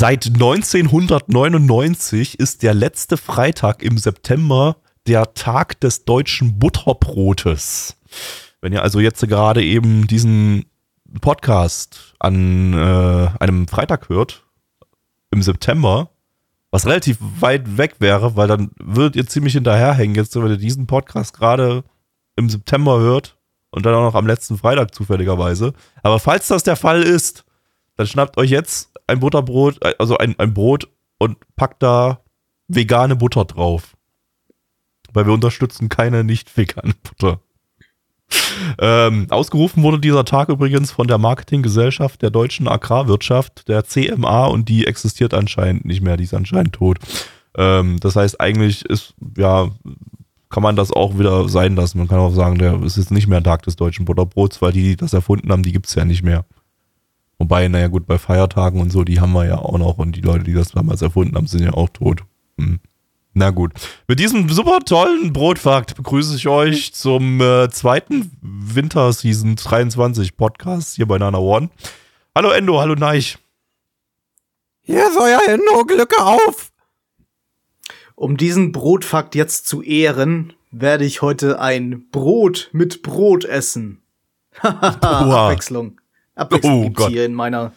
Seit 1999 ist der letzte Freitag im September der Tag des deutschen Butterbrotes. Wenn ihr also jetzt gerade eben diesen Podcast an äh, einem Freitag hört, im September, was relativ weit weg wäre, weil dann würdet ihr ziemlich hinterherhängen, jetzt wenn ihr diesen Podcast gerade im September hört und dann auch noch am letzten Freitag zufälligerweise. Aber falls das der Fall ist, dann schnappt euch jetzt ein Butterbrot, äh, also ein, ein Brot und packt da vegane Butter drauf. Weil wir unterstützen keine nicht vegane Butter. Ähm, ausgerufen wurde dieser Tag übrigens von der Marketinggesellschaft der deutschen Agrarwirtschaft, der CMA, und die existiert anscheinend nicht mehr, die ist anscheinend tot. Ähm, das heißt, eigentlich ist, ja, kann man das auch wieder sein lassen. Man kann auch sagen, der ist jetzt nicht mehr Tag des deutschen Butterbrots, weil die, die das erfunden haben, die gibt es ja nicht mehr. Wobei, naja gut, bei Feiertagen und so, die haben wir ja auch noch und die Leute, die das damals erfunden haben, sind ja auch tot. Hm. Na gut. Mit diesem super tollen Brotfakt begrüße ich euch zum äh, zweiten Winterseason 23 Podcast hier bei Nana One. Hallo Endo, hallo Neich. Hier ist euer Endo, Glücke auf! Um diesen Brotfakt jetzt zu ehren, werde ich heute ein Brot mit Brot essen. Oha. Abwechslung. Abwechslung Oh gibt's Gott. hier in meiner,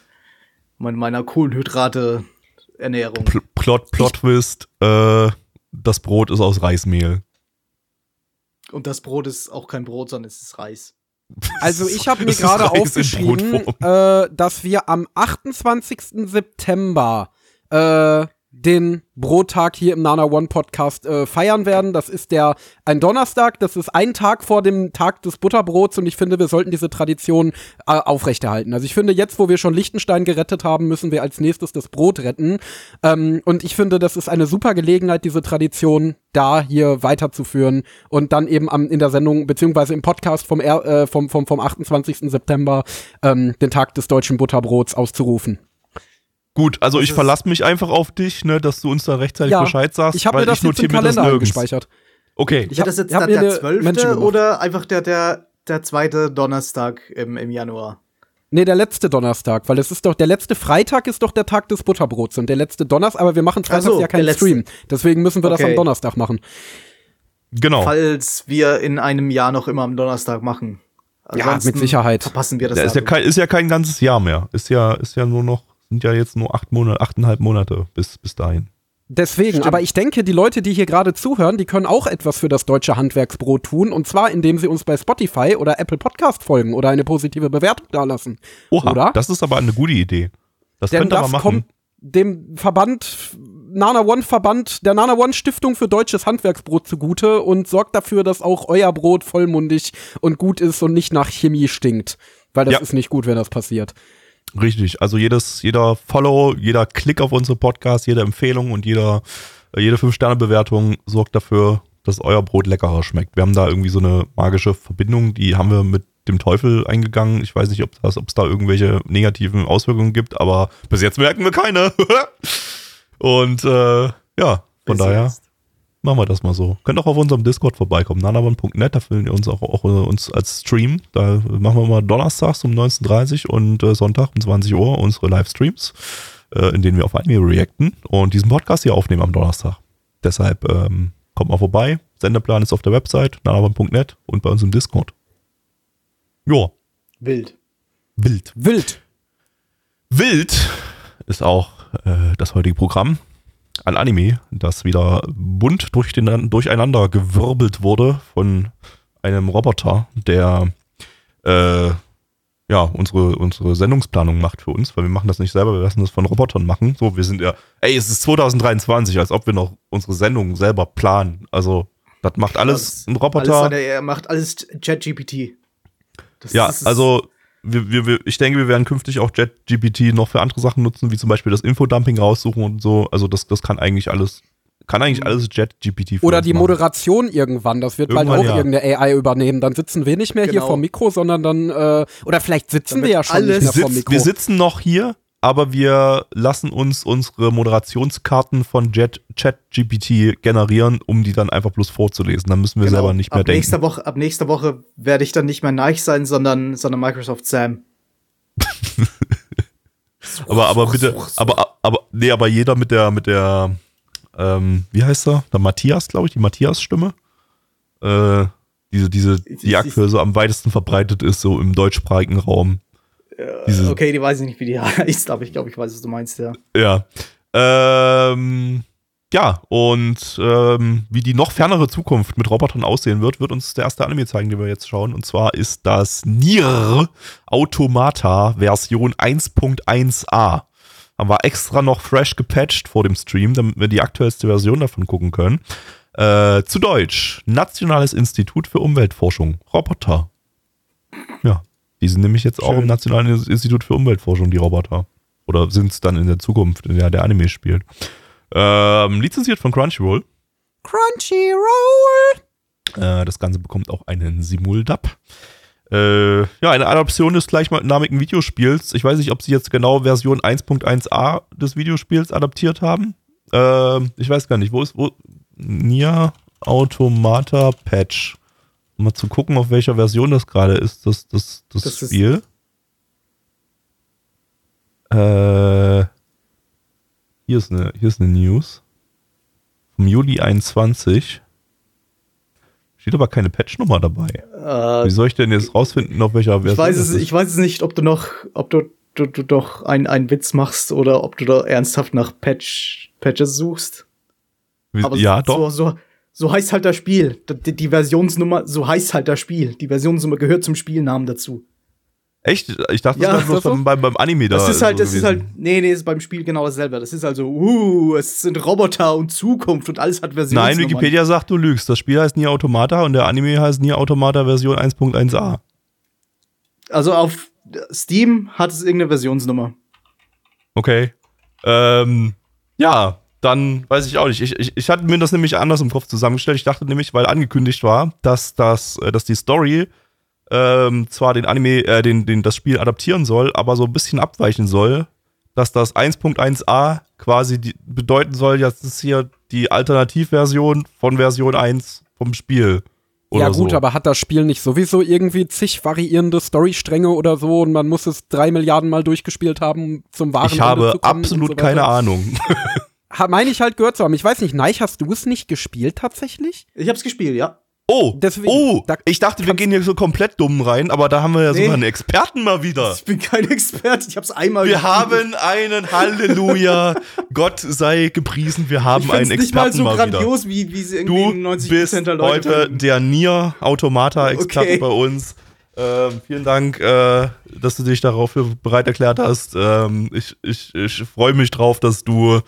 in meiner Kohlenhydrate-Ernährung. Pl Plot, Plot Twist, äh, das Brot ist aus Reismehl. Und das Brot ist auch kein Brot, sondern es ist Reis. Also ich habe mir gerade aufgeschrieben, äh, dass wir am 28. September äh, den Brottag hier im Nana One Podcast äh, feiern werden. Das ist der ein Donnerstag, das ist ein Tag vor dem Tag des Butterbrots und ich finde, wir sollten diese Tradition äh, aufrechterhalten. Also ich finde, jetzt, wo wir schon Liechtenstein gerettet haben, müssen wir als nächstes das Brot retten. Ähm, und ich finde, das ist eine super Gelegenheit, diese Tradition da hier weiterzuführen und dann eben am, in der Sendung beziehungsweise im Podcast vom, äh, vom, vom, vom 28. September ähm, den Tag des deutschen Butterbrots auszurufen. Gut, also Das ich verlasse mich einfach auf dich, ne, dass du uns da rechtzeitig Ja, Bescheid sagst. Ich habe weil mir das jetzt im das Kalender nirgends. eingespeichert. Okay, Ich hab- das jetzt ich hab der zwölfte oder einfach der, der, der zweite Donnerstag im, im Januar? Nee, der letzte Donnerstag, weil es ist doch, der letzte Freitag ist doch der Tag des Butterbrots und der letzte Donnerstag, aber wir machen freitags so, ja keinen. Stream. Deswegen müssen wir das Okay. am Donnerstag machen. genau. Falls wir in einem Jahr noch immer am Donnerstag machen. Ja, Ansonsten mit Sicherheit. Verpassen wir das Ja, ist, ja kein, ist ja kein ganzes Jahr mehr. Ist ja, ist ja nur noch, sind ja jetzt nur acht Monate, achteinhalb Monate bis, bis dahin. Deswegen, Stimmt. aber ich denke, die Leute, die hier gerade zuhören, die können auch etwas für das deutsche Handwerksbrot tun. Und zwar, indem sie uns bei Spotify oder Apple Podcast folgen oder eine positive Bewertung dalassen. Oha, Oder? das ist aber eine gute Idee. Das Denn könnt ihr das aber machen. kommt dem Verband, Nana One Verband, der Nana One Stiftung für deutsches Handwerksbrot zugute und sorgt dafür, dass auch euer Brot vollmundig und gut ist und nicht nach Chemie stinkt. Weil das Ja. ist nicht gut, wenn das passiert. Richtig. Also jedes, jeder Follow, jeder Klick auf unsere Podcast, jede Empfehlung und jeder, äh, jede 5-Sterne-Bewertung sorgt dafür, dass euer Brot leckerer schmeckt. Wir haben da irgendwie so eine magische Verbindung, die haben wir mit dem Teufel eingegangen. Ich weiß nicht, ob es da irgendwelche negativen Auswirkungen gibt, aber bis jetzt merken wir keine. und äh, ja, von Bis daher jetzt. Machen wir das mal so. Könnt auch auf unserem Discord vorbeikommen, nanabon.net, da findet ihr uns auch, auch äh, uns als Stream. Da machen wir mal donnerstags um 19.30 Uhr und äh, Sonntag um 20 Uhr unsere Livestreams, äh, in denen wir auf Anime reacten und diesen Podcast hier aufnehmen am Donnerstag. Deshalb ähm, kommt mal vorbei. Sendeplan ist auf der Website, nanabon.net und bei uns im Discord. Ja, Wild. wild. Wild. Wild ist auch äh, das heutige Programm an Anime, das wieder bunt durch den, durcheinander gewirbelt wurde von einem Roboter, der äh, ja unsere, unsere Sendungsplanung macht für uns, weil wir machen das nicht selber, wir lassen das von Robotern machen. So, wir sind ja, ey, es ist 2023, als ob wir noch unsere Sendung selber planen. Also, das macht alles ein Roboter. Alles, er macht alles ChatGPT. Ja, also wir, wir, ich denke, wir werden künftig auch JetGPT noch für andere Sachen nutzen, wie zum Beispiel das Infodumping raussuchen und so. Also das, das kann eigentlich alles, kann eigentlich alles JetGPT Oder die machen. Moderation irgendwann, das wird bald Irgendwann, auch ja. irgendeine AI übernehmen. Dann sitzen wir nicht mehr hier Genau. vor Mikro, sondern dann, äh, oder vielleicht sitzen Dann wir ja schon alles- nicht mehr vor Sitz, Mikro. wir sitzen noch hier, aber wir lassen uns unsere Moderationskarten von ChatGPT generieren, um die dann einfach bloß vorzulesen. Dann müssen wir Genau. selber nicht mehr ab denken. Nächster Woche, ab nächster Woche werde ich dann nicht mehr Nike sein, sondern, sondern Microsoft Sam. Aber, aber bitte, aber, aber, nee, aber jeder mit der, mit der, ähm, wie heißt er? Der Matthias, glaube ich, die Matthias-Stimme. Äh, diese, diese, die aktuell so am weitesten verbreitet ist, so im deutschsprachigen Raum. Diese, Okay, die weiß ich nicht, wie die heißt, aber ich glaube, ich weiß, was du meinst, ja. Ja. Ähm, ja, und ähm, wie die noch fernere Zukunft mit Robotern aussehen wird, wird uns der erste Anime zeigen, den wir jetzt schauen. Und zwar ist das Nier Automata Version 1.1a. Haben wir extra noch fresh gepatcht vor dem Stream, damit wir die aktuellste Version davon gucken können. Äh, zu Deutsch. Nationales Institut für Umweltforschung. Roboter. Ja. Die sind nämlich jetzt auch Schön. im Nationalen Institut für Umweltforschung, die Roboter. Oder sind es dann in der Zukunft, in der der Anime spielt. Ähm, lizenziert von Crunchyroll. Crunchyroll! Äh, das Ganze bekommt auch einen Simuldub. Äh, ja, eine Adaption des gleichnamigen Videospiels. Ich weiß nicht, ob sie jetzt genau Version 1.1a des Videospiels adaptiert haben. Ähm, ich weiß gar nicht, wo ist, wo, Nier Automata Patch. Um mal zu gucken, auf welcher Version das gerade ist, das, das, das, Das ist- Spiel. Äh, hier ist eine, hier ist eine News. Vom Juli 21. Steht aber keine Patchnummer dabei. Äh, Wie soll ich denn jetzt rausfinden, auf welcher Version ich, weiß das es, ist? ich weiß es nicht, ob du noch, ob du, du, du doch einen, einen Witz machst oder ob du da ernsthaft nach Patch, Patches suchst. Wie- Aber ja, so, doch. So, so heißt halt das Spiel. Die, die Versionsnummer, so heißt halt das Spiel. Die Versionsnummer gehört zum Spielnamen dazu. Echt? Ich dachte, Ja, das bloß ist das so? beim, beim, beim Anime da. Das ist halt, so das ist gewesen. halt, nee, nee, ist beim Spiel genau dasselbe. Das ist also, uh, es sind Roboter und Zukunft und alles hat Versionsnummern. Nein, Wikipedia sagt, du lügst. Das Spiel heißt Nier Automata und der Anime heißt Nier Automata Version 1.1a. Also auf Steam hat es irgendeine Versionsnummer. Okay. Ähm, ja, dann weiß ich auch nicht. Ich, ich, ich hatte mir das nämlich anders im Kopf zusammengestellt. Ich dachte nämlich, weil angekündigt war, dass, das, äh, dass die Story ähm, zwar den Anime, äh, den, den, das Spiel adaptieren soll, aber so ein bisschen abweichen soll, dass das 1.1a quasi die, bedeuten soll, das ist hier die Alternativversion von Version 1 vom Spiel. Oder ja gut, so. aber hat das Spiel nicht sowieso irgendwie zig variierende Storystränge oder so und man muss es drei Milliarden Mal durchgespielt haben zum wahren ich Ende habe absolut keine Ahnung. Meine ich halt gehört zu haben. Ich weiß nicht, Neich, hast du es nicht gespielt tatsächlich? Ich hab's gespielt, ja. Oh, Deswegen- oh, da ich dachte, wir gehen hier so komplett dumm rein, aber da haben wir ja Nee. sogar einen Experten mal wieder. Ich bin kein Experte, ich hab's einmal Wir gespielt. haben einen Halleluja. Gott sei gepriesen, wir haben ich einen nicht mal Experten so mal, wieder. grandios, wie, wie sie irgendwie Du 90 bist der Leute heute finden. der Nier Automata Experte Okay. bei uns. Ähm, vielen Dank, äh, dass du dich dafür bereit erklärt hast. Ähm, ich ich, ich freue mich drauf, dass du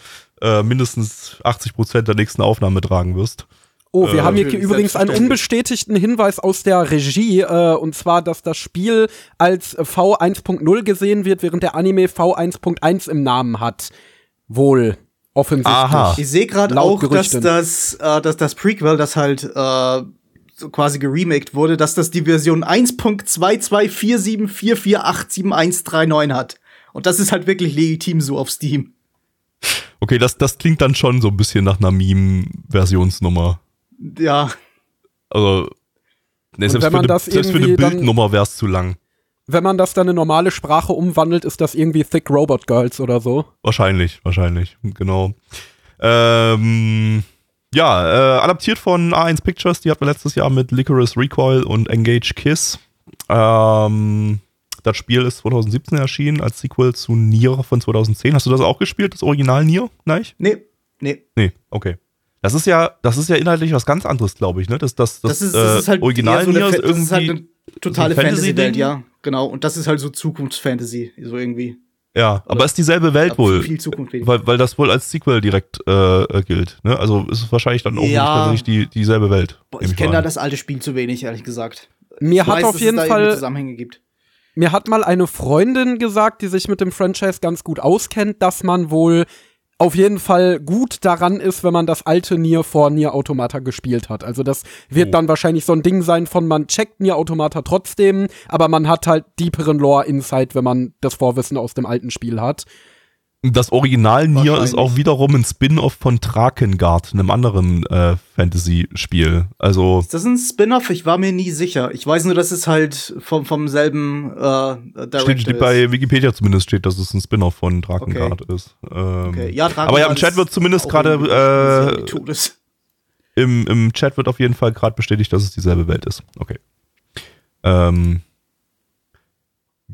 äh, mindestens 80 Prozent der nächsten Aufnahme tragen wirst. Oh, wir Äh, haben hier übrigens einen unbestätigten Hinweis aus der Regie, äh, und zwar, dass das Spiel als V1.0 gesehen wird, während der Anime V1.1 im Namen hat. Wohl, offensichtlich. Aha. Ich sehe gerade auch, dass das, äh, dass das Prequel, das halt äh, so quasi geremaked wurde, dass das die Version 1.22474487139 hat. Und das ist halt wirklich legitim so auf Steam. Okay, das, das klingt dann schon so ein bisschen nach einer Meme-Versionsnummer. Ja, Also, nee, selbst, wenn für man eine, das selbst für eine Bildnummer wäre es zu lang. Wenn man das dann in normale Sprache umwandelt, ist das irgendwie Thick Robot Girls oder so. Wahrscheinlich, wahrscheinlich, genau. Ähm, ja, äh, adaptiert von A1 Pictures, die hatten wir letztes Jahr mit Licorice Recoil und Engage Kiss. Ähm, das Spiel ist 2017 erschienen als Sequel zu Nier von 2010. Hast du das auch gespielt, das Original Nier? Nein? nee, nee. Nee, okay. Das ist ja, das ist ja inhaltlich was ganz anderes, glaube ich, ne? Das, das, das, Das ist, das äh, ist halt Original so Nier ist Fa- das ist halt irgendwie. eine totale so ein Fantasy-Welt, ja, genau. Und das ist halt so Zukunftsfantasy, so irgendwie. ja, aber ist dieselbe Welt wohl. Viel Zukunft weniger. Weil, weil das wohl als Sequel direkt äh, äh, gilt. Ne? Also ist es wahrscheinlich dann auch Ja. nicht die, dieselbe Welt. Boah, ich kenne da das alte Spiel zu wenig, ehrlich gesagt. Mir Ich hat weiß, auf dass jeden es da irgendwie Fall Zusammenhänge gibt. Mir hat mal eine Freundin gesagt, die sich mit dem Franchise ganz gut auskennt, dass man wohl auf jeden Fall gut daran ist, wenn man das alte Nier vor Nier Automata gespielt hat. Also das wird Oh. dann wahrscheinlich so ein Ding sein von man checkt Nier Automata trotzdem, aber man hat halt deeperen Lore Insight, wenn man das Vorwissen aus dem alten Spiel hat. Das Original Nier ist auch wiederum ein Spin-off von Drakengard, einem anderen äh, Fantasy-Spiel. Also Ist das ein Spin-off? Ich war mir nie sicher. Ich weiß nur, dass es halt vom, vom selben äh, Director steht, steht ist. bei Wikipedia zumindest steht, dass es ein Spin-off von Drakengard ist. Ähm, Okay. Ja, Dragon aber ja, im Chat wird zumindest gerade äh, im, im Chat wird auf jeden Fall gerade bestätigt, dass es dieselbe Welt ist. Okay. Ähm,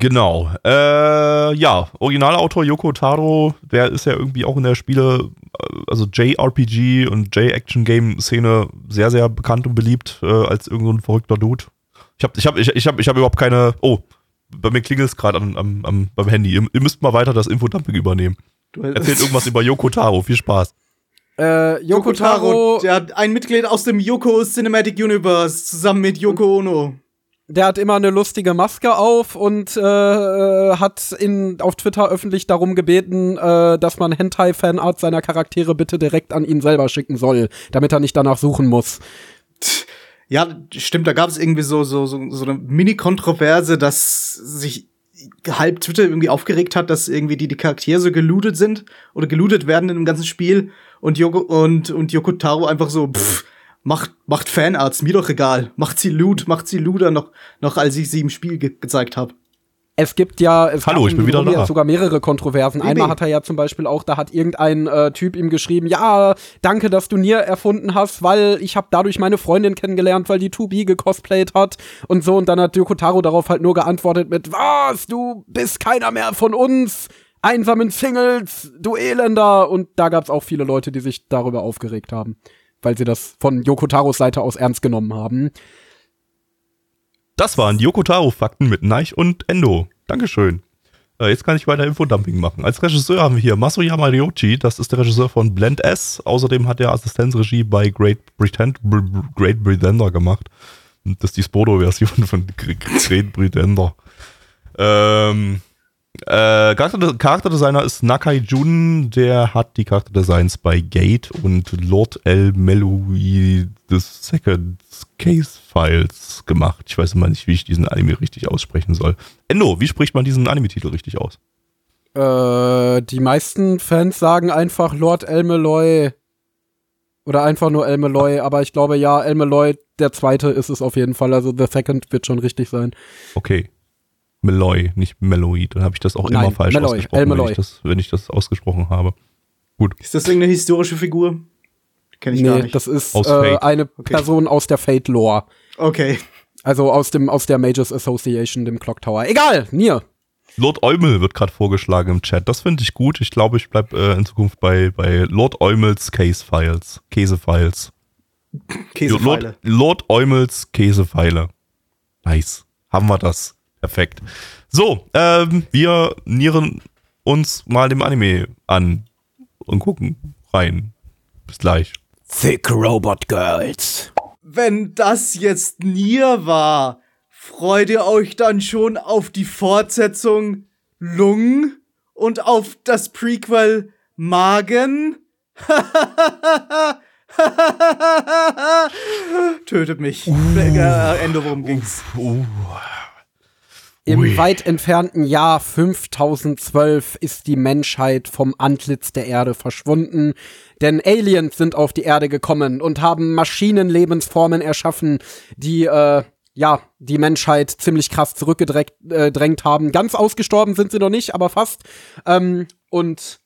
genau. Äh, ja, Originalautor Yoko Taro, der ist ja irgendwie auch in der Spiele, äh, also JRPG und J-Action-Game-Szene sehr, sehr bekannt und beliebt äh, als irgend so verrückter Dude. Ich habe ich hab, ich, ich hab, ich hab überhaupt keine. Oh, bei mir klingelt es gerade am, am, am, beim Handy. Ihr, ihr müsst mal weiter das Infodumping übernehmen. Du Erzählt irgendwas über Yoko Taro. Viel Spaß. Äh, Yoko Taro, der hat ein Mitglied aus dem Yoko Cinematic Universe zusammen mit Yoko Ono. Der hat immer eine lustige Maske auf und äh, äh, hat in, auf Twitter öffentlich darum gebeten, äh, dass man Hentai-Fanart seiner Charaktere bitte direkt an ihn selber schicken soll, damit er nicht danach suchen muss. Ja, stimmt, da gab es irgendwie so, so, so, so eine Mini-Kontroverse, dass sich halb Twitter irgendwie aufgeregt hat, dass irgendwie die, die Charaktere so gelootet sind oder gelootet werden in dem ganzen Spiel und Yoko, und, und Yoko Taro einfach so, pff, macht, macht Fanarts, mir doch egal. Macht sie Loot, macht sie Looter noch, noch als ich sie im Spiel ge gezeigt habe. Es gibt ja, es Hallo, ich bin wieder da. sogar mehrere Kontroversen. Einmal hat er ja zum Beispiel auch, da hat irgendein äh, Typ ihm geschrieben, ja, danke, dass du Nier erfunden hast, weil ich habe dadurch meine Freundin kennengelernt, weil die 2B gecosplayt hat und so. Und dann hat Yoko Taro darauf halt nur geantwortet mit, was, du bist keiner mehr von uns, einsamen Singles, du Elender. Und da gab's auch viele Leute, die sich darüber aufgeregt haben, weil sie das von Yoko Taros Seite aus ernst genommen haben. Das waren die Yoko Taro Fakten mit Neich und Endo. Dankeschön. Äh, jetzt kann ich weiter Infodumping machen. Als Regisseur haben wir hier Masuyama Ryochi, das ist der Regisseur von Blend S. Außerdem hat er Assistenzregie bei Great Br Great Pretender gemacht. Das ist die Spodo-Version von Gr- Gr- Great Pretender. Ähm, äh, Charakter Charakterdesigner ist Nakai Jun, der hat die Charakterdesigns bei Gate und Lord L. Meloui the Second Case Files gemacht. Ich weiß immer nicht, wie ich diesen Anime richtig aussprechen soll. Endo, wie spricht man diesen Anime-Titel richtig aus? Äh, die meisten Fans sagen einfach Lord Elmeloy. Oder einfach nur Elmeloy, aber ich glaube ja, Elmeloy, der zweite ist es auf jeden Fall. Also The Second wird schon richtig sein. Okay. Meloy, nicht Meloy. Dann habe ich das auch Nein, immer falsch Meloy, ausgesprochen, wenn ich, das, wenn ich das ausgesprochen habe. Ist das irgendeine historische Figur? Kenn ich gar Nee, nicht. das ist äh, eine Person aus der Fate-Lore. okay. Also aus dem aus der Mages Association, dem Clock Tower. Egal, Nier. Lord Eumel wird gerade vorgeschlagen im Chat. Das finde ich gut. Ich glaube, ich bleibe äh, in Zukunft bei, bei Lord Eumels Case Files. Käsefiles. Käsepfeile. Lord, Lord Eumels Käsepfeile. Nice. Haben wir das. Perfekt. So, ähm, wir nieren uns mal dem Anime an und gucken rein. Bis gleich. Thick Robot Girls. Wenn das jetzt Nier war, freut ihr euch dann schon auf die Fortsetzung Lung und auf das Prequel Magen? Tötet mich. Äh, Ende, worum ging's? Im Ui. weit entfernten Jahr 5012 ist die Menschheit vom Antlitz der Erde verschwunden, denn Aliens sind auf die Erde gekommen und haben Maschinenlebensformen erschaffen, die äh, ja die Menschheit ziemlich krass zurückgedrängt äh, haben. Ganz ausgestorben sind sie noch nicht, aber fast. Ähm, und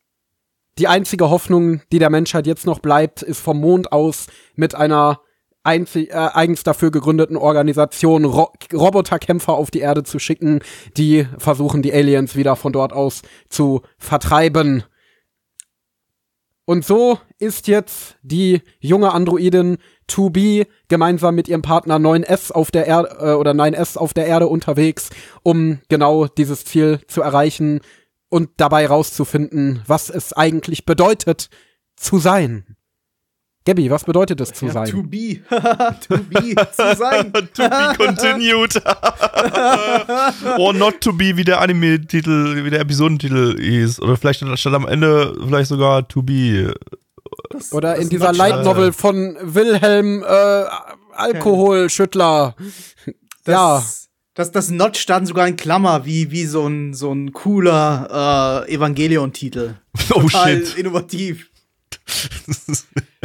die einzige Hoffnung, die der Menschheit jetzt noch bleibt, ist vom Mond aus mit einer einzig, äh, eigens dafür gegründeten Organisation Ro Roboterkämpfer auf die Erde zu schicken, die versuchen, die Aliens wieder von dort aus zu vertreiben. Und so ist jetzt die junge Androidin 2B gemeinsam mit ihrem Partner 9S auf der Erde äh, oder 9S auf der Erde unterwegs, um genau dieses Ziel zu erreichen und dabei rauszufinden, was es eigentlich bedeutet zu sein. Gabby, was bedeutet es zu Ja, sein? to be. to be. zu sein. to be continued. Or not to be, wie der Anime-Titel, wie der Episodentitel ist. Oder vielleicht stand am Ende vielleicht sogar to be. Oder Das in dieser Light Novel von Wilhelm äh, Alkoholschüttler. ja, Das, das, das Notch stand sogar in Klammer, wie, wie so ein, so ein cooler äh, Evangelion-Titel. Oh Total shit. innovativ.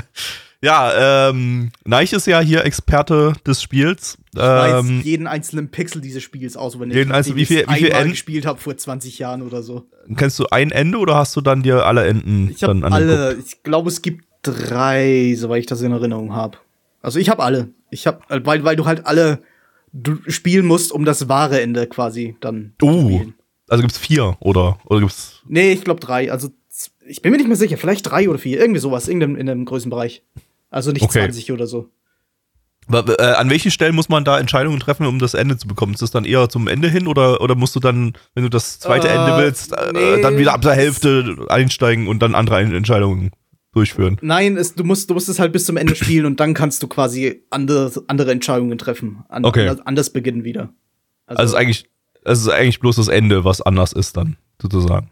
Ja, ähm, Neich ist ja hier Experte des Spiels. Ich weiß Ähm, jeden einzelnen Pixel dieses Spiels auswendig. jeden einzelnen- nachdem wie viel- wie viel einmal End- gespielt habe vor 20 Jahren oder so. kennst du ein Ende oder hast du dann dir alle Enden Ich dann angeguckt? alle, ich glaube, es gibt drei, soweit ich das in Erinnerung habe. Also ich habe alle. Ich habe, weil, weil du halt alle du spielen musst, um das wahre Ende quasi dann zu Uh, also gibt's vier oder oder gibt's Nee, ich glaube drei. Also ich bin mir nicht mehr sicher. Vielleicht drei oder vier. Irgendwie sowas. Irgendein in einem Größenbereich. Also nicht Okay. 20 oder so. Wa- äh, an welchen Stellen muss man da Entscheidungen treffen, um das Ende zu bekommen? Ist das dann eher zum Ende hin oder, oder musst du dann, wenn du das zweite Äh, Ende willst, äh, nee. dann wieder ab der Hälfte einsteigen und dann andere Entscheidungen durchführen? Nein, es, du, musst, du musst es halt bis zum Ende spielen und dann kannst du quasi andere, andere Entscheidungen treffen. An, Okay. anders, anders beginnen wieder. Also es ist eigentlich, es ist eigentlich bloß das Ende, was anders ist dann, sozusagen.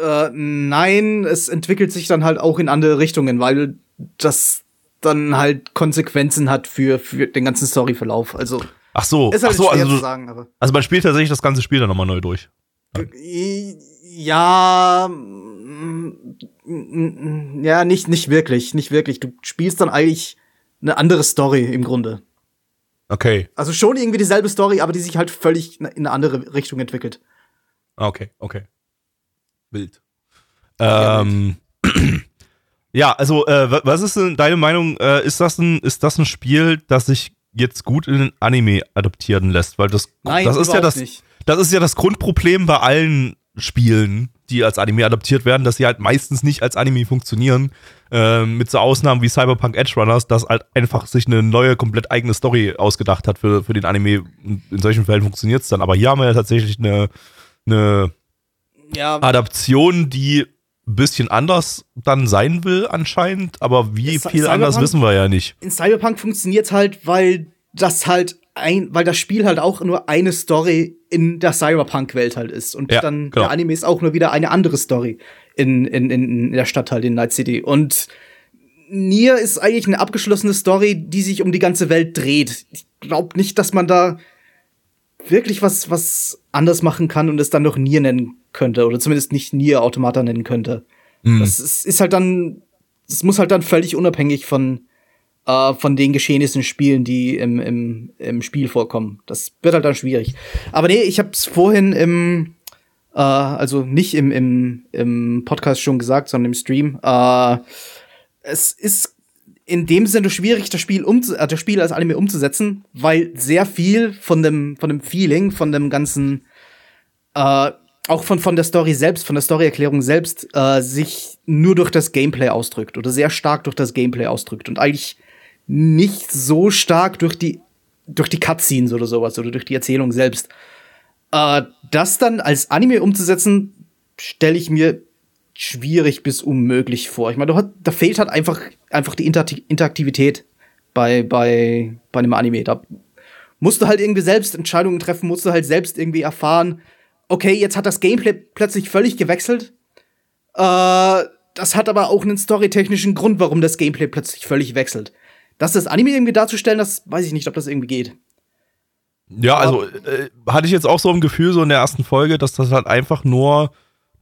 Äh, nein, es entwickelt sich dann halt auch in andere Richtungen, weil das dann halt Konsequenzen hat für, für den ganzen Storyverlauf. Also Ach so, ist ach halt so, schwer also, zu sagen, aber. also man spielt tatsächlich das ganze Spiel dann nochmal neu durch. Ja, mm, ja, nicht, nicht wirklich, nicht wirklich. Du spielst dann eigentlich eine andere Story im Grunde. Okay, Also schon irgendwie dieselbe Story, aber die sich halt völlig in eine andere Richtung entwickelt. Ah, okay, okay. Wild. Ja, Ähm, ja, also, äh, wa- was ist denn deine Meinung? Äh, ist, das ein, ist das ein Spiel, das sich jetzt gut in den Anime adaptieren lässt? Weil das, Nein, das ist ja das, nicht. das ist ja das Grundproblem bei allen Spielen, die als Anime adaptiert werden, dass sie halt meistens nicht als Anime funktionieren. Ähm, mit so Ausnahmen wie Cyberpunk Edge Runners, das halt einfach sich eine neue, komplett eigene Story ausgedacht hat für, für den Anime. In solchen Fällen funktioniert es dann. Aber hier haben wir ja tatsächlich eine, eine Ja, Adaption, die ein bisschen anders dann sein will anscheinend, aber wie Cy- viel anders Cyberpunk- wissen wir ja nicht. in Cyberpunk funktioniert halt, weil das halt ein, weil das Spiel halt auch nur eine Story in der Cyberpunk-Welt halt ist. Und Ja, dann genau. der Anime ist auch nur wieder eine andere Story in, in, in, in der Stadt halt in Night City. Und Nier ist eigentlich eine abgeschlossene Story, die sich um die ganze Welt dreht. Ich glaube nicht, dass man da wirklich was, was anders machen kann und es dann noch Nier nennen könnte. Oder zumindest nicht Nier Automata nennen könnte. Hm. Das ist, ist halt dann, es muss halt dann völlig unabhängig von, äh, von den Geschehnissen spielen, die im, im, im Spiel vorkommen. Das wird halt dann schwierig. Aber nee, ich hab's vorhin im, äh, also nicht im, im, im Podcast schon gesagt, sondern im Stream. Äh, es ist in dem Sinne schwierig, das Spiel, umzu äh, das Spiel als Anime umzusetzen, weil sehr viel von dem, von dem Feeling, von dem ganzen, äh, auch von, von der Story selbst, von der Storyerklärung selbst, äh, sich nur durch das Gameplay ausdrückt oder sehr stark durch das Gameplay ausdrückt und eigentlich nicht so stark durch die, durch die Cutscenes oder sowas oder durch die Erzählung selbst. Äh, das dann als Anime umzusetzen, stelle ich mir schwierig bis unmöglich vor. Ich meine, hat, da fehlt halt einfach, einfach die Inter Interaktivität bei, bei, bei einem Anime. Da musst du halt irgendwie selbst Entscheidungen treffen, musst du halt selbst irgendwie erfahren, okay, jetzt hat das Gameplay plötzlich völlig gewechselt. Äh, das hat aber auch einen storytechnischen Grund, warum das Gameplay plötzlich völlig wechselt. Das das Anime irgendwie darzustellen, das weiß ich nicht, ob das irgendwie geht. Ja, also äh, hatte ich jetzt auch so ein Gefühl, so in der ersten Folge, dass das halt einfach nur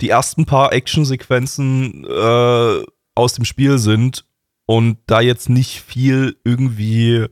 die ersten paar Actionsequenzen äh, aus dem Spiel sind und da jetzt nicht viel irgendwie,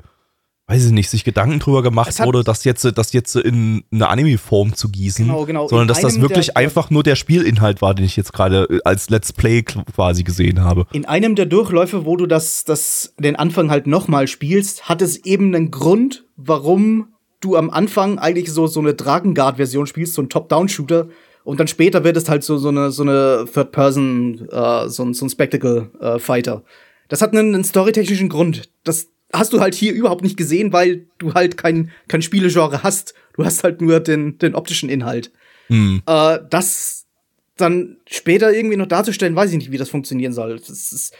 weiß ich nicht, sich Gedanken drüber gemacht hat- wurde, das jetzt, das jetzt in eine Anime-Form zu gießen, Genau, genau. sondern In dass das wirklich der- einfach nur der Spielinhalt war, den ich jetzt gerade äh, als Let's Play quasi gesehen habe. In einem der Durchläufe, wo du das, das, den Anfang halt nochmal spielst, hat es eben einen Grund, warum du am Anfang eigentlich so, so eine Drakengard-Version spielst, so ein Top-Down-Shooter. Und dann später wird es halt so, so eine, so eine Third-Person, äh, so, ein- so ein Spectacle-Fighter. das hat einen, einen storytechnischen Grund. Das hast du halt hier überhaupt nicht gesehen, weil du halt kein, kein Spielegenre hast. Du hast halt nur den, den optischen Inhalt. Hm. Äh, das dann später irgendwie noch darzustellen, weiß ich nicht, wie das funktionieren soll. Das ist,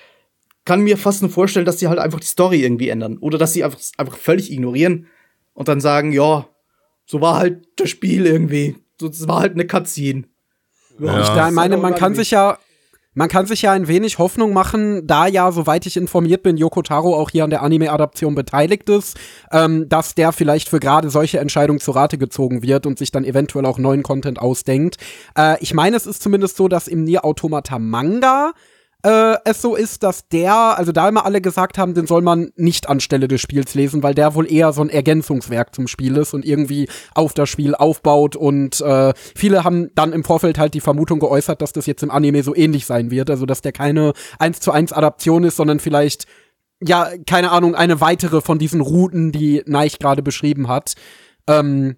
kann mir fast nur vorstellen, dass die halt einfach die Story irgendwie ändern. Oder dass sie einfach, einfach völlig ignorieren und dann sagen, ja, so war halt das Spiel irgendwie. Das war halt eine Cutscene. Ja. Ich da meine, man kann sich ja man kann sich ja ein wenig Hoffnung machen, da ja, soweit ich informiert bin, Yoko Taro auch hier an der Anime-Adaption beteiligt ist, ähm, dass der vielleicht für gerade solche Entscheidungen zu Rate gezogen wird und sich dann eventuell auch neuen Content ausdenkt. Äh, ich meine, es ist zumindest so, dass im Nier Automata Manga äh, es so ist, dass der, also da immer alle gesagt haben, den soll man nicht anstelle des Spiels lesen, weil der wohl eher so ein Ergänzungswerk zum Spiel ist und irgendwie auf das Spiel aufbaut und äh, viele haben dann im Vorfeld halt die Vermutung geäußert, dass das jetzt im Anime so ähnlich sein wird, also dass der keine 1 zu 1 Adaption ist, sondern vielleicht ja, keine Ahnung, eine weitere von diesen Routen, die Neich gerade beschrieben hat. Ähm,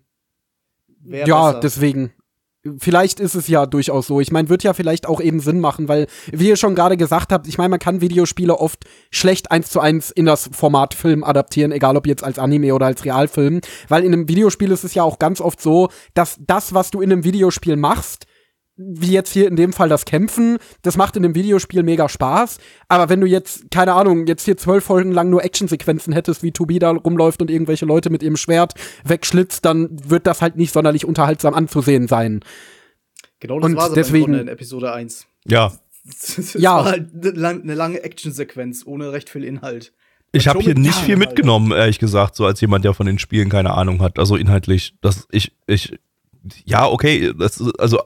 ja, besser. deswegen vielleicht ist es ja durchaus so. Ich meine, wird ja vielleicht auch eben Sinn machen, weil, wie ihr schon gerade gesagt habt, ich meine, man kann Videospiele oft schlecht eins zu eins in das Format Film adaptieren, egal ob jetzt als Anime oder als Realfilm, weil in einem Videospiel ist es ja auch ganz oft so, dass das, was du in einem Videospiel machst, wie jetzt hier in dem Fall das Kämpfen, das macht in dem Videospiel mega Spaß. Aber wenn du jetzt, keine Ahnung, jetzt hier zwölf Folgen lang nur Actionsequenzen hättest, wie Tobi da rumläuft und irgendwelche Leute mit ihrem Schwert wegschlitzt, dann wird das halt nicht sonderlich unterhaltsam anzusehen sein. Genau das war deswegen in Episode 1. Ja. Es ja. war halt eine, lang, eine lange Actionsequenz ohne recht viel Inhalt. Ich habe hier nicht viel mitgenommen, ehrlich gesagt, so als jemand, der von den Spielen keine Ahnung hat. Also inhaltlich, das ich ich ja okay, das, also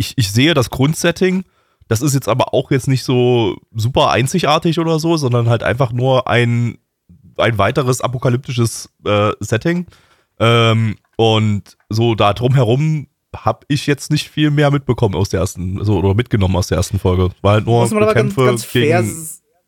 ich, ich sehe das Grundsetting. Das ist jetzt aber auch jetzt nicht so super einzigartig oder so, sondern halt einfach nur ein, ein weiteres apokalyptisches äh, Setting. Ähm, und so da drumherum habe ich jetzt nicht viel mehr mitbekommen aus der ersten, also, oder mitgenommen aus der ersten Folge. War halt nur muss man Kämpfe ganz, ganz fair,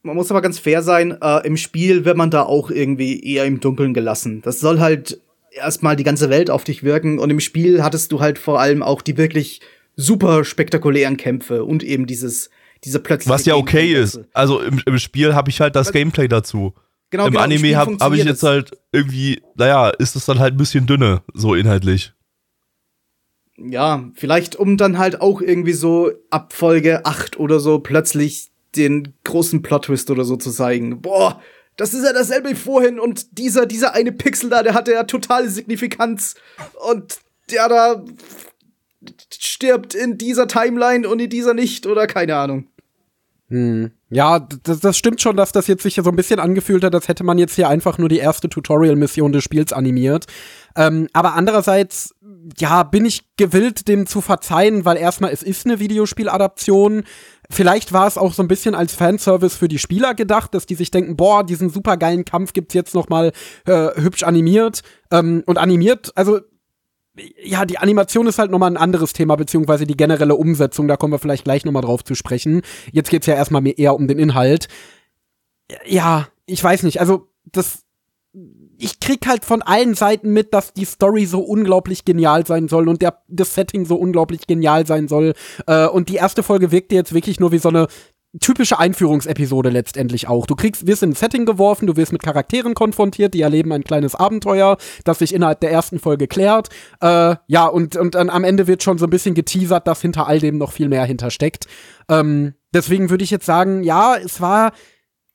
Man muss aber ganz fair sein, äh, im Spiel wird man da auch irgendwie eher im Dunkeln gelassen. Das soll halt erstmal die ganze Welt auf dich wirken und im Spiel hattest du halt vor allem auch die wirklich super spektakulären Kämpfe und eben dieses, diese plötzliche. Was ja okay ist. Also im, im Spiel habe ich halt das Gameplay dazu. Genau, Im genau, Anime habe hab ich jetzt halt irgendwie, naja, ist es dann halt ein bisschen dünne, so inhaltlich. Ja, vielleicht um dann halt auch irgendwie so ab Folge 8 oder so plötzlich den großen Plot-Twist oder so zu zeigen. Boah, das ist ja dasselbe wie vorhin und dieser, dieser eine Pixel da, der hatte ja totale Signifikanz und der da stirbt in dieser Timeline und in dieser nicht oder keine Ahnung. Hm. Ja, das, das stimmt schon, dass das jetzt sich so ein bisschen angefühlt hat, als hätte man jetzt hier einfach nur die erste Tutorial-Mission des Spiels animiert. Ähm, aber andererseits, ja, bin ich gewillt, dem zu verzeihen, weil erstmal es ist eine Videospieladaption. Vielleicht war es auch so ein bisschen als Fanservice für die Spieler gedacht, dass die sich denken, boah, diesen supergeilen Kampf gibt's jetzt noch mal äh, hübsch animiert ähm, und animiert. Also ja, die Animation ist halt nochmal ein anderes Thema, beziehungsweise die generelle Umsetzung, da kommen wir vielleicht gleich nochmal drauf zu sprechen. Jetzt geht's ja erstmal mehr eher um den Inhalt. Ja, ich weiß nicht, also das, ich krieg halt von allen Seiten mit, dass die Story so unglaublich genial sein soll und der, das Setting so unglaublich genial sein soll. Äh, und die erste Folge wirkte jetzt wirklich nur wie so eine typische Einführungsepisode letztendlich auch. Du kriegst, wirst in ein Setting geworfen, du wirst mit Charakteren konfrontiert, die erleben ein kleines Abenteuer, das sich innerhalb der ersten Folge klärt. Äh, ja, und, und dann am Ende wird schon so ein bisschen geteasert, dass hinter all dem noch viel mehr hintersteckt. Ähm, deswegen würde ich jetzt sagen, ja, es war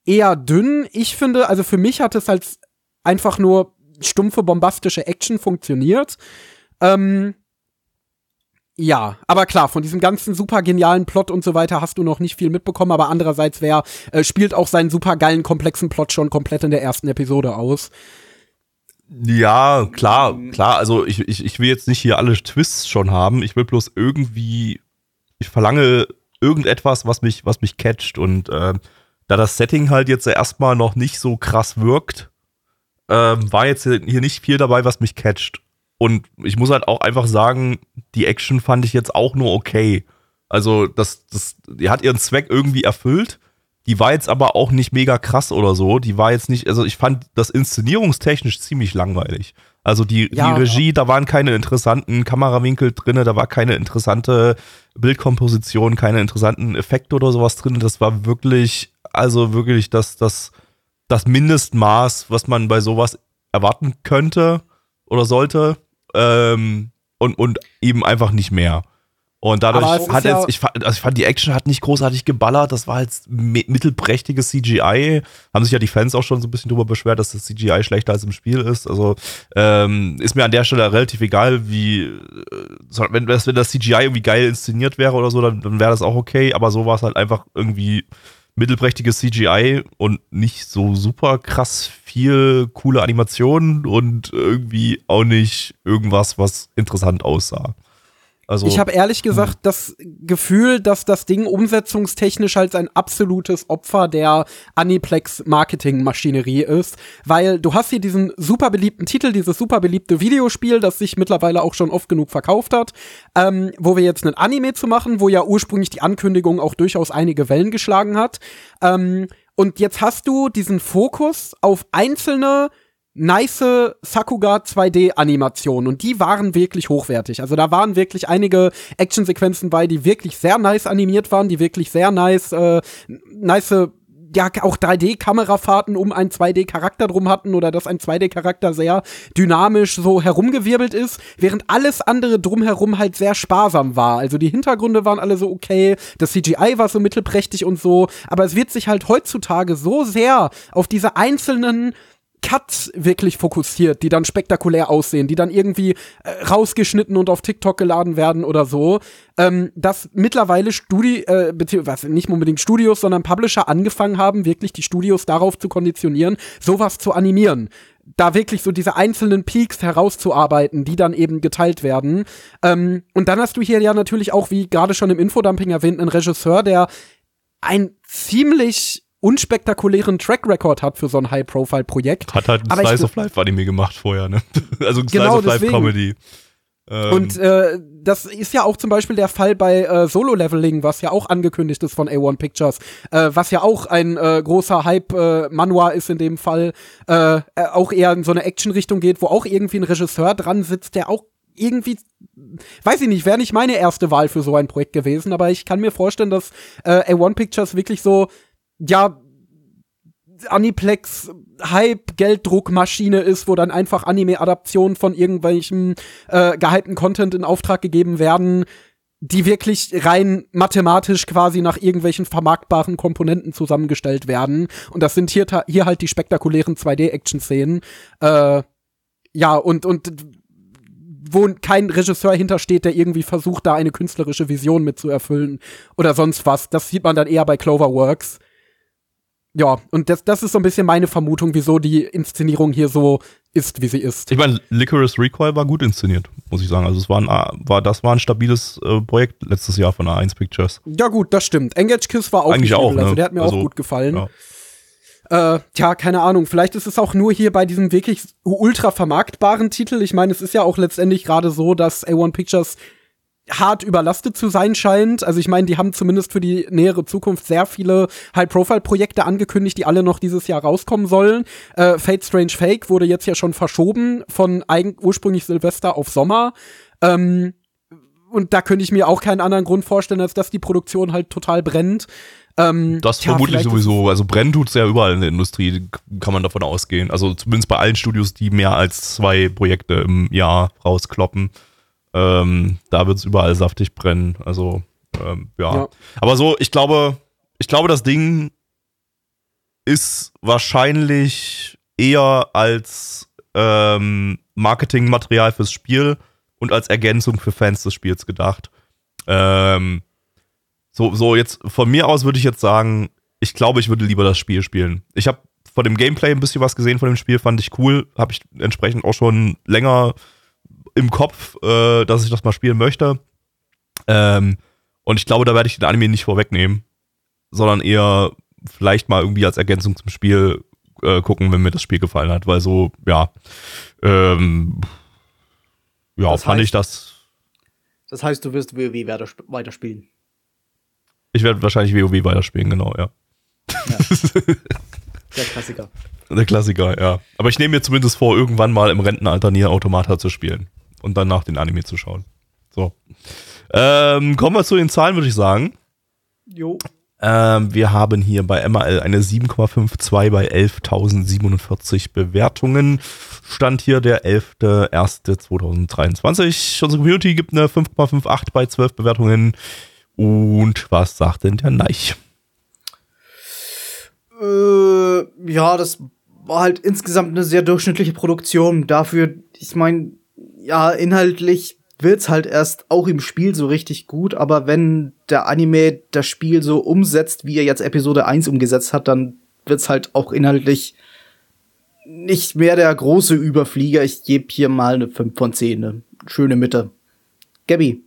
eher dünn. Ich finde, also für mich hat es als einfach nur stumpfe, bombastische Action funktioniert. Ähm, ja, aber klar, von diesem ganzen super genialen Plot und so weiter hast du noch nicht viel mitbekommen, aber andererseits, wer äh, spielt auch seinen super geilen, komplexen Plot schon komplett in der ersten Episode aus. Ja, klar, klar. Also ich, ich, ich will jetzt nicht hier alle Twists schon haben. Ich will bloß irgendwie, ich verlange irgendetwas, was mich, was mich catcht. Und äh, da das Setting halt jetzt erstmal noch nicht so krass wirkt, äh, war jetzt hier nicht viel dabei, was mich catcht. Und ich muss halt auch einfach sagen, die Action fand ich jetzt auch nur okay. Also, das, das, die hat ihren Zweck irgendwie erfüllt. Die war jetzt aber auch nicht mega krass oder so. Die war jetzt nicht, also ich fand das inszenierungstechnisch ziemlich langweilig. Also die, ja, die Regie, da waren keine interessanten Kamerawinkel drin, da war keine interessante Bildkomposition, keine interessanten Effekte oder sowas drin. Das war wirklich, also wirklich das, das, das Mindestmaß, was man bei sowas erwarten könnte oder sollte ähm, und, und eben einfach nicht mehr. Und dadurch hat ja- jetzt, ich fand, also ich fand, die Action hat nicht großartig geballert. Das war jetzt mi- mittelprächtiges CGI. Haben sich ja die Fans auch schon so ein bisschen drüber beschwert, dass das CGI schlechter als im Spiel ist. Also ähm, ist mir an der Stelle relativ egal, wie äh, wenn das, wenn das CGI irgendwie geil inszeniert wäre oder so, dann, dann wäre das auch okay. Aber so war es halt einfach irgendwie mittelprächtiges CGI und nicht so super krass viel coole Animationen und irgendwie auch nicht irgendwas, was interessant aussah. Also Ich habe ehrlich gesagt das Gefühl, dass das Ding umsetzungstechnisch halt ein absolutes Opfer der Aniplex-Marketing-Maschinerie ist, weil du hast hier diesen super beliebten Titel, dieses super beliebte Videospiel, das sich mittlerweile auch schon oft genug verkauft hat, ähm, wo wir jetzt einen Anime zu machen, wo ja ursprünglich die Ankündigung auch durchaus einige Wellen geschlagen hat. Ähm, und jetzt hast du diesen Fokus auf einzelne nice Sakuga 2D Animationen und die waren wirklich hochwertig. Also da waren wirklich einige Actionsequenzen bei, die wirklich sehr nice animiert waren, die wirklich sehr nice äh, nice ja, auch 3D-Kamerafahrten um einen 2D-Charakter drum hatten oder dass ein 2D-Charakter sehr dynamisch so herumgewirbelt ist, während alles andere drumherum halt sehr sparsam war. Also die Hintergründe waren alle so okay, das CGI war so mittelprächtig und so, aber es wird sich halt heutzutage so sehr auf diese einzelnen Cuts wirklich fokussiert, die dann spektakulär aussehen, die dann irgendwie äh, rausgeschnitten und auf TikTok geladen werden oder so, ähm, dass mittlerweile Studi äh, beziehungsweise nicht unbedingt Studios, sondern Publisher angefangen haben, wirklich die Studios darauf zu konditionieren, sowas zu animieren. Da wirklich so diese einzelnen Peaks herauszuarbeiten, die dann eben geteilt werden. Ähm, und dann hast du hier ja natürlich auch, wie gerade schon im Infodumping erwähnt, einen Regisseur, der ein ziemlich unspektakulären Track Record hat für so ein High-Profile-Projekt. Hat halt ein Aber Slice of Life Anime gemacht vorher, ne? Also ein Slice Genau of Life. Comedy. Ähm, Und äh, das ist ja auch zum Beispiel der Fall bei äh, Solo-Leveling, was ja auch angekündigt ist von A1 Pictures, äh, was ja auch ein äh, großer Hype-Manua ist in dem Fall, äh, äh, auch eher in so eine Action-Richtung geht, wo auch irgendwie ein Regisseur dran sitzt, der auch irgendwie, weiß ich nicht, wäre nicht meine erste Wahl für so ein Projekt gewesen, aber ich kann mir vorstellen, dass äh, A1 Pictures wirklich so, ja, Aniplex Hype Gelddruckmaschine ist, wo dann einfach Anime-Adaptionen von irgendwelchem äh, gehypten Content in Auftrag gegeben werden, die wirklich rein mathematisch quasi nach irgendwelchen vermarktbaren Komponenten zusammengestellt werden. Und das sind hier, hier halt die spektakulären 2D-Action-Szenen. Äh, ja, und, und wo kein Regisseur hintersteht, der irgendwie versucht, da eine künstlerische Vision mit zu erfüllen oder sonst was. Das sieht man dann eher bei Cloverworks. Ja, und das, das ist so ein bisschen meine Vermutung, wieso die Inszenierung hier so ist, wie sie ist. ich meine, Licorice Recoil war gut inszeniert, muss ich sagen. Also es war, ein, war das war ein stabiles äh, Projekt letztes Jahr von A1 Pictures. Ja, gut, das stimmt. Engage Kiss war auch Eigentlich auch, Also ne? der hat mir Also, auch gut gefallen. ja. Äh, tja, keine Ahnung. Vielleicht ist es auch nur hier bei diesem wirklich ultra vermarktbaren Titel. Ich meine, es ist ja auch letztendlich gerade so, dass A1 Pictures hart überlastet zu sein scheint. Also ich meine, die haben zumindest für die nähere Zukunft sehr viele High-Profile-Projekte angekündigt, die alle noch dieses Jahr rauskommen sollen. Äh, Fate Strange Fake wurde jetzt ja schon verschoben von eigen ursprünglich Silvester auf Sommer. Ähm, und da könnte ich mir auch keinen anderen Grund vorstellen, als dass die Produktion halt total brennt. Ähm, Das tja, vermutlich sowieso. Also brennen tut's ja überall in der Industrie, kann man davon ausgehen. Also zumindest bei allen Studios, die mehr als zwei Projekte im Jahr rauskloppen. Ähm, da wird's überall saftig brennen. Also, ähm, ja. Ja. Aber so, ich glaube, ich glaube, das Ding ist wahrscheinlich eher als ähm, Marketingmaterial fürs Spiel und als Ergänzung für Fans des Spiels gedacht. Ähm, so, so jetzt von mir aus würde ich jetzt sagen, ich glaube, ich würde lieber das Spiel spielen. Ich habe von dem Gameplay ein bisschen was gesehen von dem Spiel, fand ich cool. Habe ich entsprechend auch schon länger im Kopf, äh, dass ich das mal spielen möchte. Ähm, und ich glaube, da werde ich den Anime nicht vorwegnehmen, sondern eher vielleicht mal irgendwie als Ergänzung zum Spiel äh, gucken, wenn mir das Spiel gefallen hat, weil so, ja, ähm, ja, Das fand heißt- ich das. Das heißt, du wirst WoW weiter, sp- weiterspielen. Ich werde wahrscheinlich WoW weiterspielen, genau, ja. Der Klassiker. Der Klassiker, ja. Aber ich nehme mir zumindest vor, irgendwann mal im Rentenalter Nier Automata zu spielen und danach den Anime zu schauen. So. Ähm, kommen wir zu den Zahlen, würde ich sagen. Jo. Ähm, wir haben hier bei MAL eine 7,52 bei 11.047 Bewertungen. Stand hier der 11.01.2023. Unsere Community gibt eine 5,58 bei 12 Bewertungen. Und was sagt denn der Neich? Äh, ja, das war halt insgesamt eine sehr durchschnittliche Produktion. Dafür, ich meine, ja, inhaltlich wird's halt erst auch im Spiel so richtig gut, aber wenn der Anime das Spiel so umsetzt, wie er jetzt Episode 1 umgesetzt hat, dann wird's halt auch inhaltlich nicht mehr der große Überflieger. Ich gebe hier mal eine 5 von 10, eine schöne Mitte. Gabby.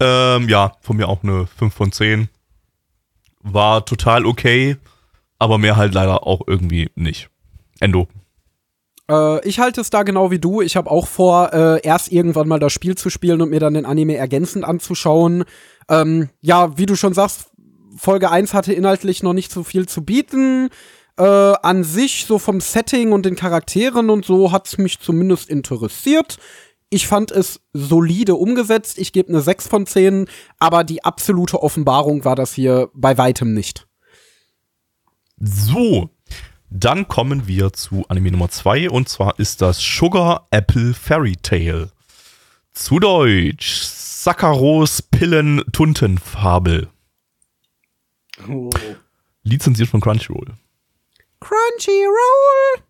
Ähm, ja, von mir auch eine 5 von 10. War total okay, aber mehr halt leider auch irgendwie nicht. Endo. Äh, ich halte es da genau wie du. Ich habe auch vor, äh, erst irgendwann mal das Spiel zu spielen und mir dann den Anime ergänzend anzuschauen. Ähm, ja, wie du schon sagst, Folge 1 hatte inhaltlich noch nicht so viel zu bieten. Äh, an sich, so vom Setting und den Charakteren und so, hat es mich zumindest interessiert. Ich fand es solide umgesetzt. Ich gebe eine 6 von 10, aber die absolute Offenbarung war das hier bei weitem nicht. So, dann kommen wir zu Anime Nummer 2 und zwar ist das Sugar Apple Fairy Tale. Zu Deutsch Saccharos Pillen Tuntenfabel. Oh. Lizenziert von Crunchyroll. Crunchyroll!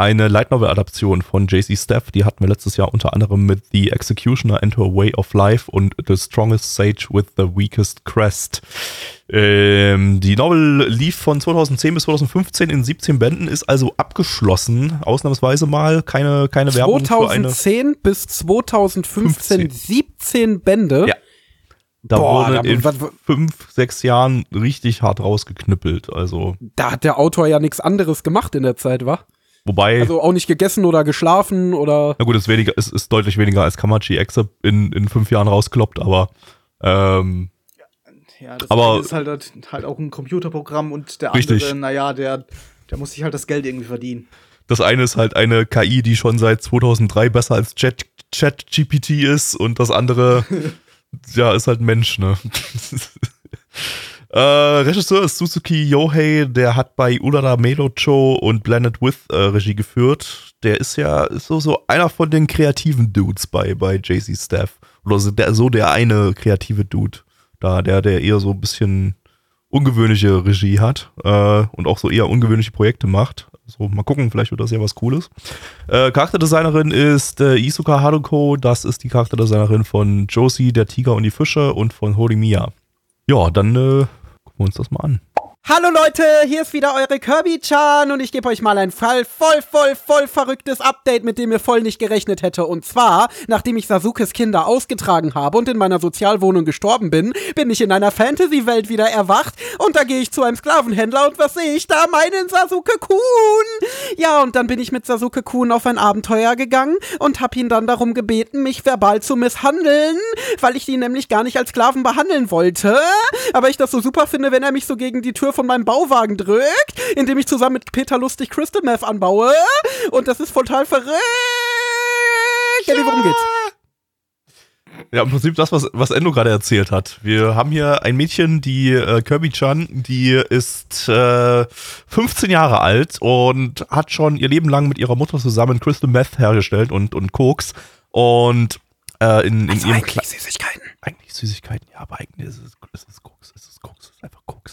Eine Light Novel Adaption von JC Staff, die hatten wir letztes Jahr unter anderem mit The Executioner and Her Way of Life und The Strongest Sage with the Weakest Crest. Ähm, die Novel lief von 2010 bis 2015 in 17 Bänden, ist also abgeschlossen, ausnahmsweise mal. Keine, keine Werbung für eine. 2010 bis 2015 15. 17 Bände. Ja. Da Boah, wurde in was- fünf, sechs Jahren richtig hart rausgeknüppelt. Also, Da hat der Autor ja nichts anderes gemacht in der Zeit, wa? Wobei, Also auch nicht gegessen oder geschlafen oder. na gut, es ist, weniger, es ist deutlich weniger als Kamachi Except in, in fünf Jahren rauskloppt, aber ähm, Ja, das Aber- eine ist halt, halt auch ein Computerprogramm und der Richtig. andere, naja, der, der muss sich halt das Geld irgendwie verdienen. Das eine ist halt eine KI, die schon seit 2003 besser als Chat, Chat GPT ist und das andere, ja, ist halt ein Mensch, ne? äh, Regisseur ist Suzuki Yohei, der hat bei Urara Melocho und Blended With äh, Regie geführt. Der ist ja so, so einer von den kreativen Dudes bei, bei JC Staff. Oder so der, so der eine kreative Dude. Da, der, der eher so ein bisschen ungewöhnliche Regie hat äh, und auch so eher ungewöhnliche Projekte macht. So, mal gucken, vielleicht wird das ja was Cooles. Äh, Charakterdesignerin ist äh, Isuka Haruko, das ist die Charakterdesignerin von Josie, der Tiger und die Fische und von Horimiya. Ja, dann äh, wir uns das mal an. Hallo Leute, hier ist wieder eure Kirby-chan und ich gebe euch mal ein voll, voll, voll, voll verrücktes Update, mit dem ihr voll nicht gerechnet hätte. Und zwar, nachdem ich Sasukes Kinder ausgetragen habe und in meiner Sozialwohnung gestorben bin, bin ich in einer Fantasy-Welt wieder erwacht und da gehe ich zu einem Sklavenhändler und was sehe ich da? Meinen Sasuke-Kun! Ja, und dann bin ich mit Sasuke-Kun auf ein Abenteuer gegangen und hab ihn dann darum gebeten, mich verbal zu misshandeln, weil ich ihn nämlich gar nicht als Sklaven behandeln wollte. Aber ich das so super finde, wenn er mich so gegen die Tür von meinem Bauwagen drückt, indem ich zusammen mit Peter Lustig Crystal Meth anbaue. Und das ist total verrückt. Jenny, worum geht's? Ja, im Prinzip das, was, was Endo gerade erzählt hat. Wir haben hier ein Mädchen, die äh, Kirby-chan, die ist äh, 15 Jahre alt und hat schon ihr Leben lang mit ihrer Mutter zusammen Crystal Meth hergestellt und, und Koks. Und äh, in, in ihrem Kle- Süßigkeiten. eigentlich Süßigkeiten, ja, aber eigentlich ist es, ist es Koks, ist einfach Koks.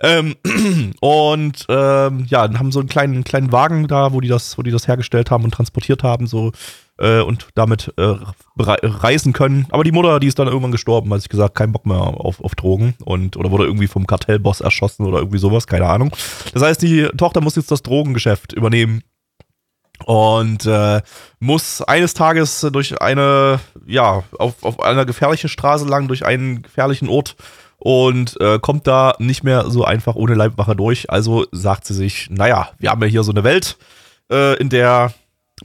Ähm, und ähm, ja, dann haben so einen kleinen, kleinen Wagen da, wo die das, wo die das hergestellt haben und transportiert haben, so äh, und damit äh, rei- reisen können. Aber die Mutter, die ist dann irgendwann gestorben, hat sich gesagt, kein Bock mehr auf, auf Drogen und oder wurde irgendwie vom Kartellboss erschossen oder irgendwie sowas, keine Ahnung. Das heißt, die Tochter muss jetzt das Drogengeschäft übernehmen und äh, muss eines Tages durch eine, ja, auf, auf einer gefährlichen Straße lang, durch einen gefährlichen Ort und äh, kommt da nicht mehr so einfach ohne Leibwache durch. Also sagt sie sich, naja, wir haben ja hier so eine Welt, äh, in der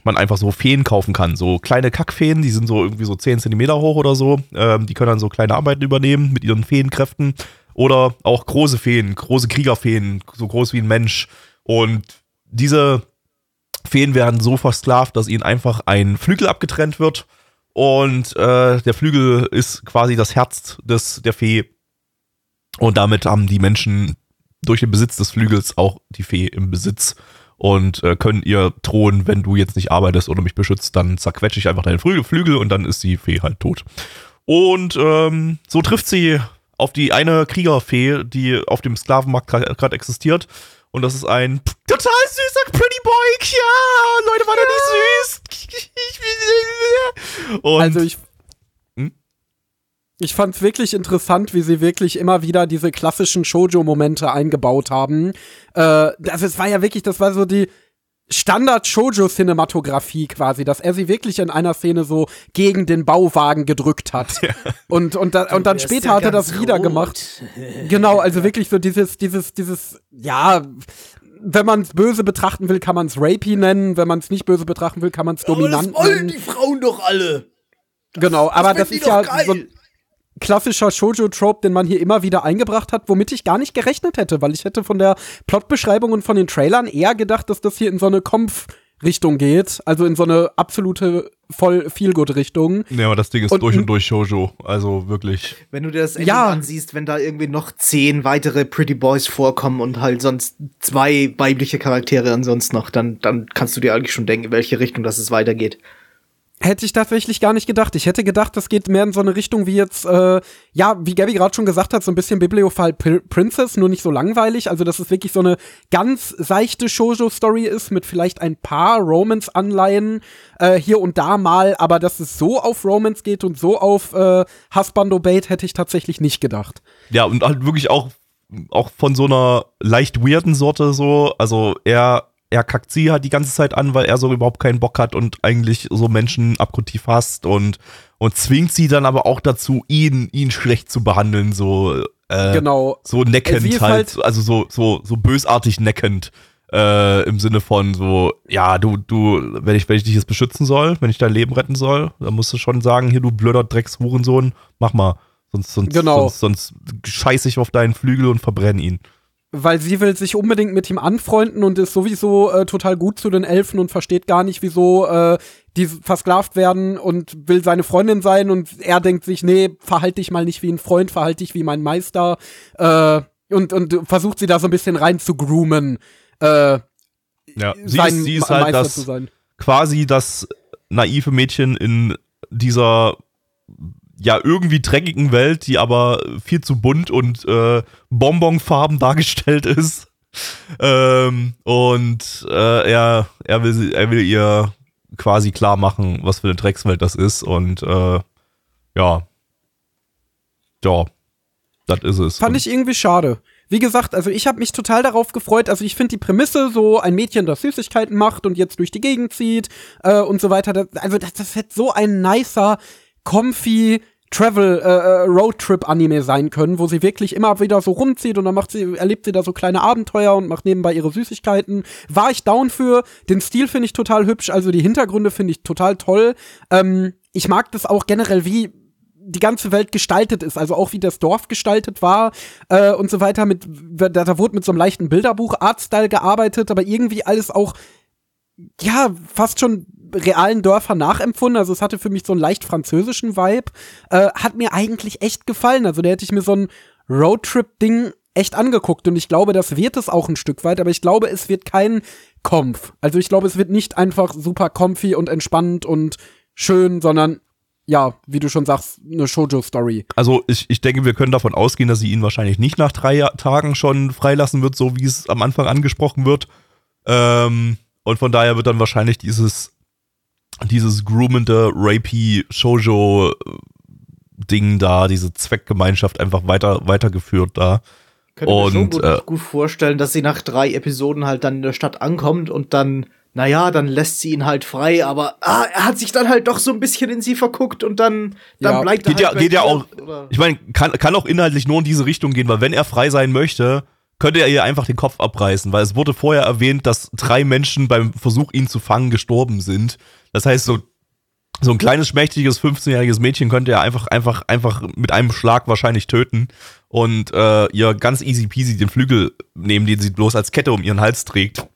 man einfach so Feen kaufen kann. So kleine Kackfeen, die sind so irgendwie so 10 Zentimeter hoch oder so. Ähm, die können dann so kleine Arbeiten übernehmen mit ihren Feenkräften. Oder auch große Feen, große Kriegerfeen, so groß wie ein Mensch. Und diese Feen werden so versklavt, dass ihnen einfach ein Flügel abgetrennt wird. Und äh, der Flügel ist quasi das Herz des, der Fee. Und damit haben die Menschen durch den Besitz des Flügels auch die Fee im Besitz und äh, können ihr drohen, wenn du jetzt nicht arbeitest oder mich beschützt, dann zerquetsche ich einfach deinen Flügel, Flügel und dann ist die Fee halt tot. Und ähm, so trifft sie auf die eine Kriegerfee, die auf dem Sklavenmarkt gerade existiert. Und das ist ein total süßer Pretty Boy. Ja, Leute, war der nicht süß? Und also ich ich fand es wirklich interessant, wie sie wirklich immer wieder diese klassischen Shoujo-Momente eingebaut haben. Äh, also es war ja wirklich, das war so die Standard-Shoujo-Cinematografie quasi, dass er sie wirklich in einer Szene so gegen den Bauwagen gedrückt hat. Ja. Und, und, da, und dann später ja hat er das wieder gemacht. Genau, also wirklich so dieses, dieses, dieses, ja, wenn man es böse betrachten will, kann man es Rapey nennen. Wenn man es nicht böse betrachten will, kann man es dominant aber das wollen die Frauen doch alle. Genau, aber das, das ist ja so, klassischer Shoujo-Trope, den man hier immer wieder eingebracht hat, womit ich gar nicht gerechnet hätte, weil ich hätte von der Plotbeschreibung und von den Trailern eher gedacht, dass das hier in so eine Kampf Richtung geht, also in so eine absolute voll Feelgood Richtung. Ja, aber das Ding ist und, durch und durch Shoujo, also wirklich. Wenn du dir das Ende ja. ansiehst, wenn da irgendwie noch zehn weitere Pretty Boys vorkommen und halt sonst zwei weibliche Charaktere ansonsten noch, dann dann kannst du dir eigentlich schon denken, in welche Richtung das es weitergeht. Hätte ich tatsächlich gar nicht gedacht. Ich hätte gedacht, das geht mehr in so eine Richtung wie jetzt, äh, ja, wie Gabby gerade schon gesagt hat, so ein bisschen Bibliophile Princess, nur nicht so langweilig. Also, dass es wirklich so eine ganz seichte Shoujo-Story ist mit vielleicht ein paar Romance-Anleihen äh, hier und da mal, aber dass es so auf Romance geht und so auf äh, Husbando-Bait, hätte ich tatsächlich nicht gedacht. Ja, und halt wirklich auch, auch von so einer leicht weirden Sorte so. Also, er er kackt sie halt die ganze Zeit an, weil er so überhaupt keinen Bock hat und eigentlich so Menschen abgrundtief hasst und, und zwingt sie dann aber auch dazu, ihn, ihn schlecht zu behandeln, so, äh, genau. so neckend halt, halt, also so, so, so bösartig neckend. Äh, im Sinne von so, ja, du, du, wenn ich, wenn ich dich jetzt beschützen soll, wenn ich dein Leben retten soll, dann musst du schon sagen, hier, du blöder Dreckshurensohn, mach mal. Sonst, sonst, genau. sonst, sonst scheiß ich auf deinen Flügel und verbrenne ihn weil sie will sich unbedingt mit ihm anfreunden und ist sowieso äh, total gut zu den Elfen und versteht gar nicht, wieso äh, die versklavt werden und will seine Freundin sein und er denkt sich, nee, verhalte dich mal nicht wie ein Freund, verhalte dich wie mein Meister äh, und, und versucht sie da so ein bisschen rein zu groomen. Äh, ja, sie ist, sie ist halt das, quasi das naive Mädchen in dieser ja irgendwie dreckigen Welt, die aber viel zu bunt und äh, Bonbonfarben dargestellt ist. Ähm, und äh, er, er, will, er will ihr quasi klar machen, was für eine Dreckswelt das ist. Und äh, ja. Ja, das ist es. Fand ich irgendwie schade. Wie gesagt, also ich habe mich total darauf gefreut. Also ich finde die Prämisse so ein Mädchen, das Süßigkeiten macht und jetzt durch die Gegend zieht äh, und so weiter. Das, also das, das hätte so ein nicer comfy Travel äh, äh, Roadtrip Anime sein können, wo sie wirklich immer wieder so rumzieht und dann macht sie erlebt sie da so kleine Abenteuer und macht nebenbei ihre Süßigkeiten. War ich down für. Den Stil finde ich total hübsch, also die Hintergründe finde ich total toll. Ähm, ich mag das auch generell wie die ganze Welt gestaltet ist, also auch wie das Dorf gestaltet war äh, und so weiter. Mit da, da wurde mit so einem leichten Bilderbuch Artstyle gearbeitet, aber irgendwie alles auch ja fast schon realen Dörfern nachempfunden. Also es hatte für mich so einen leicht französischen Vibe. Äh, hat mir eigentlich echt gefallen. Also da hätte ich mir so ein Roadtrip-Ding echt angeguckt und ich glaube, das wird es auch ein Stück weit, aber ich glaube, es wird kein Kompf. Also ich glaube, es wird nicht einfach super comfy und entspannt und schön, sondern ja, wie du schon sagst, eine Shoujo-Story. Also ich, ich denke, wir können davon ausgehen, dass sie ihn wahrscheinlich nicht nach drei Tagen schon freilassen wird, so wie es am Anfang angesprochen wird. Ähm, und von daher wird dann wahrscheinlich dieses dieses groomende, rapey Shoujo-Ding da, diese Zweckgemeinschaft einfach weiter, weitergeführt da. Könnte und, mir schon gut, äh, gut vorstellen, dass sie nach drei Episoden halt dann in der Stadt ankommt und dann naja, dann lässt sie ihn halt frei, aber ah, er hat sich dann halt doch so ein bisschen in sie verguckt und dann, dann ja. bleibt er geht halt ja, geht ja auch, oder? ich meine, kann, kann auch inhaltlich nur in diese Richtung gehen, weil wenn er frei sein möchte, könnte er ihr einfach den Kopf abreißen, weil es wurde vorher erwähnt, dass drei Menschen beim Versuch, ihn zu fangen, gestorben sind. Das heißt, so, so ein kleines, schmächtiges 15-jähriges Mädchen könnte er einfach, einfach, einfach mit einem Schlag wahrscheinlich töten und äh, ihr ganz easy peasy den Flügel nehmen, den sie bloß als Kette um ihren Hals trägt.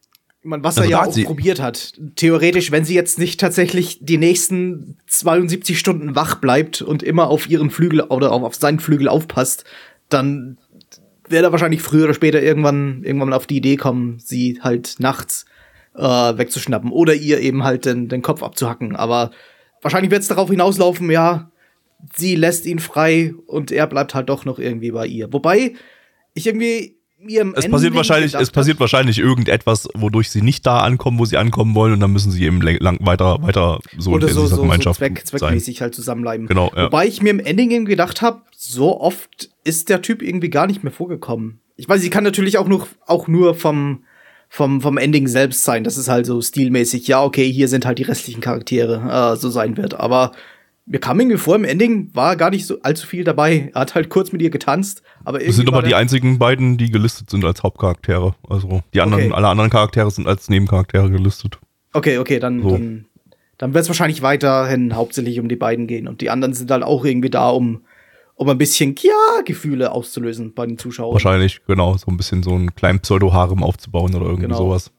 Man, was also er ja auch probiert hat. Theoretisch, wenn sie jetzt nicht tatsächlich die nächsten 72 Stunden wach bleibt und immer auf ihren Flügel oder auf seinen Flügel aufpasst, dann wird er wahrscheinlich früher oder später irgendwann, irgendwann mal auf die Idee kommen, sie halt nachts äh, wegzuschnappen oder ihr eben halt den, den Kopf abzuhacken. Aber wahrscheinlich wird es darauf hinauslaufen, ja, sie lässt ihn frei und er bleibt halt doch noch irgendwie bei ihr. Wobei ich irgendwie mir im Es passiert wahrscheinlich, es passiert wahrscheinlich irgendetwas, wodurch sie nicht da ankommen, wo sie ankommen wollen, und dann müssen sie eben lang, weiter, weiter so oder in so, dieser so, so Gemeinschaft zweck, zweckmäßig halt zusammenbleiben. Genau, ja. Wobei ich mir im Ending irgendwie gedacht habe, so oft ist der Typ irgendwie gar nicht mehr vorgekommen. Ich weiß, sie kann natürlich auch nur, auch nur vom, vom, vom Ending selbst sein. Das ist halt so stilmäßig, ja, okay, hier sind halt die restlichen Charaktere, äh, so sein wird. Aber mir kam irgendwie vor, im Ending war gar nicht so allzu viel dabei. Er hat halt kurz mit ihr getanzt, aber Das sind aber die einzigen beiden, die gelistet sind als Hauptcharaktere. Also die anderen, Okay. alle anderen Charaktere sind als Nebencharaktere gelistet. Okay, okay, dann, So. dann, dann wird es wahrscheinlich weiterhin hauptsächlich um die beiden gehen. Und die anderen sind halt auch irgendwie da, um, um ein bisschen Ja-Gefühle auszulösen bei den Zuschauern. Wahrscheinlich, genau, so ein bisschen so einen kleinen Pseudo-Harem aufzubauen oder irgendwie Genau. sowas.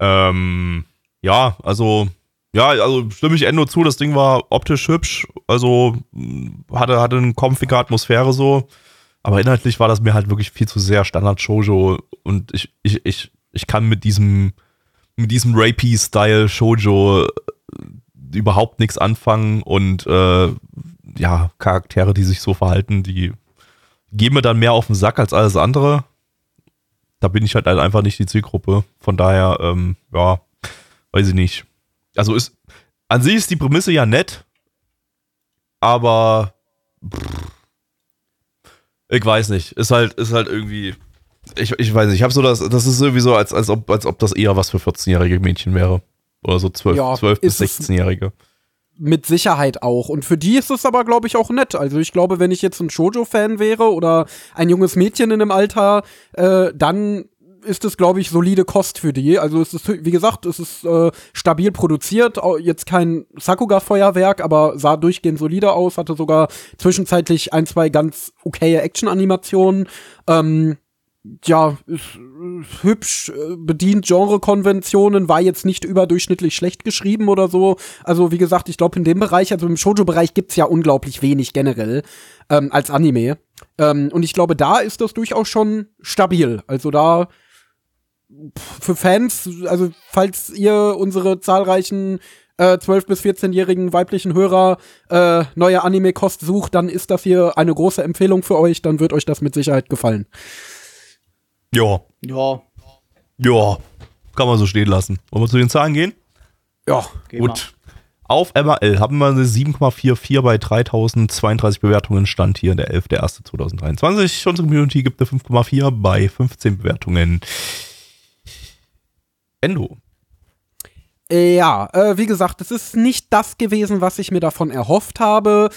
Ähm, ja, also, ja, also stimme ich Endo zu, das Ding war optisch hübsch, also mh, hatte, hatte eine comfige Atmosphäre so, aber inhaltlich war das mir halt wirklich viel zu sehr Standard-Shoujo und ich, ich, ich, ich kann mit diesem, mit diesem Rapey-Style Shoujo äh, überhaupt nichts anfangen und äh, ja, Charaktere, die sich so verhalten, die gehen mir dann mehr auf den Sack als alles andere. Da bin ich halt einfach nicht die Zielgruppe. Von daher, ähm, ja, weiß ich nicht. Also ist, an sich ist die Prämisse ja nett, aber pff, ich weiß nicht. Ist halt, ist halt irgendwie, ich, ich weiß nicht, ich habe so das, das ist sowieso, als, als, ob, als ob das eher was für 14-jährige Mädchen wäre. Oder so 12, Ja, 12 bis ist es- 16-jährige. Mit Sicherheit auch. Und für die ist es aber, glaube ich, auch nett. Also ich glaube, wenn ich jetzt ein Shoujo-Fan wäre oder ein junges Mädchen in dem Alter, äh, dann ist es, glaube ich, solide Kost für die. Also es ist, wie gesagt, es ist äh, stabil produziert, jetzt kein Sakuga-Feuerwerk, aber sah durchgehend solide aus, hatte sogar zwischenzeitlich ein, zwei ganz okaye Action-Animationen. Ähm, ja, ist, äh, hübsch, äh, bedient Genrekonventionen, war jetzt nicht überdurchschnittlich schlecht geschrieben oder so. Also wie gesagt, ich glaube in dem Bereich, also im Shoujo-Bereich gibt's ja unglaublich wenig generell ähm, als Anime. Ähm, und ich glaube, da ist das durchaus schon stabil. Also da für Fans, also falls ihr unsere zahlreichen äh, 12- bis 14-jährigen weiblichen Hörer äh, neue Anime-Kost sucht, dann ist das hier eine große Empfehlung für euch. Dann wird euch das mit Sicherheit gefallen. Ja, Ja, ja, kann man so stehen lassen. Wollen wir zu den Zahlen gehen? Ja, geh Gut. Auf MRL haben wir eine 7,44 bei 3032 Bewertungen. Stand hier der 11.01.2023. Unsere Community gibt eine 5,4 bei 15 Bewertungen. Endo. Ja, äh, wie gesagt, es ist nicht das gewesen, was ich mir davon erhofft habe.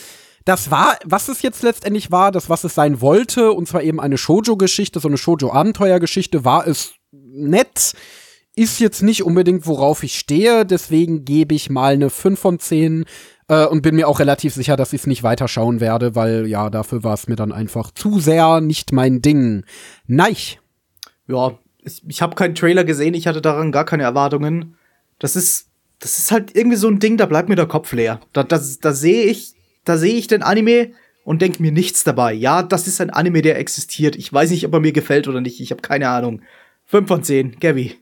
Das war, was es jetzt letztendlich war, das, was es sein wollte, und zwar eben eine Shoujo-Geschichte, so eine Shoujo-Abenteuergeschichte, war es nett. Ist jetzt nicht unbedingt, worauf ich stehe, deswegen gebe ich mal eine 5 von 10 äh, und bin mir auch relativ sicher, dass ich es nicht weiterschauen werde, weil ja, dafür war es mir dann einfach zu sehr nicht mein Ding. Nein. ja. Ich, habe keinen Trailer gesehen, ich hatte daran gar keine Erwartungen. Das ist, das ist halt irgendwie so ein Ding, da bleibt mir der Kopf leer. Da, da, da sehe ich, da ich den Anime und denke mir nichts dabei. Ja, das ist ein Anime, der existiert. Ich weiß nicht, ob er mir gefällt oder nicht. Ich habe keine Ahnung. 5 von 10, Gabby.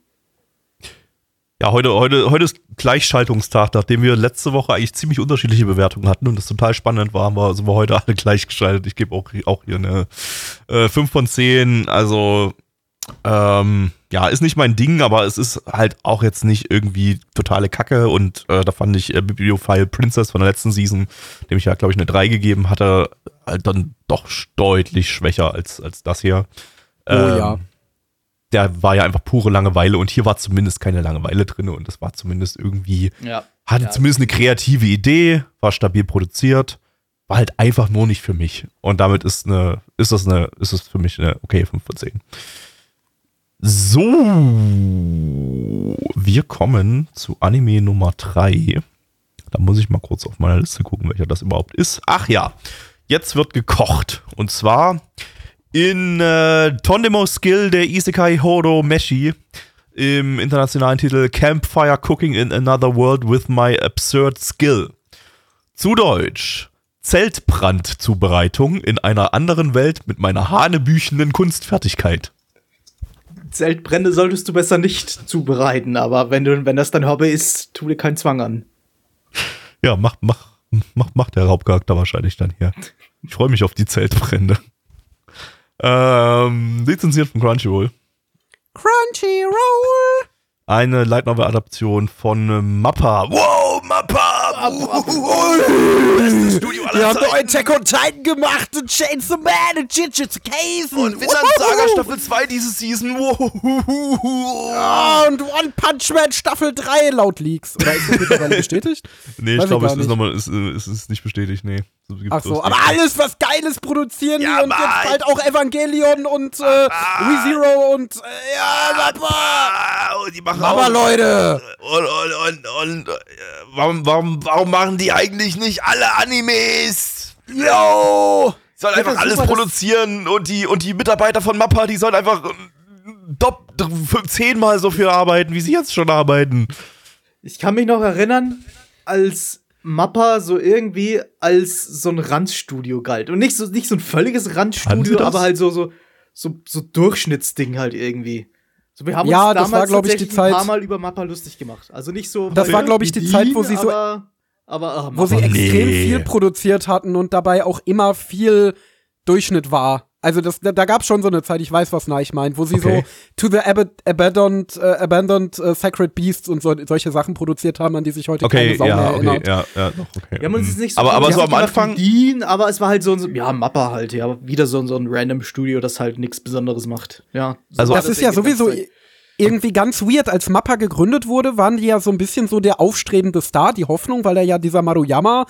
Ja, heute, heute, heute ist Gleichschaltungstag, nachdem wir letzte Woche eigentlich ziemlich unterschiedliche Bewertungen hatten und das total spannend war, wir, sind wir heute alle gleichgeschaltet. Ich gebe auch, auch hier eine äh, 5 von 10. Also, ähm, ja, ist nicht mein Ding, aber es ist halt auch jetzt nicht irgendwie totale Kacke und äh, da fand ich äh, Bibliophile Princess von der letzten Season, dem ich ja, glaube ich, eine 3 gegeben hatte, halt dann doch deutlich schwächer als, als das hier. Oh Ähm, ja. der war ja einfach pure Langeweile und hier war zumindest keine Langeweile drin und das war zumindest irgendwie, Ja. hatte Ja. zumindest eine kreative Idee, war stabil produziert, war halt einfach nur nicht für mich. Und damit ist eine, ist das eine, ist es für mich eine okay 5 von 10. So, wir kommen zu Anime Nummer 3. Da muss ich mal kurz auf meiner Liste gucken, welcher das überhaupt ist. Ach ja, jetzt wird gekocht. Und zwar in äh, Tondemo Skill der Isekai Horo Meshi im internationalen Titel Campfire Cooking in Another World with My Absurd Skill. Zu Deutsch. Zeltbrandzubereitung in einer anderen Welt mit meiner hanebüchenden Kunstfertigkeit. Zeltbrände solltest du besser nicht zubereiten, aber wenn du, wenn das dein Hobby ist, tu dir keinen Zwang an. Ja, macht, mach, mach, macht der Hauptcharakter wahrscheinlich dann hier. Ich freue mich auf die Zeltbrände. Ähm, lizenziert von Crunchyroll. Crunchyroll. Eine Light Novel Adaption von ähm, Mappa. Wow, Mappa! Bestes Studio aller Wir haben neuen Attack on Titan gemacht und Chainsaw Man und Jujutsu Kaisen. Und Vinland Saga Staffel 2 diese Season. Ah, und One Punch Man Staffel 3 laut Leaks. Oder ist das mittlerweile bestätigt? Nee, ich glaube, gar es ist nicht. nochmal, es, es ist nicht bestätigt, nee. Ach so, aber alles was Geiles produzieren Ja, die und Mann. jetzt bald auch Evangelion und äh, ReZero und äh, ja, Mappa. Ah, und die machen Aber auch- Leute. Und, und, und, und äh, warum, warum, warum machen die eigentlich nicht alle Animes? Yo! Sollen einfach alles super, produzieren und die, und die Mitarbeiter von Mappa, die sollen einfach ähm, dopp, zehnmal so viel arbeiten, wie sie jetzt schon arbeiten. Ich kann mich noch erinnern, als Mappa so irgendwie als so ein Randstudio galt. Und nicht so, nicht so ein völliges Randstudio, das? aber halt so, so, so, so Durchschnittsding halt irgendwie. So, wir haben Ja, uns das damals war, glaub ich, die tatsächlich ein paar Zeit- Mal über Mappa lustig gemacht. Also nicht so. Das weil war, glaub ich, die Zeit, wo sie so- Aber, aber ah, Wo sie. Nee. extrem viel produziert hatten und dabei auch immer viel Durchschnitt war. Also das, da, da gab es schon so eine Zeit, ich weiß, was nah ich meine, wo sie Okay. so To the Ab Abandoned, äh, Abandoned äh, Sacred Beasts und so, solche Sachen produziert haben, an die sich heute Okay, keine Sau ja, mehr okay, erinnert. ja, ja, doch, okay. Wir haben uns jetzt nicht so aber, aber so am Anfang, Dean, aber es war halt so, ein- ja, Mappa halt, ja, wieder so, ein- so ein random Studio, das halt nichts Besonderes macht. Ja. so Also- war Das ist ja sowieso irgendwie ganz weird. Als Mappa gegründet wurde, waren die ja so ein bisschen so der aufstrebende Star, die Hoffnung, weil er ja dieser Maruyama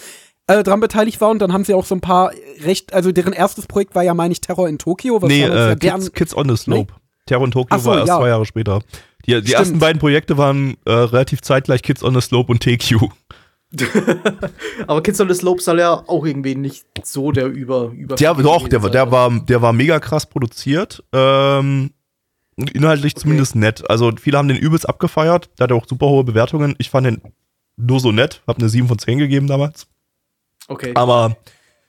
äh, dran beteiligt war und dann haben sie auch so ein paar recht, also deren erstes Projekt war ja, meine ich, Terror in Tokio. Was nee, war das? ja äh, deren, Kids, Kids on the Slope. Terror in Tokio so, war erst ja. zwei Jahre später. Die, die Stimmt. ersten beiden Projekte waren äh, relativ zeitgleich Kids on the Slope und TQ. Aber Kids on the Slope soll ja auch irgendwie nicht so der über über Der, doch, der, war- der, war, der war mega krass produziert. Ähm, inhaltlich zumindest nett. Also viele haben den übelst abgefeiert. Der hatte auch super hohe Bewertungen. Ich fand den nur so nett. Hab eine 7 von 10 gegeben damals. Okay. Aber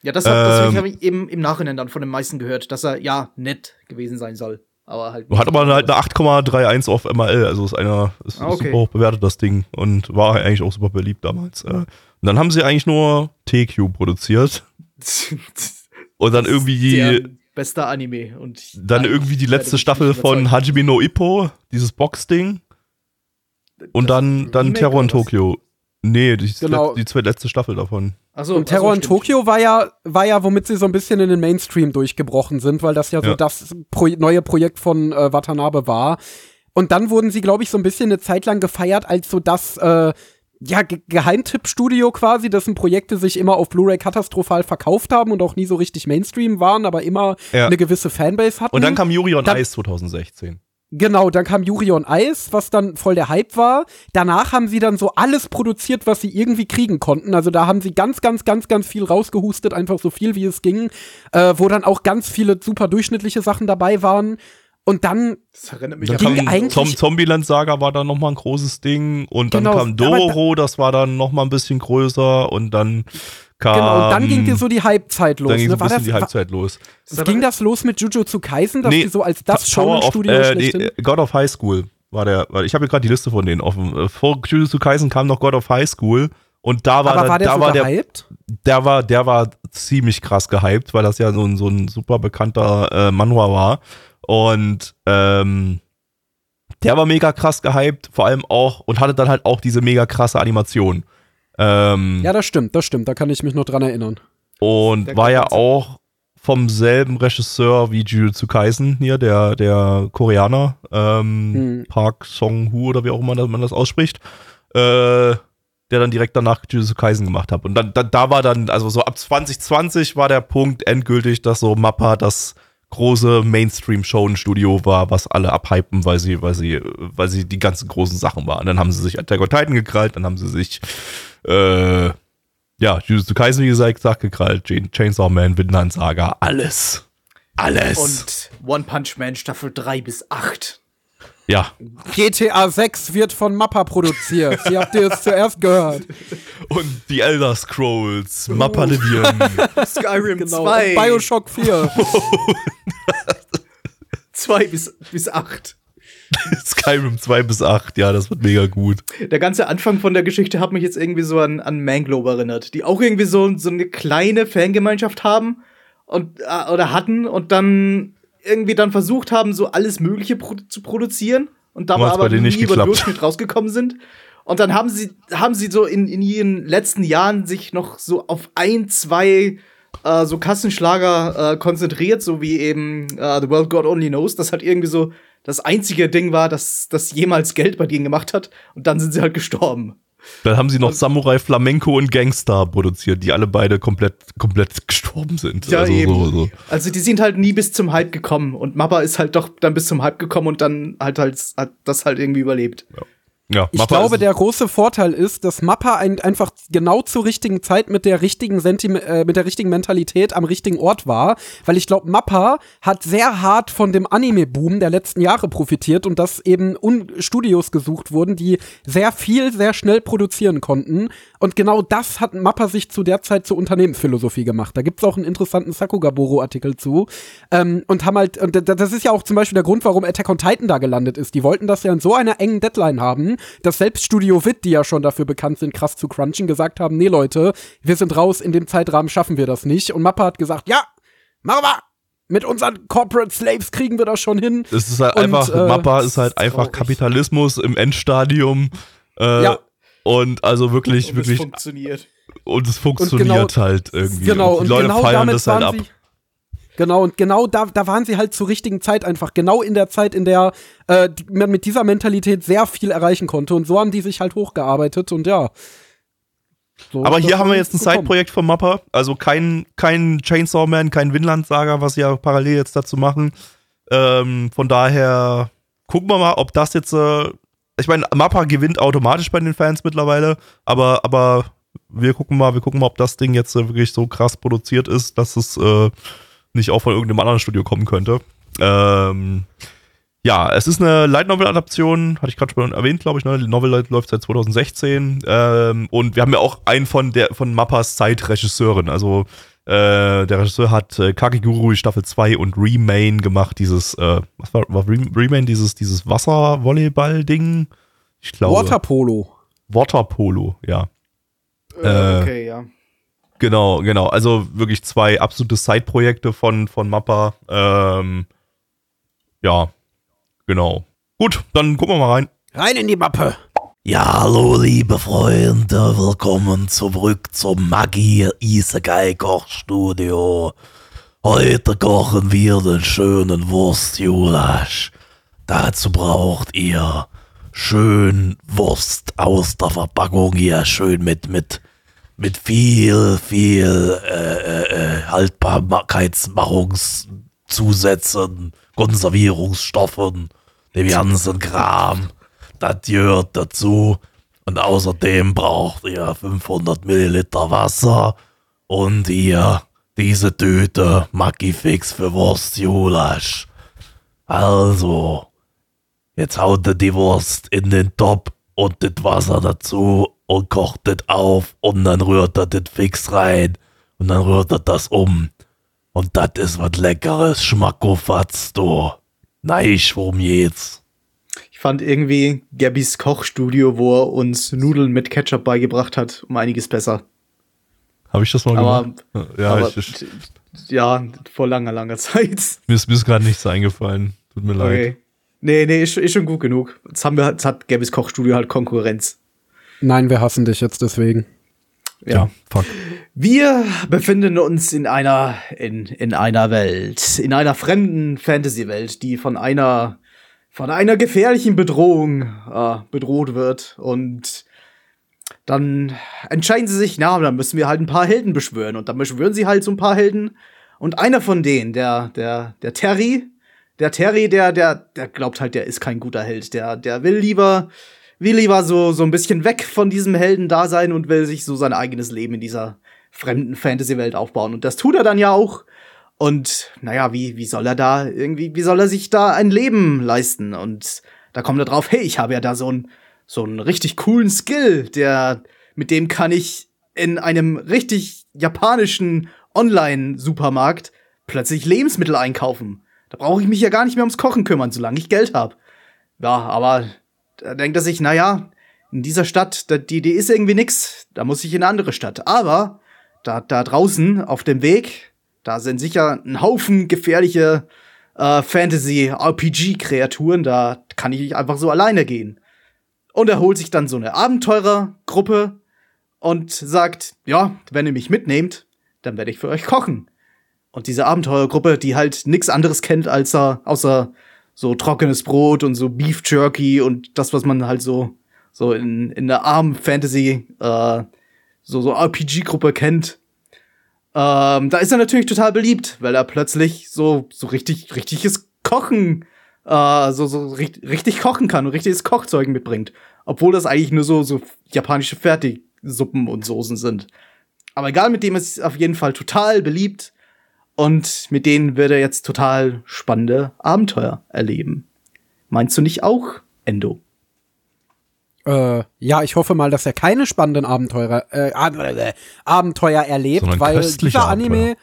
Ja, das, hat, das Ähm, habe ich eben im Nachhinein dann von den meisten gehört, dass er ja nett gewesen sein soll. Aber halt. hat aber halt eine 8,31 auf MRL. Also ist einer ist, Ah, ist okay. super hoch bewertet, das Ding. Und war eigentlich auch super beliebt damals. Äh, Und dann haben sie eigentlich nur TQ produziert. Und dann irgendwie die, bester Anime und dann irgendwie die letzte Staffel von. Hajime no Ippo, dieses Box-Ding. Und Das dann, dann Terror in? Tokio. Nee, die, Genau. die zweitletzte Staffel davon. Ach so, und Terror so, in. Tokio war ja, war ja, womit sie so ein bisschen in den Mainstream durchgebrochen sind, weil das ja so Ja. das Pro neue Projekt von äh, Watanabe war. Und dann wurden sie, glaube ich, so ein bisschen eine Zeit lang gefeiert als so das, äh, ja, Ge Geheimtipp-Studio quasi, dessen Projekte sich immer auf Blu-ray katastrophal verkauft haben und auch nie so richtig Mainstream waren, aber immer Ja. eine gewisse Fanbase hatten. Und dann kam Yuri on Dann- Ice 2016. Genau, dann kam Yuri on Ice, was dann voll der Hype war. Danach haben sie dann so alles produziert, was sie irgendwie kriegen konnten. Also da haben sie ganz, ganz, ganz, ganz viel rausgehustet, einfach so viel wie es ging, äh, wo dann auch ganz viele super durchschnittliche Sachen dabei waren. Und dann, Das erinnert mich Dann ging an kam eigentlich- Zom Zombieland Saga war dann nochmal ein großes Ding. Und dann Genau, kam aber Dororo, das war dann nochmal ein bisschen größer. Und dann kam. genau, und dann ging dir so die Hypezeit los. Dann ging so ne? ein War bisschen das, die war, Halbzeit los. ging das los mit Jujutsu Kaisen, dass Nee, die so als das Shonen-Studio äh, nee, God of High School war der. weil Ich habe hier gerade die Liste von denen offen. Äh, Vor Jujutsu Kaisen kam noch God of High School. Und da war, aber war der da so war der, gehypt? der war, der war ziemlich krass gehypt, weil das ja so ein, so ein super bekannter äh, Manhwa war. Und ähm, der war mega krass gehypt, vor allem auch, und hatte dann halt auch diese mega krasse Animation. Ähm, Ja, das stimmt, das stimmt. Da kann ich mich noch dran erinnern. und Der war ja auch vom selben Regisseur wie Jujutsu Kaisen hier, der, der Koreaner, ähm, Hm. Park Song-hu oder wie auch immer man das ausspricht, äh, der dann direkt danach Jujutsu Kaisen gemacht hat. Und dann, da, da war dann, also so ab 2020 war der Punkt endgültig, dass so Mappa das große Mainstream-Shonen-Studio war, was alle abhypen, weil sie, weil sie, weil sie die ganzen großen Sachen waren. Dann haben sie sich Attack on Titan gekrallt, dann haben sie sich, äh, ja, Jujutsu Kaisen, wie gesagt, gekrallt, Chain- Chainsaw Man, Vinland Saga, alles. Alles. Und One Punch Man Staffel 3 bis 8. Ja. GTA 6 wird von Mappa produziert. Hier habt ihr es zuerst gehört. Und die Elder Scrolls, Mappa Livian. Skyrim Genau. 2. Und Bioshock 4. 2 bis, bis 8. Skyrim 2 bis 8, ja, das wird mega gut. Der ganze Anfang von der Geschichte hat mich jetzt irgendwie so an, an Manglobe erinnert, die auch irgendwie so, so eine kleine Fangemeinschaft haben und, äh, oder hatten und dann irgendwie dann versucht haben, so alles Mögliche pro zu produzieren und dabei aber nie nicht über. Durchschnitt rausgekommen sind. Und dann haben sie, haben sie so in, in ihren letzten Jahren sich noch so auf ein, zwei äh, so Kassenschlager äh, konzentriert, so wie eben äh, The World God Only Knows, das halt irgendwie so das einzige Ding war, das, das jemals Geld bei denen gemacht hat. Und dann sind sie halt gestorben. Dann haben sie noch Samurai Flamenco und Gangstar produziert, die alle beide komplett, komplett gestorben sind. Ja, also, eben. So, so. Also die sind halt nie bis zum Hype gekommen. Und Mappa ist halt doch dann bis zum Hype gekommen und dann halt halt hat das halt irgendwie überlebt. Ja, Ich Mappa glaube, der große Vorteil ist, dass Mappa ein, einfach genau zur richtigen Zeit mit der richtigen Sentim äh, mit der richtigen Mentalität am richtigen Ort war, weil ich glaube, Mappa hat sehr hart von dem Anime-Boom der letzten Jahre profitiert und dass eben Un Studios gesucht wurden, die sehr viel, sehr schnell produzieren konnten. Und genau das hat Mappa sich zu der Zeit zur Unternehmensphilosophie gemacht. Da gibt's auch einen interessanten Sakugaboro-Artikel zu. Ähm, und haben halt, und das ist ja auch zum Beispiel der Grund, warum Attack on Titan da gelandet ist. Die wollten das ja in so einer engen Deadline haben, dass selbst Studio Wit, die ja schon dafür bekannt sind, krass zu crunchen, gesagt haben, nee Leute, wir sind raus, in dem Zeitrahmen schaffen wir das nicht. Und Mappa hat gesagt, ja, machen wir! Mit unseren Corporate Slaves kriegen wir das schon hin. Es ist halt Und, einfach, äh, Mappa ist halt einfach traurig. Kapitalismus im Endstadium. Äh, Ja. Und also wirklich, Und wirklich, es funktioniert. und es funktioniert halt irgendwie. Genau, und und, die Leute genau feiern damit das halt ab. Genau, und genau da, da waren sie halt zur richtigen Zeit einfach. Genau in der Zeit, in der äh, die, man mit dieser Mentalität sehr viel erreichen konnte. Und so haben die sich halt hochgearbeitet und ja. So Aber hier haben wir jetzt ein. Side-Projekt von Mappa. Also kein, kein Chainsaw Man, kein Vinland Saga, was sie ja parallel jetzt dazu machen. Ähm, von daher gucken wir mal, ob das jetzt. Äh, ich meine, Mappa gewinnt automatisch bei den Fans mittlerweile, aber, aber wir gucken mal, wir gucken mal, ob das Ding jetzt äh, wirklich so krass produziert ist, dass es äh, nicht auch von irgendeinem anderen Studio kommen könnte. Ähm, ja, es ist eine Light Novel Adaption, hatte ich gerade schon erwähnt, glaube ich. Ne? Die Novel läuft seit 2016 ähm, und wir haben ja auch einen von der von Mappas Zeitregisseurin. Also äh, der Regisseur hat äh, Kakiguru Staffel 2 und Remain gemacht. Dieses äh, was war, war Rem- Remain dieses dieses Wasservolleyball-Ding? Ich glaube Waterpolo. Waterpolo, ja. Äh, Äh, okay, ja. Genau, genau. Also wirklich zwei absolute Side-Projekte von, von Mappa. Ähm, ja, genau. Gut, dann gucken wir mal rein. Rein in die Mappe. Ja, hallo liebe Freunde, willkommen zurück zum Magie Isekai Kochstudio. Heute kochen wir den schönen Wurstjulasch. Dazu braucht ihr schön Wurst aus der Verpackung hier, schön mit, mit, mit viel, viel äh, äh, äh, Haltbarkeitsmachungszusätzen, Konservierungsstoffen, dem ganzen Kram. Das gehört dazu. Und außerdem braucht ihr 500 Milliliter Wasser und ihr diese Tüte Magifix für Wurstjulasch. Also, jetzt haut ihr die Wurst in den Topf und das Wasser dazu und kocht das auf und dann rührt ihr das fix rein und dann rührt ihr das um. Und das ist was Leckeres, Schmackofatz, du. Nein, worum geht's? Ich fand irgendwie Gabbys Kochstudio, wo er uns Nudeln mit Ketchup beigebracht hat, um einiges besser. Habe ich das mal Aber- gemacht? Ja, Aber ich, ich, ja, vor langer, langer Zeit. mir ist, mir ist gerade nichts eingefallen. Tut mir leid. Okay. Nee, nee, ist, ist schon gut genug. Jetzt, haben wir, jetzt hat Gabbys Kochstudio halt Konkurrenz. Nein, wir hassen dich jetzt deswegen. Ja. Fuck. Wir befinden uns in einer, in, in einer Welt, in einer fremden Fantasy-Welt, die von einer, von einer gefährlichen Bedrohung äh, bedroht wird. Und dann entscheiden sie sich, na, dann müssen wir halt ein paar Helden beschwören. Und dann beschwören sie halt so ein paar Helden. Und einer von denen, der, der, der Terry, der Terry, der, der, der glaubt halt, der ist kein guter Held. Der, der will lieber, will lieber so, so ein bisschen weg von diesem Helden-Dasein und will sich so sein eigenes Leben in dieser fremden Fantasy-Welt aufbauen. Und das tut er dann ja auch. Und naja, wie, wie soll er da irgendwie, wie soll er sich da ein Leben leisten? Und da kommt er drauf, hey, ich habe ja da so einen so richtig coolen Skill, der mit dem kann ich in einem richtig japanischen Online-Supermarkt plötzlich Lebensmittel einkaufen. Da brauche ich mich ja gar nicht mehr ums Kochen kümmern, solange ich Geld habe. Ja, aber da denkt er sich, na ja, in dieser Stadt, die, die ist irgendwie nix. Da muss ich in eine andere Stadt. Aber da, da draußen auf dem Weg, da sind sicher ein Haufen gefährliche äh, Fantasy-RPG-Kreaturen. Da kann ich einfach so alleine gehen. Und er holt sich dann so eine Abenteurergruppe und sagt, ja, wenn ihr mich mitnehmt, dann werde ich für euch kochen. Und diese Abenteurergruppe, die halt nichts anderes kennt als außer so trockenes Brot und so Beef Jerky und das, was man halt so so in, in der armen Fantasy äh, so so RPG-Gruppe kennt. Ähm, da ist er natürlich total beliebt, weil er plötzlich so so richtig richtiges Kochen äh, so so richtig, richtig kochen kann und richtiges Kochzeug mitbringt, obwohl das eigentlich nur so so japanische Fertigsuppen und Soßen sind. Aber egal, mit dem ist auf jeden Fall total beliebt. Und mit denen wird er jetzt total spannende Abenteuer erleben. Meinst du nicht auch, Endo? Äh, ja, ich hoffe mal, dass er keine spannenden Abenteuer, äh, äh, Abenteuer erlebt, Sondern weil dieser Anime Abenteuer.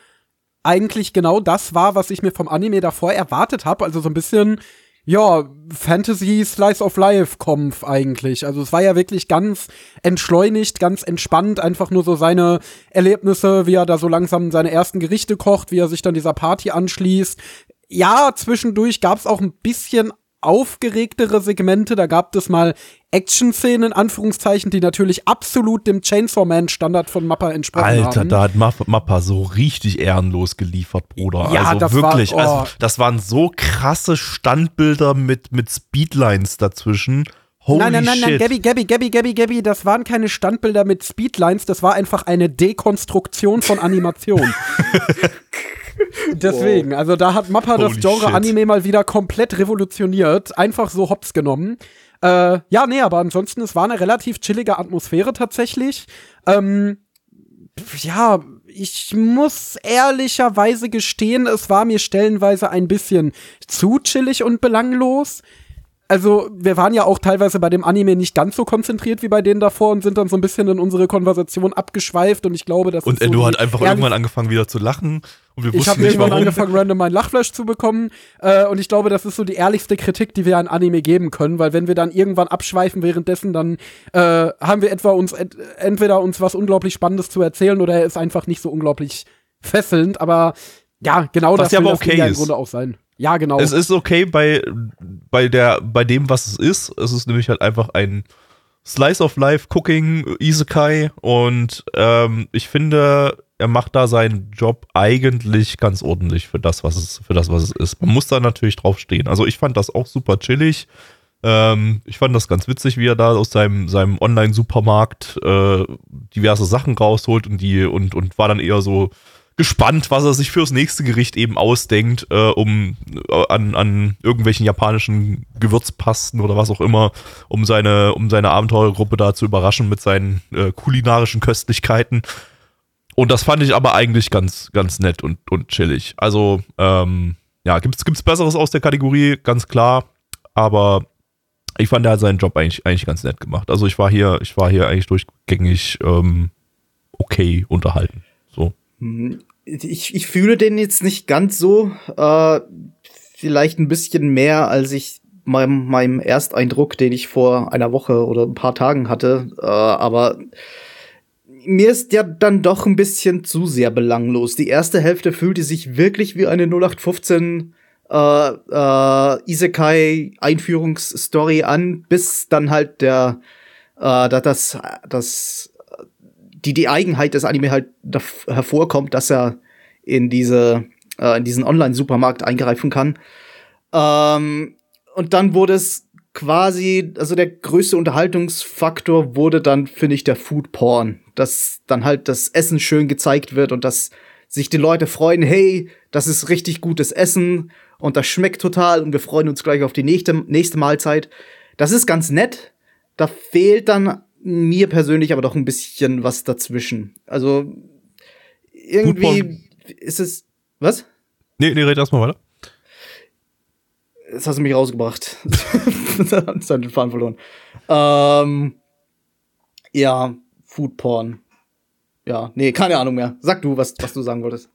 eigentlich genau das war, was ich mir vom Anime davor erwartet habe. Also so ein bisschen, ja, Fantasy Slice of Life Kampf eigentlich. Also es war ja wirklich ganz entschleunigt, ganz entspannt, einfach nur so seine Erlebnisse, wie er da so langsam seine ersten Gerichte kocht, wie er sich dann dieser Party anschließt. Ja, zwischendurch gab's auch ein bisschen aufgeregtere Segmente. Da gab es mal Action-Szenen, in Anführungszeichen, die natürlich absolut dem Chainsaw Man-Standard von Mappa entsprochen Alter, haben. da hat Mappa, so richtig ehrenlos geliefert, Bruder. Ja, also das wirklich, war- oh. also das waren so krasse Standbilder mit, mit Speedlines dazwischen. Holy nein, nein, nein, nein. Gabby, Gabby, Gabby, Gabby, Gabby, das waren keine Standbilder mit Speedlines, das war einfach eine Dekonstruktion von Animation. Deswegen, also da hat Mappa das Holy Genre shit. Anime mal wieder komplett revolutioniert, einfach so hops genommen. Äh, ja, nee, aber ansonsten, es war eine relativ chillige Atmosphäre tatsächlich. Ähm, ja, ich muss ehrlicherweise gestehen, es war mir stellenweise ein bisschen zu chillig und belanglos. Also, wir waren ja auch teilweise bei dem Anime nicht ganz so konzentriert wie bei denen davor und sind dann so ein bisschen in unsere Konversation abgeschweift und ich glaube, das Und ist so hat einfach irgendwann angefangen wieder zu lachen und wir ich wussten habe nicht irgendwann warum. angefangen, random mein Lachflash zu bekommen. Äh, und ich glaube, das ist so die ehrlichste Kritik, die wir an Anime geben können, weil wenn wir dann irgendwann abschweifen währenddessen, dann äh, haben wir etwa uns ent entweder uns was unglaublich Spannendes zu erzählen oder er ist einfach nicht so unglaublich fesselnd. Aber ja, genau Was das ja aber das okay ja im ist. Grunde auch sein. Ja, genau. Es ist okay bei, bei, der, bei dem, was es ist. Es ist nämlich halt einfach ein Slice of Life Cooking Isekai und ähm, ich finde, er macht da seinen Job eigentlich ganz ordentlich für das, was es, für das, was es ist. Man muss da natürlich drauf stehen. Also ich fand das auch super chillig. Ähm, ich fand das ganz witzig, wie er da aus seinem, seinem Online-Supermarkt äh, diverse Sachen rausholt und die und, und war dann eher so gespannt, was er sich fürs nächste Gericht eben ausdenkt, äh, um äh, an, an irgendwelchen japanischen Gewürzpasten oder was auch immer, um seine, um seine Abenteurergruppe da zu überraschen mit seinen äh, kulinarischen Köstlichkeiten. Und das fand ich aber eigentlich ganz, ganz nett und, und chillig. Also, ähm, ja, gibt's, gibt's Besseres aus der Kategorie, ganz klar. Aber ich fand, er hat seinen Job eigentlich, eigentlich ganz nett gemacht. Also ich war hier, ich war hier eigentlich durchgängig ähm, okay unterhalten. So. Ich, ich fühle den jetzt nicht ganz so. Äh, vielleicht ein bisschen mehr, als ich meinem, meinem Ersteindruck, den ich vor einer Woche oder ein paar Tagen hatte. Äh, aber mir ist ja dann doch ein bisschen zu sehr belanglos. Die erste Hälfte fühlte sich wirklich wie eine 0815 äh, äh, Isekai-Einführungsstory an, bis dann halt der äh, da- das, das die, die Eigenheit des Anime halt hervorkommt, dass er in diese, äh, in diesen Online-Supermarkt eingreifen kann. Ähm, und dann wurde es quasi, also der größte Unterhaltungsfaktor wurde dann, finde ich, der Food Porn. Dass dann halt das Essen schön gezeigt wird und dass sich die Leute freuen, hey, das ist richtig gutes Essen und das schmeckt total und wir freuen uns gleich auf die nächste, nächste Mahlzeit. Das ist ganz nett. Da fehlt dann mir persönlich aber doch ein bisschen was dazwischen. Also irgendwie ist es was? Nee, nee, red erstmal weiter. Jetzt hast du mich rausgebracht. Jetzt hat den Faden verloren. Ähm, ja, Foodporn. Ja, nee, keine Ahnung mehr. Sag du, was, was du sagen wolltest.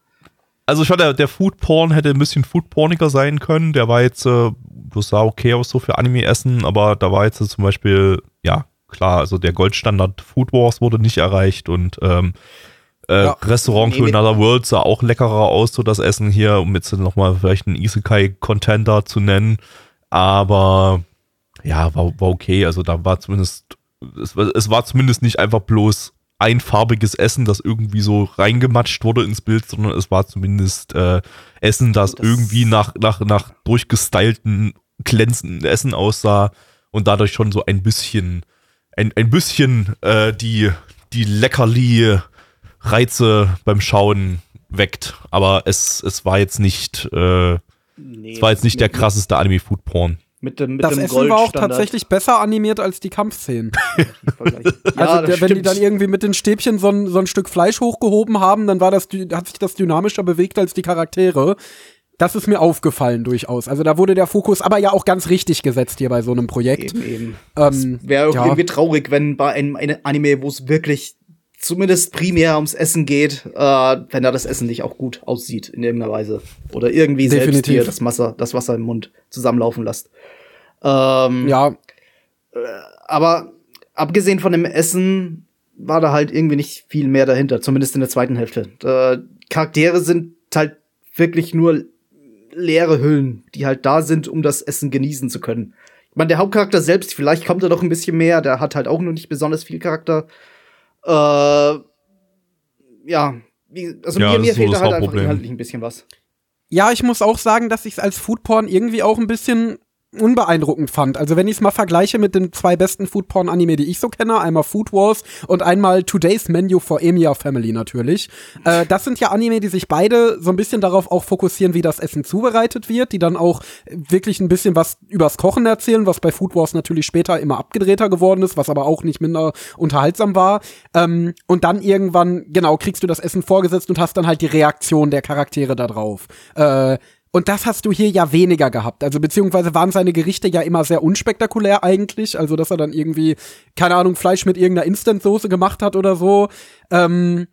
Also ich fand, der, der Foodporn hätte ein bisschen foodporniger sein können. Der war jetzt, äh, das sah okay aus so für Anime-Essen, aber da war jetzt so zum Beispiel, ja, klar, also der Goldstandard Food Wars wurde nicht erreicht und ähm, äh, Ja. Restaurant to Another World sah auch leckerer aus, so das Essen hier, um jetzt nochmal vielleicht einen Isekai-Contender zu nennen. Aber ja, war, war okay. Also da war zumindest, es, war- es war zumindest nicht einfach bloß einfarbiges Essen, das irgendwie so reingematscht wurde ins Bild, sondern es war zumindest äh, Essen, das, Das- irgendwie nach, nach, nach durchgestylten, glänzenden Essen aussah und dadurch schon so ein bisschen, ein, ein bisschen äh, die, die Leckerli-Reize beim Schauen weckt. Aber es, es war jetzt nicht, äh, Nee, es war jetzt nicht der krasseste Anime-Food-Porn. Mit dem, mit Das dem Essen war auch Goldstandard tatsächlich besser animiert als die Kampfszenen. Also, Ja, das der, wenn die dann irgendwie mit den Stäbchen so ein, so ein Stück Fleisch hochgehoben haben, dann war das, hat sich das dynamischer bewegt als die Charaktere. Das ist mir aufgefallen durchaus. Also da wurde der Fokus aber ja auch ganz richtig gesetzt hier bei so einem Projekt. Eben, eben. Ähm, Wäre ja. irgendwie traurig, wenn bei einem, einem Anime, wo es wirklich zumindest primär ums Essen geht, äh, wenn da das Essen nicht auch gut aussieht in irgendeiner Weise. Oder irgendwie selbst Definitiv. dir das Wasser, das Wasser im Mund zusammenlaufen lässt. Ähm, Ja, Aber abgesehen von dem Essen war da halt irgendwie nicht viel mehr dahinter, zumindest in der zweiten Hälfte. Äh, Charaktere sind halt wirklich nur leere Hüllen, die halt da sind, um das Essen genießen zu können. Ich meine, der Hauptcharakter selbst, vielleicht kommt er doch ein bisschen mehr, der hat halt auch nur nicht besonders viel Charakter. Äh, ja, wie, also Ja, mir, mir fehlt da halt einfach inhaltlich ein bisschen was. Ja, ich muss auch sagen, dass ich es als Foodporn irgendwie auch ein bisschen unbeeindruckend fand. Also wenn ich es mal vergleiche mit den zwei besten Foodporn-Anime, die ich so kenne, einmal Food Wars und einmal Today's Menu for Emiya Family natürlich. Äh, das sind ja Anime, die sich beide so ein bisschen darauf auch fokussieren, wie das Essen zubereitet wird, die dann auch wirklich ein bisschen was übers Kochen erzählen, was bei Food Wars natürlich später immer abgedrehter geworden ist, was aber auch nicht minder unterhaltsam war. Ähm, und dann irgendwann, genau, kriegst du das Essen vorgesetzt und hast dann halt die Reaktion der Charaktere da drauf. Äh, und das hast du hier ja weniger gehabt. Also beziehungsweise waren seine Gerichte ja immer sehr unspektakulär eigentlich. Also dass er dann irgendwie, keine Ahnung, Fleisch mit irgendeiner Instant-Soße gemacht hat oder so. Ähm,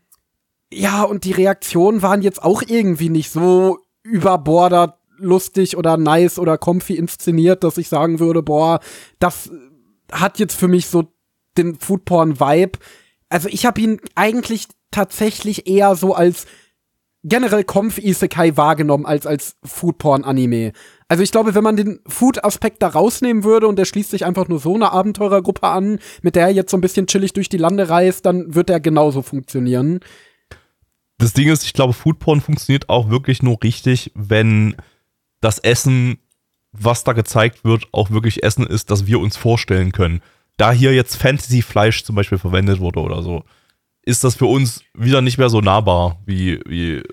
ja, und die Reaktionen waren jetzt auch irgendwie nicht so überbordert lustig oder nice oder comfy inszeniert, dass ich sagen würde, boah, das hat jetzt für mich so den Foodporn-Vibe. Also ich habe ihn eigentlich tatsächlich eher so als generell Kampf-Isekai wahrgenommen als als Foodporn-Anime. Also ich glaube, wenn man den Food-Aspekt da rausnehmen würde und der schließt sich einfach nur so eine Abenteurergruppe an, mit der er jetzt so ein bisschen chillig durch die Lande reist, dann wird er genauso funktionieren. Das Ding ist, ich glaube, Foodporn funktioniert auch wirklich nur richtig, wenn das Essen, was da gezeigt wird, auch wirklich Essen ist, das wir uns vorstellen können. Da hier jetzt Fantasy-Fleisch zum Beispiel verwendet wurde oder so, ist das für uns wieder nicht mehr so nahbar wie, wie,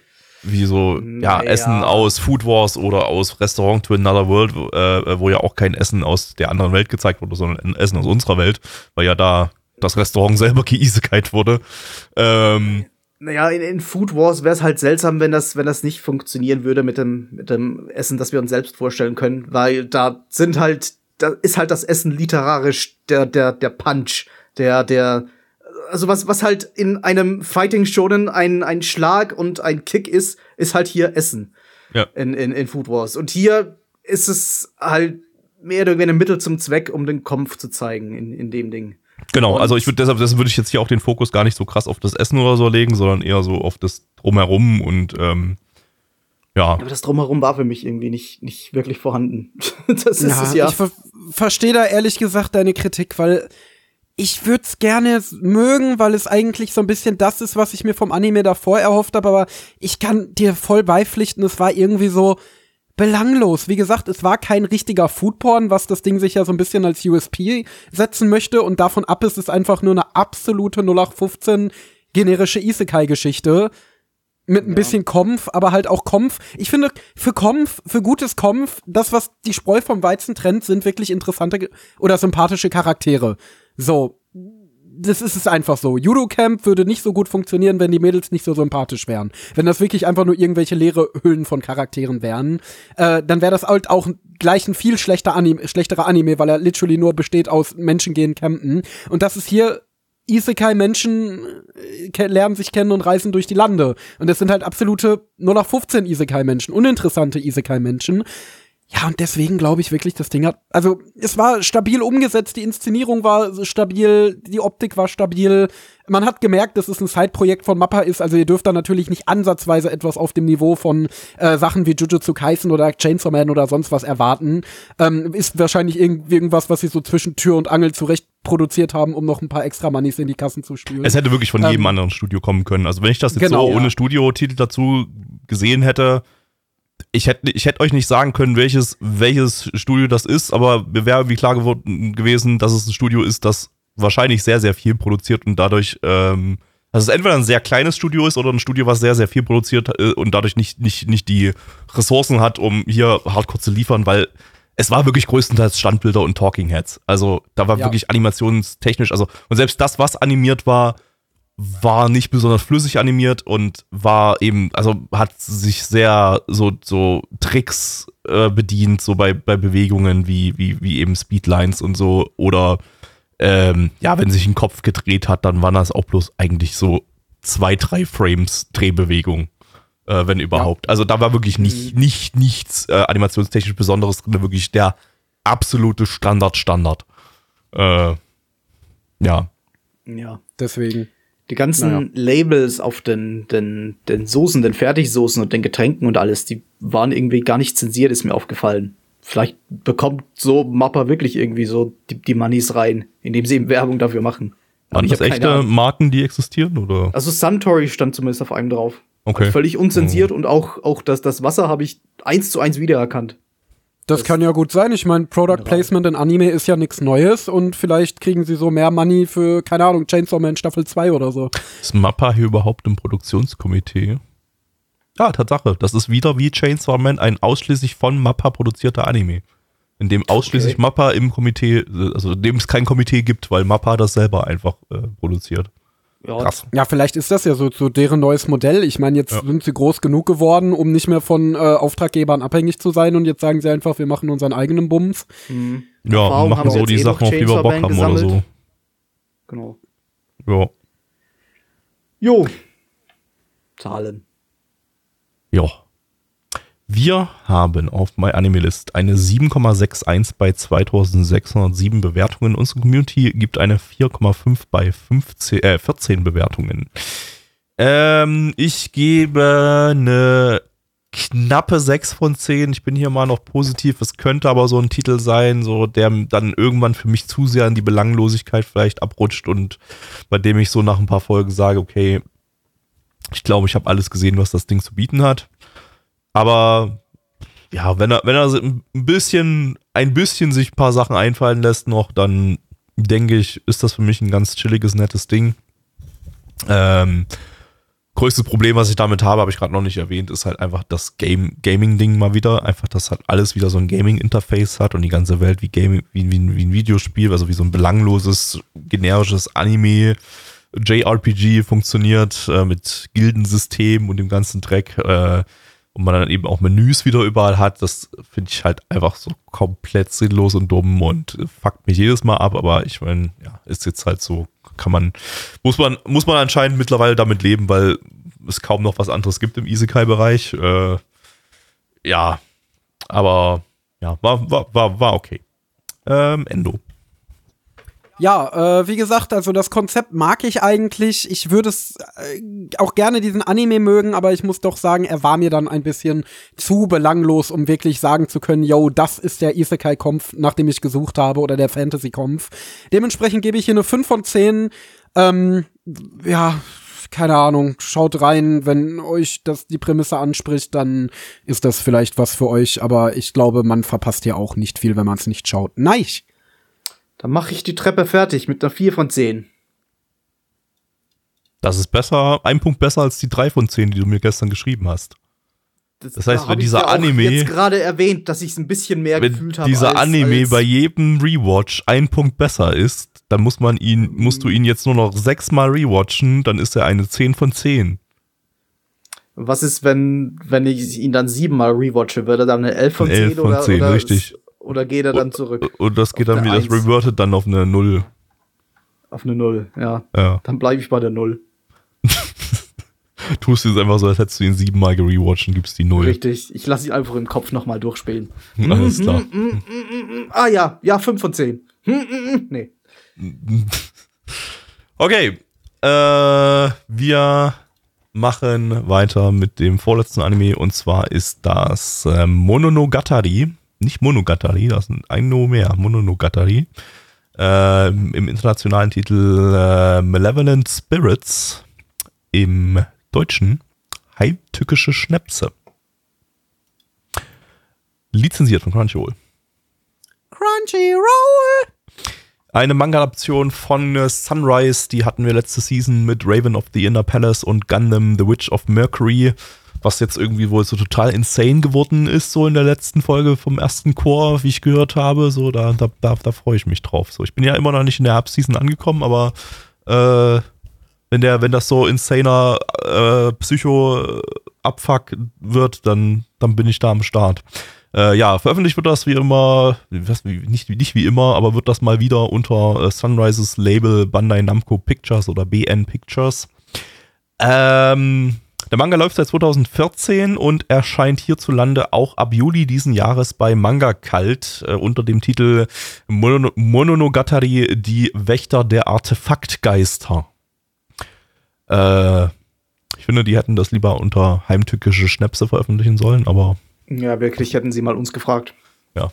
wie so ja, Naja. Essen aus Food Wars oder aus Restaurant to Another World, wo, äh, wo ja auch kein Essen aus der anderen Welt gezeigt wurde, sondern ein Essen aus unserer Welt, weil ja da das Restaurant selber geisekite wurde. Ähm, Naja, in, in Food Wars wäre es halt seltsam, wenn das, wenn das nicht funktionieren würde mit dem, mit dem Essen, das wir uns selbst vorstellen können, weil da sind halt, da ist halt das Essen literarisch der, der, der Punch, der, der, also was, was halt in einem Fighting Shonen ein, ein Schlag und ein Kick ist, ist halt hier Essen. Ja. In, in, in Food Wars. Und hier ist es halt mehr oder weniger ein Mittel zum Zweck, um den Kampf zu zeigen in, in dem Ding. Genau, Und- also ich würde deshalb, deshalb würde ich jetzt hier auch den Fokus gar nicht so krass auf das Essen oder so legen, sondern eher so auf das drumherum und ähm, ja. Aber das Drumherum war für mich irgendwie nicht, nicht wirklich vorhanden. das ist es ja. Ich ver verstehe da ehrlich gesagt deine Kritik, weil ich würde es gerne mögen, weil es eigentlich so ein bisschen das ist, was ich mir vom Anime davor erhofft habe, aber ich kann dir voll beipflichten, es war irgendwie so belanglos. Wie gesagt, es war kein richtiger Foodporn, was das Ding sich ja so ein bisschen als USP setzen möchte und davon ab ist es einfach nur eine absolute 0815 generische Isekai-Geschichte mit ein bisschen Kompf, aber halt auch Kompf. Ich finde, für Kompf, für gutes Kompf, das, was die Spreu vom Weizen trennt, sind wirklich interessante oder sympathische Charaktere. So. das ist es einfach so. Judo Camp würde nicht so gut funktionieren, wenn die Mädels nicht so sympathisch wären. Wenn das wirklich einfach nur irgendwelche leere Hüllen von Charakteren wären, äh, dann wäre das halt auch gleich ein viel schlechter Anime, schlechterer Anime, weil er literally nur besteht aus Menschen gehen campen. Und das ist hier Isekai-Menschen äh, lernen sich kennen und reisen durch die Lande. Und das sind halt absolute 0 auf 15 Isekai-Menschen, uninteressante Isekai-Menschen. Ja, und deswegen glaube ich wirklich, das Ding hat, also es war stabil umgesetzt, die Inszenierung war stabil, die Optik war stabil. Man hat gemerkt, dass es ein Side-Projekt von Mappa ist, also ihr dürft da natürlich nicht ansatzweise etwas auf dem Niveau von äh, Sachen wie Jujutsu Kaisen oder Chainsaw Man oder sonst was erwarten. Ähm, ist wahrscheinlich irgend irgendwas, was sie so zwischen Tür und Angel zurecht produziert haben, um noch ein paar extra Moneys in die Kassen zu spülen. Es hätte wirklich von jedem Ähm, anderen Studio kommen können. Also wenn ich das jetzt genau, so ja. ohne Studiotitel dazu gesehen hätte, ich hätte, ich hätte euch nicht sagen können, welches, welches Studio das ist, aber mir wäre irgendwie klar geworden, gewesen, dass es ein Studio ist, das wahrscheinlich sehr, sehr viel produziert und dadurch, ähm, dass es entweder ein sehr kleines Studio ist oder ein Studio, was sehr, sehr viel produziert äh, und dadurch nicht, nicht, nicht die Ressourcen hat, um hier hardcore zu liefern, weil es war wirklich größtenteils Standbilder und Talking Heads. Also da war Ja. wirklich animationstechnisch, also und selbst das, was animiert war, war nicht besonders flüssig animiert und war eben, also hat sich sehr so, so Tricks äh, bedient, so bei, bei Bewegungen wie, wie, wie eben Speedlines und so. Oder ähm, ja, wenn sich ein Kopf gedreht hat, dann waren das auch bloß eigentlich so zwei, drei Frames Drehbewegung. Äh, wenn überhaupt. Also da war wirklich nicht, nicht, nichts äh, animationstechnisch Besonderes drin, wirklich der absolute Standard, Standard. Äh, ja. Ja. Deswegen. Die ganzen Naja. Labels auf den, den, den Soßen, den Fertigsoßen und den Getränken und alles, die waren irgendwie gar nicht zensiert, ist mir aufgefallen. Vielleicht bekommt so Mappa wirklich irgendwie so die, die Moneys rein, indem sie eben Werbung dafür machen. Waren das echte. Marken, die existieren? Oder? Also Suntory stand zumindest auf einem drauf. Okay. Völlig unzensiert und auch, auch das, das Wasser habe ich eins zu eins wiedererkannt. Das, kann ja gut sein. Ich meine, Product Placement in Anime ist ja nichts Neues und vielleicht kriegen sie so mehr Money für, keine Ahnung, Chainsaw Man Staffel 2 oder so. Ist Mappa hier überhaupt im Produktionskomitee? Ja, Tatsache. Das ist wieder wie Chainsaw Man ein ausschließlich von Mappa produzierter Anime. In dem ausschließlich Okay. Mappa im Komitee, also in dem es kein Komitee gibt, weil Mappa das selber einfach äh, produziert. Ja, Krass. Ja, vielleicht ist das ja so, so deren neues Modell. Ich meine, jetzt Ja. sind sie groß genug geworden, um nicht mehr von äh, Auftraggebern abhängig zu sein und jetzt sagen sie einfach, wir machen unseren eigenen Bums. hm, Ja, Erfahrung machen so die eh Sachen, auf die wir Bock haben oder so. gesammelt. genau. Ja. Jo. Zahlen. Ja. Wir haben auf MyAnimeList eine 7,61 bei 2607 Bewertungen. Unsere Community gibt eine 4,5 bei 15, äh, 14 Bewertungen. Ähm, ich gebe eine knappe 6 von 10. Ich bin hier mal noch positiv. Es könnte aber so ein Titel sein, so der dann irgendwann für mich zu sehr in die Belanglosigkeit vielleicht abrutscht und bei dem ich so nach ein paar Folgen sage, okay, ich glaube, ich habe alles gesehen, was das Ding zu bieten hat. Aber ja, wenn er, wenn er ein bisschen, ein bisschen sich ein paar Sachen einfallen lässt noch, dann denke ich, ist das für mich ein ganz chilliges, nettes Ding. Ähm, größtes Problem, was ich damit habe, habe ich gerade noch nicht erwähnt, ist halt einfach das Game, Gaming-Ding mal wieder. Einfach, dass halt alles wieder so ein Gaming-Interface hat und die ganze Welt wie Gaming, wie, wie, wie ein Videospiel, also wie so ein belangloses, generisches Anime. JRPG funktioniert äh, mit Gildensystem und dem ganzen Dreck äh, und man dann eben auch Menüs wieder überall hat, das finde ich halt einfach so komplett sinnlos und dumm und fuckt mich jedes Mal ab, aber ich meine, ja, ist jetzt halt so, kann man, muss man, muss man anscheinend mittlerweile damit leben, weil es kaum noch was anderes gibt im Isekai-Bereich. Äh, ja, aber ja, war, war, war, war okay. Ähm, Endo. Ja, äh, wie gesagt, also das Konzept mag ich eigentlich. Ich würde es äh, auch gerne diesen Anime mögen, aber ich muss doch sagen, er war mir dann ein bisschen zu belanglos, um wirklich sagen zu können, yo, das ist der Isekai-Kompf, nach dem ich gesucht habe, oder der Fantasy-Kompf. Dementsprechend gebe ich hier eine 5 von 10. Ähm, ja, keine Ahnung, schaut rein, wenn euch das die Prämisse anspricht, dann ist das vielleicht was für euch, aber ich glaube, man verpasst hier auch nicht viel, wenn man es nicht schaut. Nein! Dann mache ich die Treppe fertig mit einer 4 von 10. Das ist besser, ein Punkt besser als die drei von zehn, die du mir gestern geschrieben hast. Das heißt, hab wenn ich dieser ja auch Anime- jetzt gerade erwähnt, dass ich es ein bisschen mehr gefühlt Wenn habe. dieser als, Anime als, bei jedem Rewatch ein Punkt besser ist, dann muss man ihn, musst du ihn jetzt nur noch sechsmal rewatchen, dann ist er eine 10 von 10. Was ist, wenn, wenn ich ihn dann siebenmal rewatche? Wird er dann eine 11 von Eine 10, 11 von oder, 10, oder, richtig. Oder geht er dann zurück Und das geht dann wieder, das revertet dann auf eine 0. auf eine Null? Ja, Ja. dann bleibe ich bei der Null. Tust du es einfach so, als hättest du ihn siebenmal gerewatcht und gibst die 0. Richtig. Ich lasse ihn einfach im Kopf nochmal durchspielen. Alles klar. Ah ja, ja, 5 von 10. Hm, hm, hm. Nee. Okay. Äh, wir machen weiter mit dem vorletzten Anime und zwar ist das äh, Mononogatari. Nicht Monogatari, das ist ein No mehr. Mononogatari. Äh, Im internationalen Titel äh, Malevolent Spirits. Im Deutschen Heimtückische Schnäpse. Lizenziert von Crunchyroll. Crunchyroll! Eine Manga-Adaption von äh, Sunrise, die hatten wir letzte Season mit Raven of the Inner Palace und Gundam The Witch of Mercury, was jetzt irgendwie wohl so total insane geworden ist, so in der letzten Folge vom ersten Chor, wie ich gehört habe. So, da, da, da, da freue ich mich drauf. So, ich bin ja immer noch nicht in der Herbstseason angekommen, aber äh, wenn der, wenn das so insaner äh, Psycho-Abfuck wird, dann, dann bin ich da am Start. Äh, ja, veröffentlicht wird das wie immer, nicht, nicht wie immer, aber wird das mal wieder unter äh, Sunrises Label Bandai Namco Pictures oder BN Pictures. Ähm, der Manga läuft seit 2014 und erscheint hierzulande auch ab Juli diesen Jahres bei Manga Cult äh, unter dem Titel Mono Mononogatari, die Wächter der Artefaktgeister. Äh, ich finde, die hätten das lieber unter heimtückische Schnäpse veröffentlichen sollen, aber Ja, wirklich hätten sie mal uns gefragt. ja,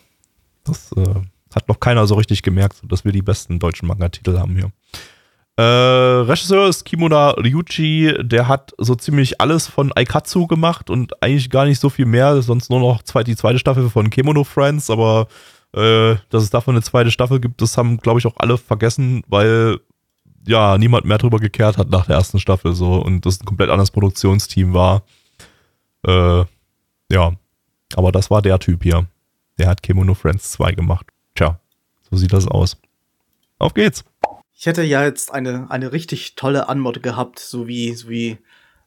das äh, hat noch keiner so richtig gemerkt, dass wir die besten deutschen Manga-Titel haben hier. Äh, Regisseur ist Kimura Ryuchi, der hat so ziemlich alles von Aikatsu gemacht und eigentlich gar nicht so viel mehr, sonst nur noch zwei, die zweite Staffel von Kemono Friends, aber äh, dass es davon eine zweite Staffel gibt, das haben, glaube ich, auch alle vergessen, weil ja, niemand mehr drüber gekehrt hat nach der ersten Staffel so und das ein komplett anderes Produktionsteam war. Äh, ja, aber das war der Typ hier. Der hat Kemono Friends 2 gemacht. Tja, so sieht das aus. Auf geht's. Ich hätte ja jetzt eine, eine richtig tolle Anmod gehabt, so wie, so wie,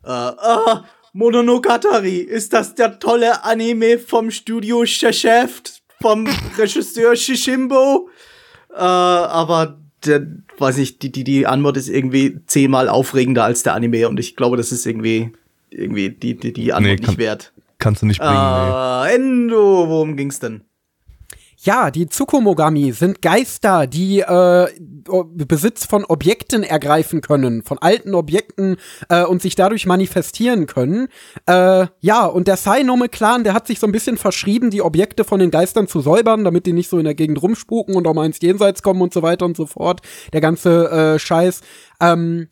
äh, ah, Mononogatari, ist das der tolle Anime vom Studio Chef, vom Regisseur Shishimbo? Äh, aber der, weiß nicht, die, die, die Anmod ist irgendwie zehnmal aufregender als der Anime und ich glaube, das ist irgendwie, irgendwie die, die, die Antwort Nee, kann- nicht wert. Kannst du nicht bringen, nee. Äh, Endo, worum ging's denn? Ja, die Tsukumogami sind Geister, die äh, Besitz von Objekten ergreifen können, von alten Objekten äh, und sich dadurch manifestieren können. Äh, ja, und der Sainome-Clan, der hat sich so ein bisschen verschrieben, die Objekte von den Geistern zu säubern, damit die nicht so in der Gegend rumspuken und auch mal ins Jenseits kommen und so weiter und so fort. Der ganze äh, Scheiß. Ähm,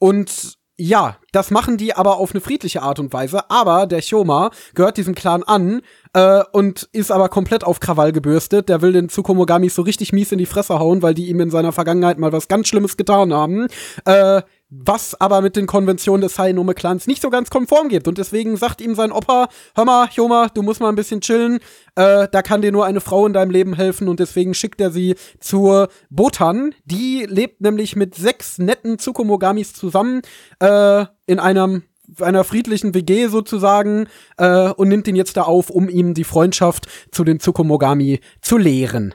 und ja, das machen die aber auf eine friedliche Art und Weise. Aber der Shoma gehört diesem Clan an äh, und ist aber komplett auf Krawall gebürstet. Der will den Tsukumogami so richtig mies in die Fresse hauen, weil die ihm in seiner Vergangenheit mal was ganz Schlimmes getan haben. Äh, was aber mit den Konventionen des Sainome-Clans nicht so ganz konform geht. Und deswegen sagt ihm sein Opa, hör mal, Joma, du musst mal ein bisschen chillen. Äh, da kann dir nur eine Frau in deinem Leben helfen. Und deswegen schickt er sie zur Botan. Die lebt nämlich mit sechs netten Tsukumogamis zusammen äh, in einem einer friedlichen WG sozusagen äh, und nimmt ihn jetzt da auf, um ihm die Freundschaft zu den Tsukumogami zu lehren.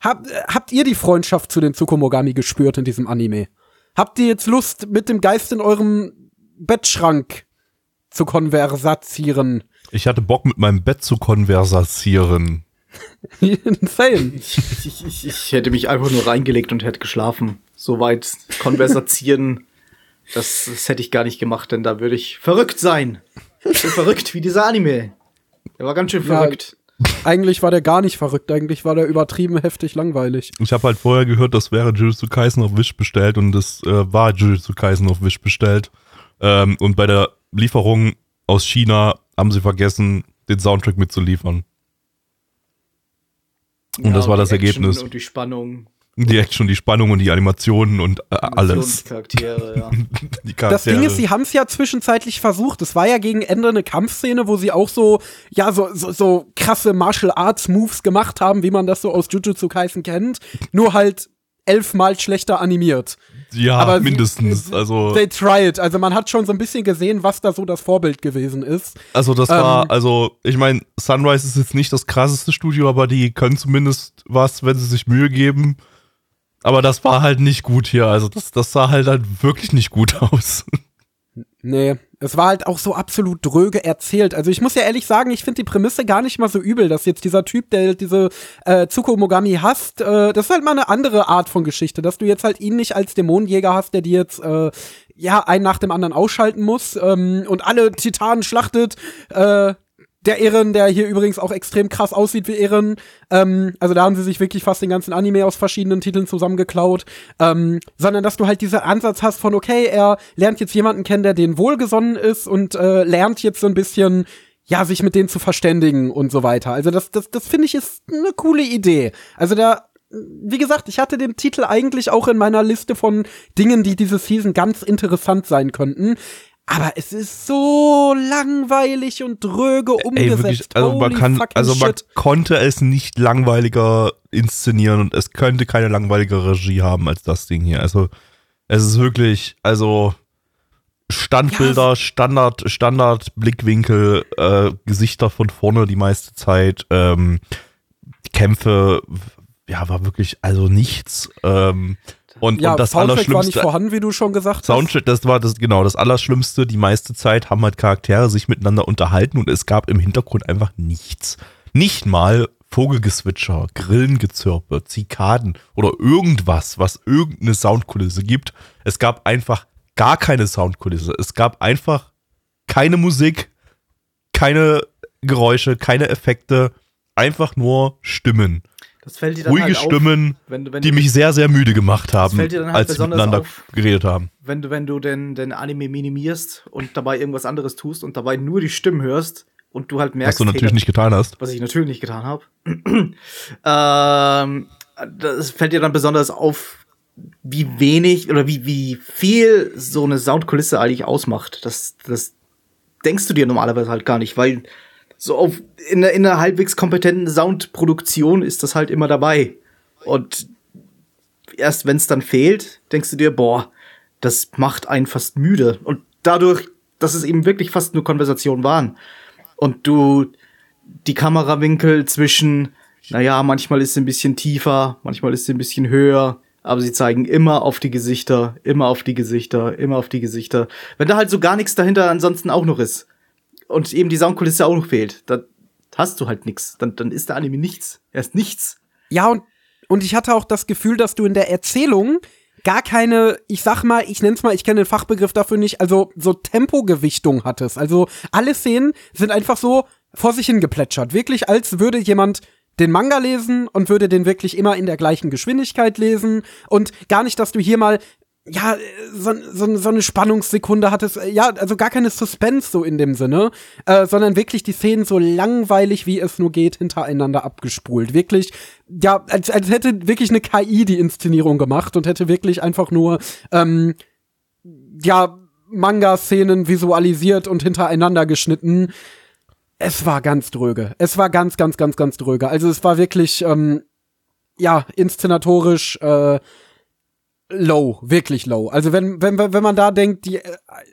Hab, äh, habt ihr die Freundschaft zu den Tsukumogami gespürt in diesem Anime? Habt ihr jetzt Lust, mit dem Geist in eurem Bettschrank zu konversazieren? Ich hatte Bock, mit meinem Bett zu konversazieren. Insane. Ich, ich, ich, ich hätte mich einfach nur reingelegt und hätte geschlafen. Soweit konversazieren, das, das hätte ich gar nicht gemacht, denn da würde ich verrückt sein. So verrückt wie dieser Anime. Der war ganz schön Ja. verrückt. Eigentlich war der gar nicht verrückt, eigentlich war der übertrieben heftig langweilig. Ich habe halt vorher gehört, das wäre Jujutsu Kaisen auf Wish bestellt und es äh, war Jujutsu Kaisen auf Wish bestellt. Ähm, und bei der Lieferung aus China haben sie vergessen, den Soundtrack mitzuliefern. Und das war das die Action Ergebnis. Und die Spannung. Die Action, die Spannung und die Animationen und äh, alles. Charaktere, ja. Die Das Ding Charaktere. ist, sie haben es ja zwischenzeitlich versucht. Es war ja gegen Ende eine Kampfszene, wo sie auch so, ja, so, so, so krasse Martial Arts Moves gemacht haben, wie man das so aus Jujutsu Kaisen kennt. Nur halt elfmal schlechter animiert. ja, aber sie- mindestens. also, They try it. Also man hat schon so ein bisschen gesehen, was da so das Vorbild gewesen ist. also das ähm, war, also ich meine, Sunrise ist jetzt nicht das krasseste Studio, aber die können zumindest was, wenn sie sich Mühe geben. Aber das war halt nicht gut hier. Also das, das sah halt, halt wirklich nicht gut aus. Nee, es war halt auch so absolut dröge erzählt. Also ich muss ja ehrlich sagen, ich finde die Prämisse gar nicht mal so übel, dass jetzt dieser Typ, der diese äh, Tsukumogami hasst, äh, das ist halt mal eine andere Art von Geschichte, dass du jetzt halt ihn nicht als Dämonenjäger hast, der dir jetzt äh, ja einen nach dem anderen ausschalten muss ähm, und alle Titanen schlachtet. Äh, der Ehren, der hier übrigens auch extrem krass aussieht wie Ehren. Ähm, also da haben sie sich wirklich fast den ganzen Anime aus verschiedenen Titeln zusammengeklaut. Ähm, sondern dass du halt diesen Ansatz hast von, okay, er lernt jetzt jemanden kennen, der denen wohlgesonnen ist und äh, lernt jetzt so ein bisschen, ja, sich mit denen zu verständigen und so weiter. Also das, das, das finde ich ist eine coole Idee. Also da wie gesagt, ich hatte den Titel eigentlich auch in meiner Liste von Dingen, die diese Season ganz interessant sein könnten. Aber es ist so langweilig und dröge umgesetzt. Ey, wirklich, also man kann, also man konnte es nicht langweiliger inszenieren und es könnte keine langweiligere Regie haben als das Ding hier. Also es ist wirklich, also Standbilder, Standard, Standard Blickwinkel, äh, Gesichter von vorne die meiste Zeit, ähm, Kämpfe, ja, war wirklich also nichts. Ähm, und, ja, und das Soundtrack war nicht Allerschlimmste, vorhanden, wie du schon gesagt hast. Soundtrack, das war das genau das Allerschlimmste. Die meiste Zeit haben halt Charaktere sich miteinander unterhalten und es gab im Hintergrund einfach nichts. Nicht mal Vogelgezwitscher, Grillengezirpe, Zikaden oder irgendwas, was irgendeine Soundkulisse gibt. Es gab einfach gar keine Soundkulisse. Es gab einfach keine Musik, keine Geräusche, keine Effekte, einfach nur Stimmen. Ruhige halt auf, Stimmen, wenn du, wenn die du, mich sehr, sehr müde gemacht haben, halt als sie miteinander auf. geredet haben. wenn du, wenn du den, den Anime minimierst und dabei irgendwas anderes tust und dabei nur die Stimmen hörst und du halt merkst, Was du natürlich hey, nicht getan hast. was ich natürlich nicht getan habe. ähm, das fällt dir dann besonders auf, wie wenig oder wie, wie viel so eine Soundkulisse eigentlich ausmacht. Das, das denkst du dir normalerweise halt gar nicht, weil so auf, in, einer- in einer halbwegs kompetenten Soundproduktion ist das halt immer dabei. Und erst wenn es dann fehlt, denkst du dir, boah, das macht einen fast müde. Und dadurch, dass es eben wirklich fast nur Konversationen waren. Und du die Kamerawinkel zwischen, naja, manchmal ist sie ein bisschen tiefer, manchmal ist sie ein bisschen höher, aber sie zeigen immer auf die Gesichter, immer auf die Gesichter, immer auf die Gesichter. Wenn da halt so gar nichts dahinter ansonsten auch noch ist und eben die Soundkulisse auch noch fehlt, dann hast du halt nichts. Dann, dann ist der Anime nichts. Er ist nichts. Ja, und, und ich hatte auch das Gefühl, dass du in der Erzählung gar keine, ich sag mal, ich nenn's mal, ich kenne den Fachbegriff dafür nicht, also so Tempogewichtung hattest. Also alle Szenen sind einfach so vor sich hingeplätschert. Wirklich, als würde jemand den Manga lesen und würde den wirklich immer in der gleichen Geschwindigkeit lesen und gar nicht, dass du hier mal ja, so, so, so eine Spannungssekunde hattest, ja, also gar keine Suspense so in dem Sinne, äh, sondern wirklich die Szenen so langweilig, wie es nur geht, hintereinander abgespult. Wirklich, ja, als, als hätte wirklich eine KI die Inszenierung gemacht und hätte wirklich einfach nur, ähm, ja, Manga-Szenen visualisiert und hintereinander geschnitten. Es war ganz dröge. Es war ganz, ganz, ganz, ganz dröge. Also es war wirklich, ähm, ja, inszenatorisch, äh, low, wirklich low. Also wenn, wenn, wenn man da denkt, die, äh,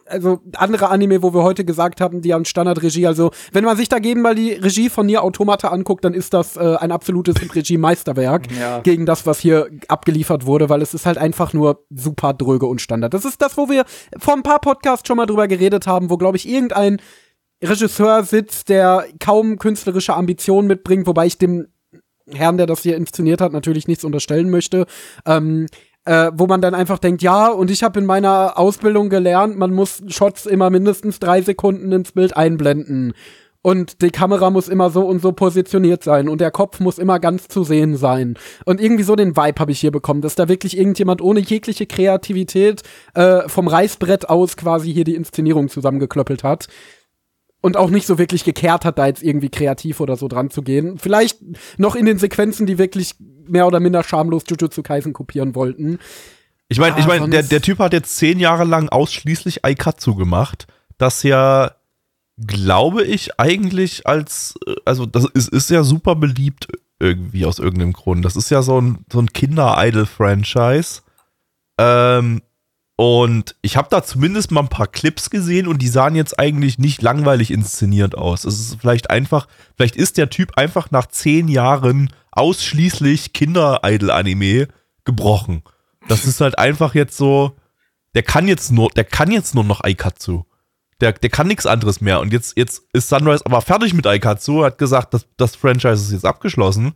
also andere Anime, wo wir heute gesagt haben, die haben Standardregie, also wenn man sich dagegen mal die Regie von Nier Automata anguckt, dann ist das äh, ein absolutes Regie-Meisterwerk Ja. gegen das, was hier abgeliefert wurde, weil es ist halt einfach nur super dröge und Standard. Das ist das, wo wir vor ein paar Podcasts schon mal drüber geredet haben, wo, glaube ich, irgendein Regisseur sitzt, der kaum künstlerische Ambitionen mitbringt, wobei ich dem Herrn, der das hier inszeniert hat, natürlich nichts unterstellen möchte. Ähm, äh, wo man dann einfach denkt, ja, und ich habe in meiner Ausbildung gelernt, man muss Shots immer mindestens drei Sekunden ins Bild einblenden. Und die Kamera muss immer so und so positioniert sein und der Kopf muss immer ganz zu sehen sein. Und irgendwie so den Vibe habe ich hier bekommen, dass da wirklich irgendjemand ohne jegliche Kreativität äh, vom Reißbrett aus quasi hier die Inszenierung zusammengeklöppelt hat und auch nicht so wirklich gekehrt hat, da jetzt irgendwie kreativ oder so dran zu gehen. Vielleicht noch in den Sequenzen, die wirklich mehr oder minder schamlos Jujutsu Kaisen kopieren wollten. Ich meine, ich Ah, mein, der, der Typ hat jetzt zehn Jahre lang ausschließlich Aikatsu gemacht, das ja, glaube ich, eigentlich als, äh, also das ist, ist ja super beliebt irgendwie aus irgendeinem Grund. Das ist ja so ein, so ein Kinder-Idol-Franchise. Ähm, und ich habe da zumindest mal ein paar Clips gesehen und die sahen jetzt eigentlich nicht langweilig inszeniert aus. Es ist vielleicht einfach, vielleicht ist der Typ einfach nach zehn Jahren ausschließlich Kinder-Idol-Anime gebrochen. Das ist halt einfach jetzt so, der kann jetzt nur, der kann jetzt nur noch Aikatsu. Der, der kann nichts anderes mehr. Und jetzt, jetzt ist Sunrise aber fertig mit Aikatsu, hat gesagt, das, das Franchise ist jetzt abgeschlossen.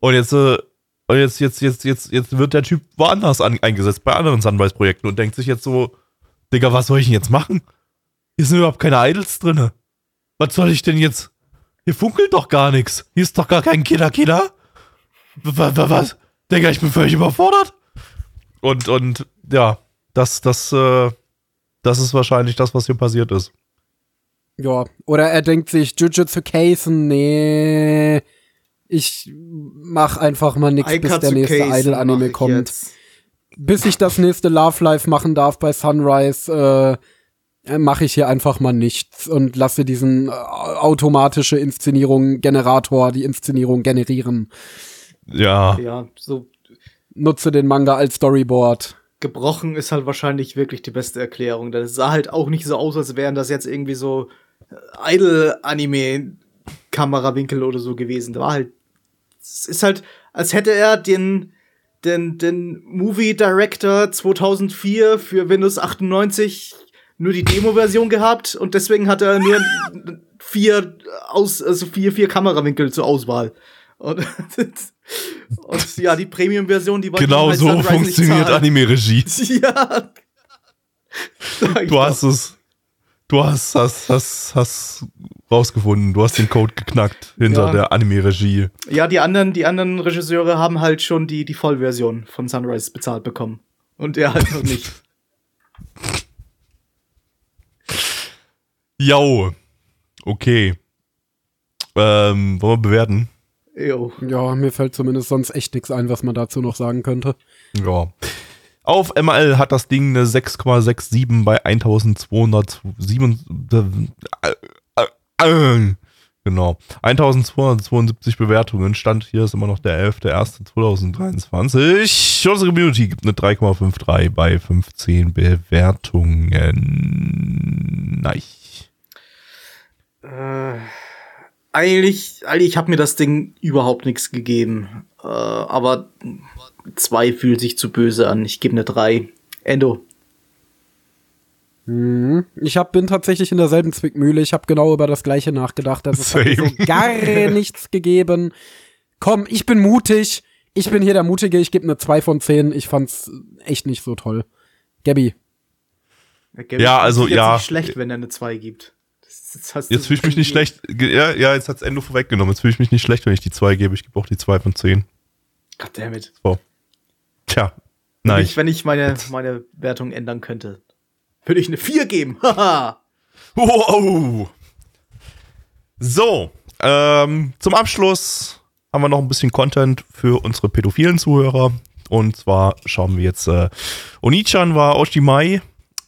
Und jetzt, äh, und jetzt, jetzt, jetzt, jetzt, jetzt wird der Typ woanders an, eingesetzt, bei anderen Sunrise-Projekten und denkt sich jetzt so, Digga, was soll ich denn jetzt machen? Hier sind überhaupt keine Idols drinne. Was soll ich denn jetzt? Hier funkelt doch gar nichts. Hier ist doch gar kein Killer-Killer. Was, was, was? Digga, ich bin völlig überfordert. Und, und ja, das, das, äh, das ist wahrscheinlich das, was hier passiert ist. Ja, oder er denkt sich, Jujutsu Kaisen, nee, ich mach einfach mal nix, bis der nächste Idol-Anime kommt. jetzt. Bis ich das nächste Love Life machen darf bei Sunrise, äh, mache ich hier einfach mal nichts und lasse diesen äh, automatische Inszenierung Generator die Inszenierung generieren. Ja, Ja, so Nutze den Manga als Storyboard. gebrochen ist halt wahrscheinlich wirklich die beste Erklärung. Das sah halt auch nicht so aus, als wären das jetzt irgendwie so äh, Idol-Anime-Kamerawinkel oder so gewesen. Da war halt, es ist halt, als hätte er den, den, den Movie Director 2004 für Windows 98 nur die Demo-Version gehabt und deswegen hat er nur vier aus, also vier, vier Kamerawinkel zur Auswahl. Und, und ja, die Premium-Version, die wollte genau bei so funktioniert. Anime-Regie. Ja. Du hast es. Du hast, hast, hast, hast rausgefunden. Du hast den Code geknackt hinter Ja. der Anime-Regie. Ja, die anderen, die anderen Regisseure haben halt schon die, die Vollversion von Sunrise bezahlt bekommen. Und er halt noch nicht. Yo. Okay. Ähm, wollen wir bewerten? Jo. Ja, mir fällt zumindest sonst echt nichts ein, was man dazu noch sagen könnte. Ja. Auf ML hat das Ding eine 6,67 bei 1207. Äh, äh, äh, genau. 1272 Bewertungen. Stand hier ist immer noch der 11.01.2023. Unsere Community gibt eine 3,53 bei 15 Bewertungen. Nein. Äh, eigentlich, eigentlich hat mir das Ding überhaupt nichts gegeben. Äh, aber zwei fühlt sich zu böse an. Ich gebe eine drei. Endo. Mhm. Ich hab, bin tatsächlich in derselben Zwickmühle. Ich habe genau über das Gleiche nachgedacht. Also es hat mir so gar nichts gegeben. Komm, ich bin mutig. Ich bin hier der Mutige. Ich gebe eine 2 von 10. Ich fand's echt nicht so toll. Gabby. Gabby Ja, also, ja. Nicht schlecht, wenn er eine zwei gibt. Hast du Jetzt fühle ich mich nicht schlecht. Ja, ja jetzt hat's Endo vorweggenommen. Jetzt fühle ich mich nicht schlecht, wenn ich die 2 gebe. Ich gebe auch die 2 von 10. Goddammit. So. Tja. Wenn Nein. ich, wenn ich meine, meine Wertung ändern könnte, würde ich eine 4 geben. Haha. Wow. So, ähm, zum Abschluss haben wir noch ein bisschen Content für unsere pädophilen Zuhörer. Und zwar schauen wir jetzt, äh, Onichan war Oshimai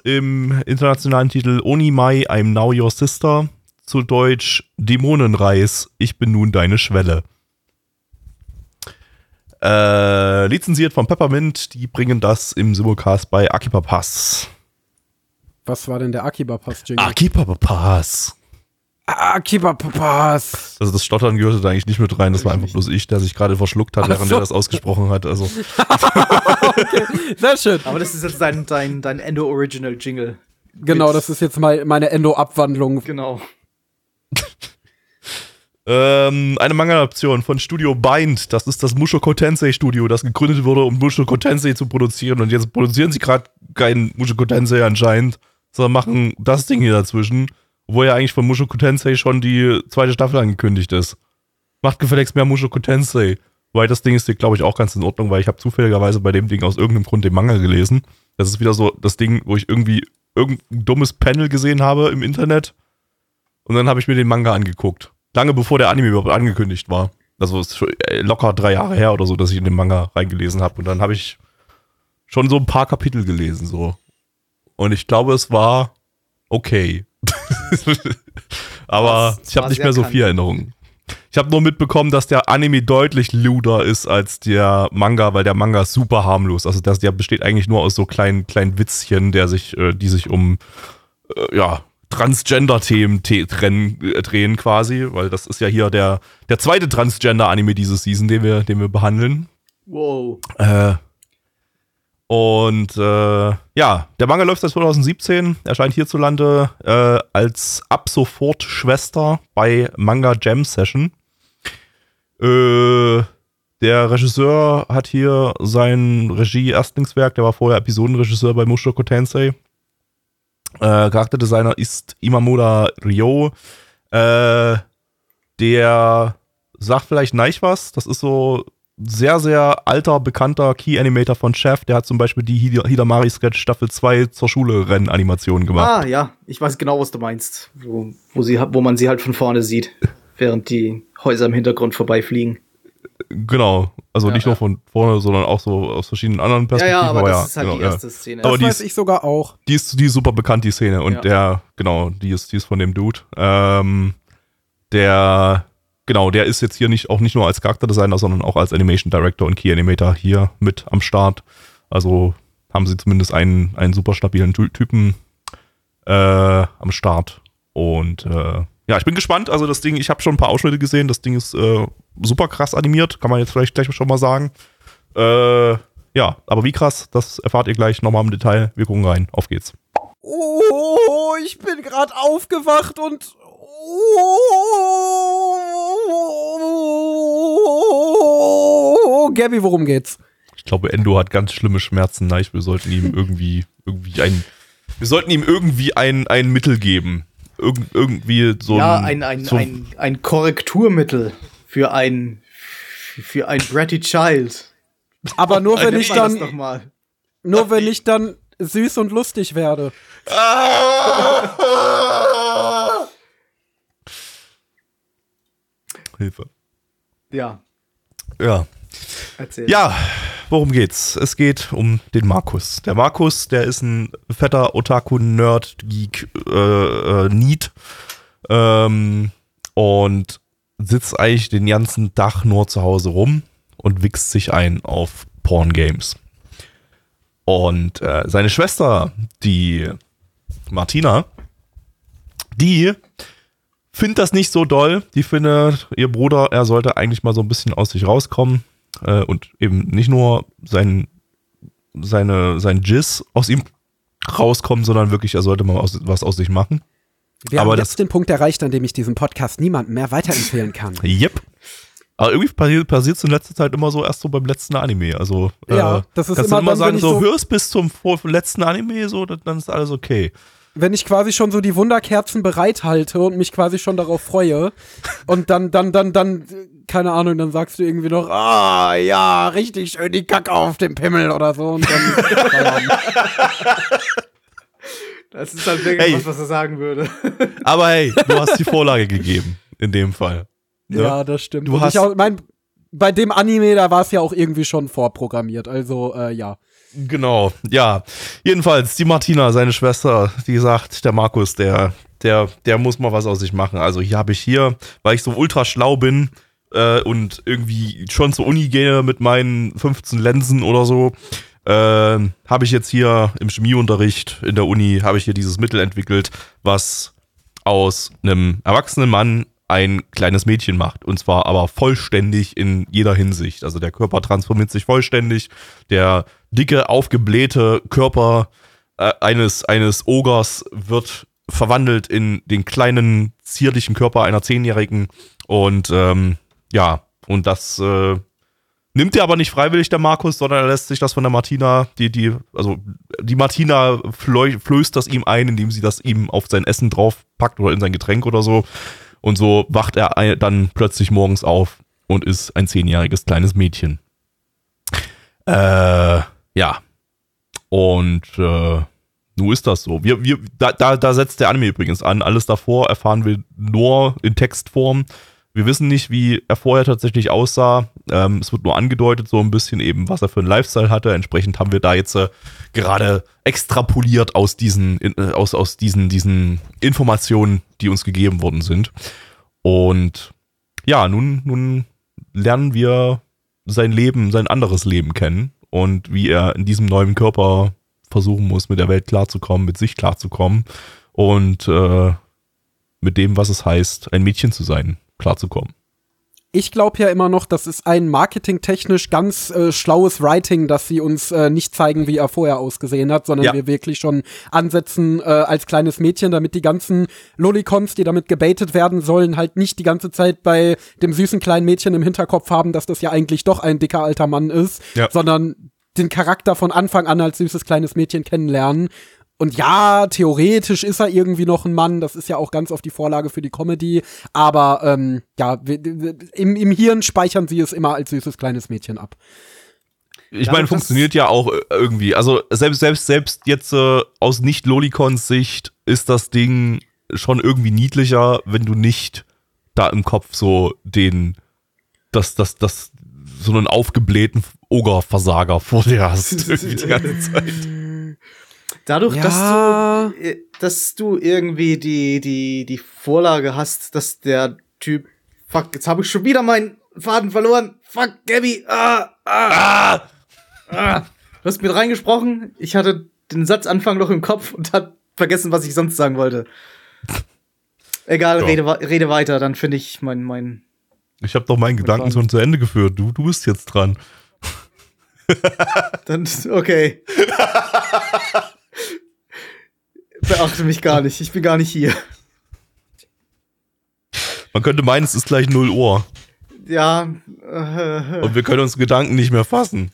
im internationalen Titel Onimai, I'm Now Your Sister. Zu Deutsch Dämonenreis, ich bin nun deine Schwelle. Äh, lizenziert von Peppermint, die bringen das im Simulcast bei Akiba Pass. Was war denn der Akiba-Pass-Jingle? Akiba Pass. Akiba-Pass. Also das Stottern gehörte da eigentlich nicht mit rein, das war einfach bloß ich, der sich gerade verschluckt hat, Ach während so. er das ausgesprochen hat. Also Sehr schön. Aber das ist jetzt dein, dein, dein Endo-Original-Jingle. Genau, das ist jetzt mal meine Endo-Abwandlung. Genau. ähm, eine Manga-Option von Studio Bind, das ist das Mushoku Tensei Studio, das gegründet wurde, um Mushoku Tensei zu produzieren und jetzt produzieren sie gerade kein Mushoku Tensei anscheinend, sondern machen das Ding hier dazwischen, obwohl ja eigentlich von Mushoku Tensei schon die zweite Staffel angekündigt ist. Macht gefälligst mehr Mushoku Tensei. Weil das Ding ist, glaube ich, auch ganz in Ordnung, weil ich habe zufälligerweise bei dem Ding aus irgendeinem Grund den Manga gelesen. Das ist wieder so das Ding, wo ich irgendwie irgendein dummes Panel gesehen habe im Internet. Und dann habe ich mir den Manga angeguckt. Lange bevor der Anime überhaupt angekündigt war. Also ist äh, locker drei Jahre her oder so, dass ich in den Manga reingelesen habe. Und dann habe ich schon so ein paar Kapitel gelesen, so. Und ich glaube, es war okay. Aber ich habe nicht mehr so viel Erinnerungen. Ich habe nur mitbekommen, dass der Anime deutlich luder ist als der Manga, weil der Manga ist super harmlos. Also das, der besteht eigentlich nur aus so kleinen, kleinen Witzchen, der sich, äh, die sich um äh, ja, Transgender-Themen äh, drehen quasi, weil das ist ja hier der, der zweite Transgender-Anime dieses Season, den wir, den wir behandeln. Wow. Äh, und äh, ja, der Manga läuft seit 2017, erscheint hierzulande äh, als ab sofort Schwester bei Manga Jam Session. Äh, der Regisseur hat hier sein Regie-Erstlingswerk, der war vorher Episodenregisseur bei Mushoku Tensei. Äh, Charakterdesigner ist Imamura Ryo. Äh, der sagt vielleicht Neich was. Das ist so sehr, sehr alter, bekannter Key-Animator von Chef. Der hat zum Beispiel die Hida- Hidamari Sketch Staffel 2 zur Schule-Rennen-Animation gemacht. Ah, ja, ich weiß genau, was du meinst. Wo, wo, sie, wo man sie halt von vorne sieht, während die Häuser im Hintergrund vorbeifliegen. Genau. Also Ja, nicht ja. nur von vorne, sondern auch so aus verschiedenen anderen Ja, Perspektiven. ja, aber das ja, ist halt genau, die ja. erste Szene. Aber Das die weiß ist- ich sogar auch. Die ist, die ist super bekannt, die Szene. Und Ja. der, genau, die ist, die ist von dem Dude. Ähm, der, genau, der ist jetzt hier nicht, auch nicht nur als Charakterdesigner, sondern auch als Animation Director und Key Animator hier mit am Start. Also haben sie zumindest einen, einen super stabilen Ty Typen äh, am Start. Und äh, ja, ich bin gespannt. Also das Ding, ich habe schon ein paar Ausschnitte gesehen. Das Ding ist äh, super krass animiert, kann man jetzt vielleicht gleich schon mal sagen. Äh, ja, aber wie krass, das erfahrt ihr gleich nochmal im Detail. Wir gucken rein. Auf geht's. Oh, ich bin gerade aufgewacht und. Oh, Gabby, worum geht's? Ich glaube, Endo hat ganz schlimme Schmerzen. Nein, wir sollten ihm irgendwie, irgendwie ein, wir sollten ihm irgendwie ein, ein Mittel geben. Irgend, irgendwie so ja, ein, ein, so, ein, ein Korrekturmittel für ein, für ein Bratty Child. Aber nur wenn ich dann, nur wenn ich dann süß und lustig werde. Hilfe. Ja, Ja. erzähl. Ja, worum geht's? Es geht um den Markus. Der Markus, der ist ein fetter Otaku-Nerd-Geek, äh, äh, Need. Ähm, und sitzt eigentlich den ganzen Tag nur zu Hause rum und wichst sich ein auf Porn-Games. Und äh, seine Schwester, die Martina, die findet das nicht so doll. Die findet, ihr Bruder, er sollte eigentlich mal so ein bisschen aus sich rauskommen äh, und eben nicht nur sein, seine, sein Jizz aus ihm rauskommen, sondern wirklich, er sollte mal aus, was aus sich machen. Wir Aber haben das- jetzt den Punkt erreicht, an dem ich diesen Podcast niemandem mehr weiterempfehlen kann. Yep. Aber irgendwie passiert passiert in letzter Zeit immer so erst so beim letzten Anime. Also, Ja, äh, das ist kannst immer du immer dann, sagen, so, hörst bis zum letzten Anime, so, dann ist alles okay. Wenn ich quasi schon so die Wunderkerzen bereithalte und mich quasi schon darauf freue und dann, dann, dann, dann, keine Ahnung, dann sagst du irgendwie noch, ah, ja, richtig schön die Kacke auf dem Pimmel oder so und dann. Das ist halt wirklich Hey. was, was er sagen würde. Aber hey, du hast die Vorlage gegeben, in dem Fall. Ne? Ja, das stimmt. Du Und hast- ich auch, mein, bei dem Anime, da war es ja auch irgendwie schon vorprogrammiert. Also, äh, ja. Genau, ja. Jedenfalls, die Martina, seine Schwester, die sagt, der Markus, der, der, der muss mal was aus sich machen. Also hier habe ich hier, weil ich so ultra schlau bin äh, und irgendwie schon zur Uni gehe mit meinen 15 Lensen oder so, äh, habe ich jetzt hier im Chemieunterricht in der Uni, habe ich hier dieses Mittel entwickelt, was aus einem erwachsenen Mann ein kleines Mädchen macht. Und zwar aber vollständig in jeder Hinsicht. Also der Körper transformiert sich vollständig. Der dicke, aufgeblähte Körper äh, eines, eines Ogers wird verwandelt in den kleinen, zierlichen Körper einer Zehnjährigen. Und ähm, ja, und das äh, nimmt er aber nicht freiwillig, der Markus, sondern er lässt sich das von der Martina, die, die, also die Martina flößt das ihm ein, indem sie das ihm auf sein Essen draufpackt oder in sein Getränk oder so. Und so wacht er dann plötzlich morgens auf und ist ein zehnjähriges kleines Mädchen. Äh, ja. Und äh, nun ist das so. Wir, wir, da, da, da setzt der Anime übrigens an. Alles davor erfahren wir nur in Textform. Wir wissen nicht, wie er vorher tatsächlich aussah. Ähm, es wird nur angedeutet, so ein bisschen eben, was er für einen Lifestyle hatte. Entsprechend haben wir da jetzt äh, gerade extrapoliert aus diesen, äh, aus, aus diesen, diesen Informationen, die uns gegeben worden sind. Und ja, nun, nun lernen wir sein Leben, sein anderes Leben kennen und wie er in diesem neuen Körper versuchen muss, mit der Welt klarzukommen, mit sich klarzukommen und äh, mit dem, was es heißt, ein Mädchen zu sein, klarzukommen. Ich glaube ja immer noch, das ist ein marketingtechnisch ganz äh, schlaues Writing, dass sie uns äh, nicht zeigen, wie er vorher ausgesehen hat, sondern Ja. wir wirklich schon ansetzen äh, als kleines Mädchen, damit die ganzen Lollicons, die damit gebaitet werden sollen, halt nicht die ganze Zeit bei dem süßen kleinen Mädchen im Hinterkopf haben, dass das ja eigentlich doch ein dicker alter Mann ist, Ja. sondern den Charakter von Anfang an als süßes kleines Mädchen kennenlernen. Und ja, theoretisch ist er irgendwie noch ein Mann, das ist ja auch ganz auf die Vorlage für die Comedy, aber ähm, ja, im, im Hirn speichern sie es immer als süßes kleines Mädchen ab. Ich meine, funktioniert ja auch äh, irgendwie. Also selbst, selbst, selbst jetzt äh, aus nicht-Lolicons Sicht ist das Ding schon irgendwie niedlicher, wenn du nicht da im Kopf so den, das, das, das, so einen aufgeblähten Ogerversager vor dir hast. irgendwie die ganze Zeit. Dadurch, Ja. dass du, äh, dass du irgendwie die, die, die Vorlage hast, dass der Typ, fuck, jetzt habe ich schon wieder meinen Faden verloren. Fuck, Gabby, ah, ah, ah. Du hast mit reingesprochen. Ich hatte den Satzanfang noch im Kopf und hab vergessen, was ich sonst sagen wollte. Egal, Ja. rede, rede weiter, dann finde ich mein, mein. Ich habe doch meinen Gedanken Faden. schon zu Ende geführt. Du, du bist jetzt dran. Dann, okay. Beachte mich gar nicht. Ich bin gar nicht hier. Man könnte meinen, es ist gleich 0 Uhr. Ja, äh, Und wir können uns Gedanken nicht mehr fassen.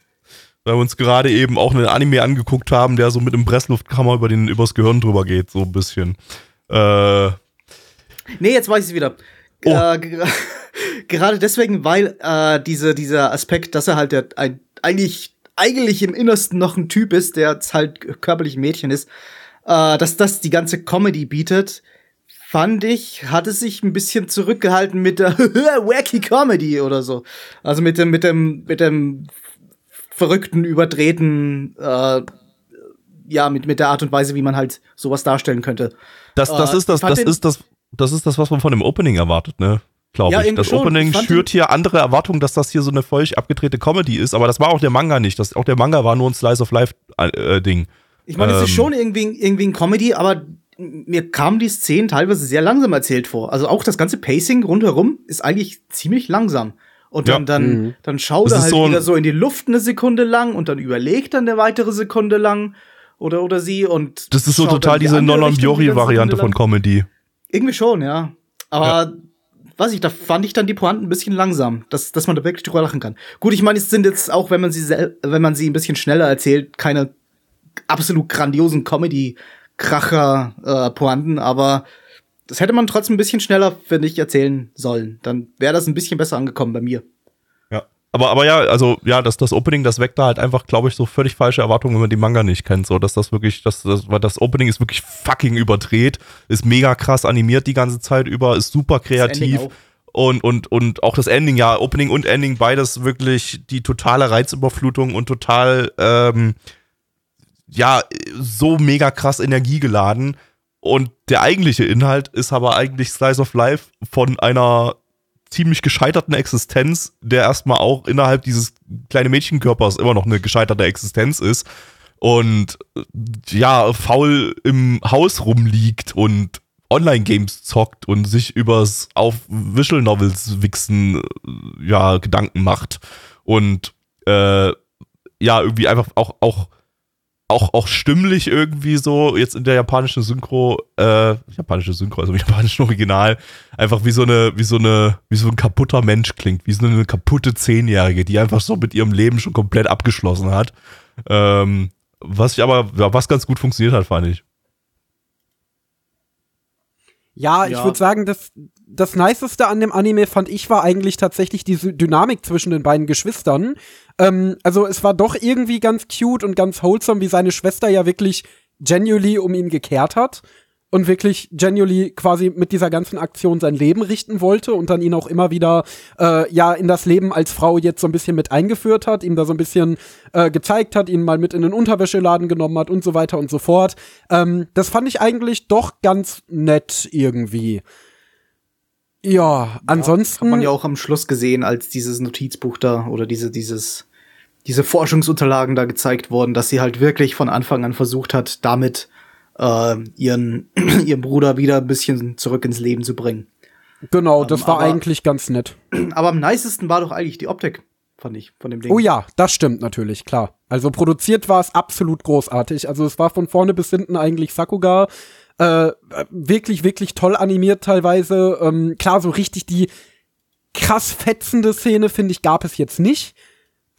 Weil wir uns gerade eben auch einen Anime angeguckt haben, der so mit dem Pressluftkammer über den, übers Gehirn drüber geht, so ein bisschen. Äh, Nee, jetzt weiß ich wieder. Oh. Äh, ge- gerade deswegen, weil äh, diese, dieser Aspekt, dass er halt der, ein, eigentlich, eigentlich im Innersten noch ein Typ ist, der jetzt halt körperlich ein Mädchen ist, äh, dass das die ganze Comedy bietet, fand ich, hat es sich ein bisschen zurückgehalten mit der wacky Comedy oder so. Also mit dem, mit dem, mit dem verrückten, überdrehten, äh, ja, mit, mit der Art und Weise, wie man halt sowas darstellen könnte. das, das Äh, ist das, das ist das, das ist das, was man von dem Opening erwartet, ne? Glaube Ja, ich. Das schon. Opening Ich schürt hier andere Erwartungen, dass das hier so eine völlig abgedrehte Comedy ist, aber das war auch der Manga nicht. Das, auch der Manga war nur ein Slice of Life äh. Ich meine, es ist Ähm. schon irgendwie, irgendwie ein Comedy, aber mir kamen die Szenen teilweise sehr langsam erzählt vor. Also auch das ganze Pacing rundherum ist eigentlich ziemlich langsam. Und dann, Ja. dann, Mhm. dann schaut er halt so wieder so in die Luft eine Sekunde lang und dann überlegt dann eine weitere Sekunde lang oder, oder sie und. Das ist so total die diese Non-Biori-Variante von. Comedy. Irgendwie schon, ja. Aber, weiß ich, da fand ich dann die Pointen ein bisschen langsam, dass, dass man da wirklich drüber lachen kann. Gut, ich meine, es sind jetzt auch, wenn man sie, sel- wenn man sie ein bisschen schneller erzählt, keine absolut grandiosen Comedy-Kracher-Pointen, aber das hätte man trotzdem ein bisschen schneller, finde ich, erzählen sollen. Dann wäre das ein bisschen besser angekommen bei mir. Ja. Aber, aber ja, also, ja, das, das Opening, das weckt da halt einfach, glaube ich, so völlig falsche Erwartungen, wenn man die Manga nicht kennt. So, dass das wirklich, das, das, weil das Opening ist wirklich fucking überdreht, ist mega krass animiert die ganze Zeit über, ist super kreativ. Und, und, und auch das Ending, ja, Opening und Ending, beides wirklich die totale Reizüberflutung und total, ähm, ja, so mega krass energiegeladen. Und der eigentliche Inhalt ist aber eigentlich Slice of Life von einer ziemlich gescheiterten Existenz, der erstmal auch innerhalb dieses kleinen Mädchenkörpers immer noch eine gescheiterte Existenz ist und ja, faul im Haus rumliegt und Online-Games zockt und sich übers auf Visual Novels wichsen, ja, Gedanken macht und äh, ja, irgendwie einfach auch, auch auch, auch stimmlich irgendwie so, jetzt in der japanischen Synchro, äh, japanische Synchro, also im japanischen Original, einfach wie so eine, wie so eine, wie so ein kaputter Mensch klingt, wie so eine kaputte Zehnjährige, die einfach so mit ihrem Leben schon komplett abgeschlossen hat. Ähm, was ich aber, was ganz gut funktioniert hat, fand ich. Ja, ich Ja. würde sagen, das, das Niceste an dem Anime fand ich war eigentlich tatsächlich diese Dynamik zwischen den beiden Geschwistern. Ähm, also es war doch irgendwie ganz cute und ganz wholesome, wie seine Schwester ja wirklich genuinely um ihn gekehrt hat. und wirklich genuinely quasi mit dieser ganzen Aktion sein Leben richten wollte und dann ihn auch immer wieder äh, ja in das Leben als Frau jetzt so ein bisschen mit eingeführt hat, ihm da so ein bisschen äh, gezeigt hat, ihn mal mit in den Unterwäscheladen genommen hat und so weiter und so fort. Ähm, das fand ich eigentlich doch ganz nett irgendwie. Ja, ansonsten. Hat man ja auch am Schluss gesehen, als dieses Notizbuch da oder diese, dieses, diese Forschungsunterlagen da gezeigt wurden, dass sie halt wirklich von Anfang an versucht hat, damit äh, ihren, ihren Bruder wieder ein bisschen zurück ins Leben zu bringen. Genau, das Ähm, war aber- eigentlich ganz nett. Aber am nicesten war doch eigentlich die Optik, fand ich, von dem Ding. Oh ja, das stimmt natürlich, klar. Also produziert war es absolut großartig. Also es war von vorne bis hinten eigentlich Sakuga. Äh, wirklich, wirklich toll animiert teilweise. Ähm, klar, so richtig die krass fetzende Szene, finde ich, gab es jetzt nicht.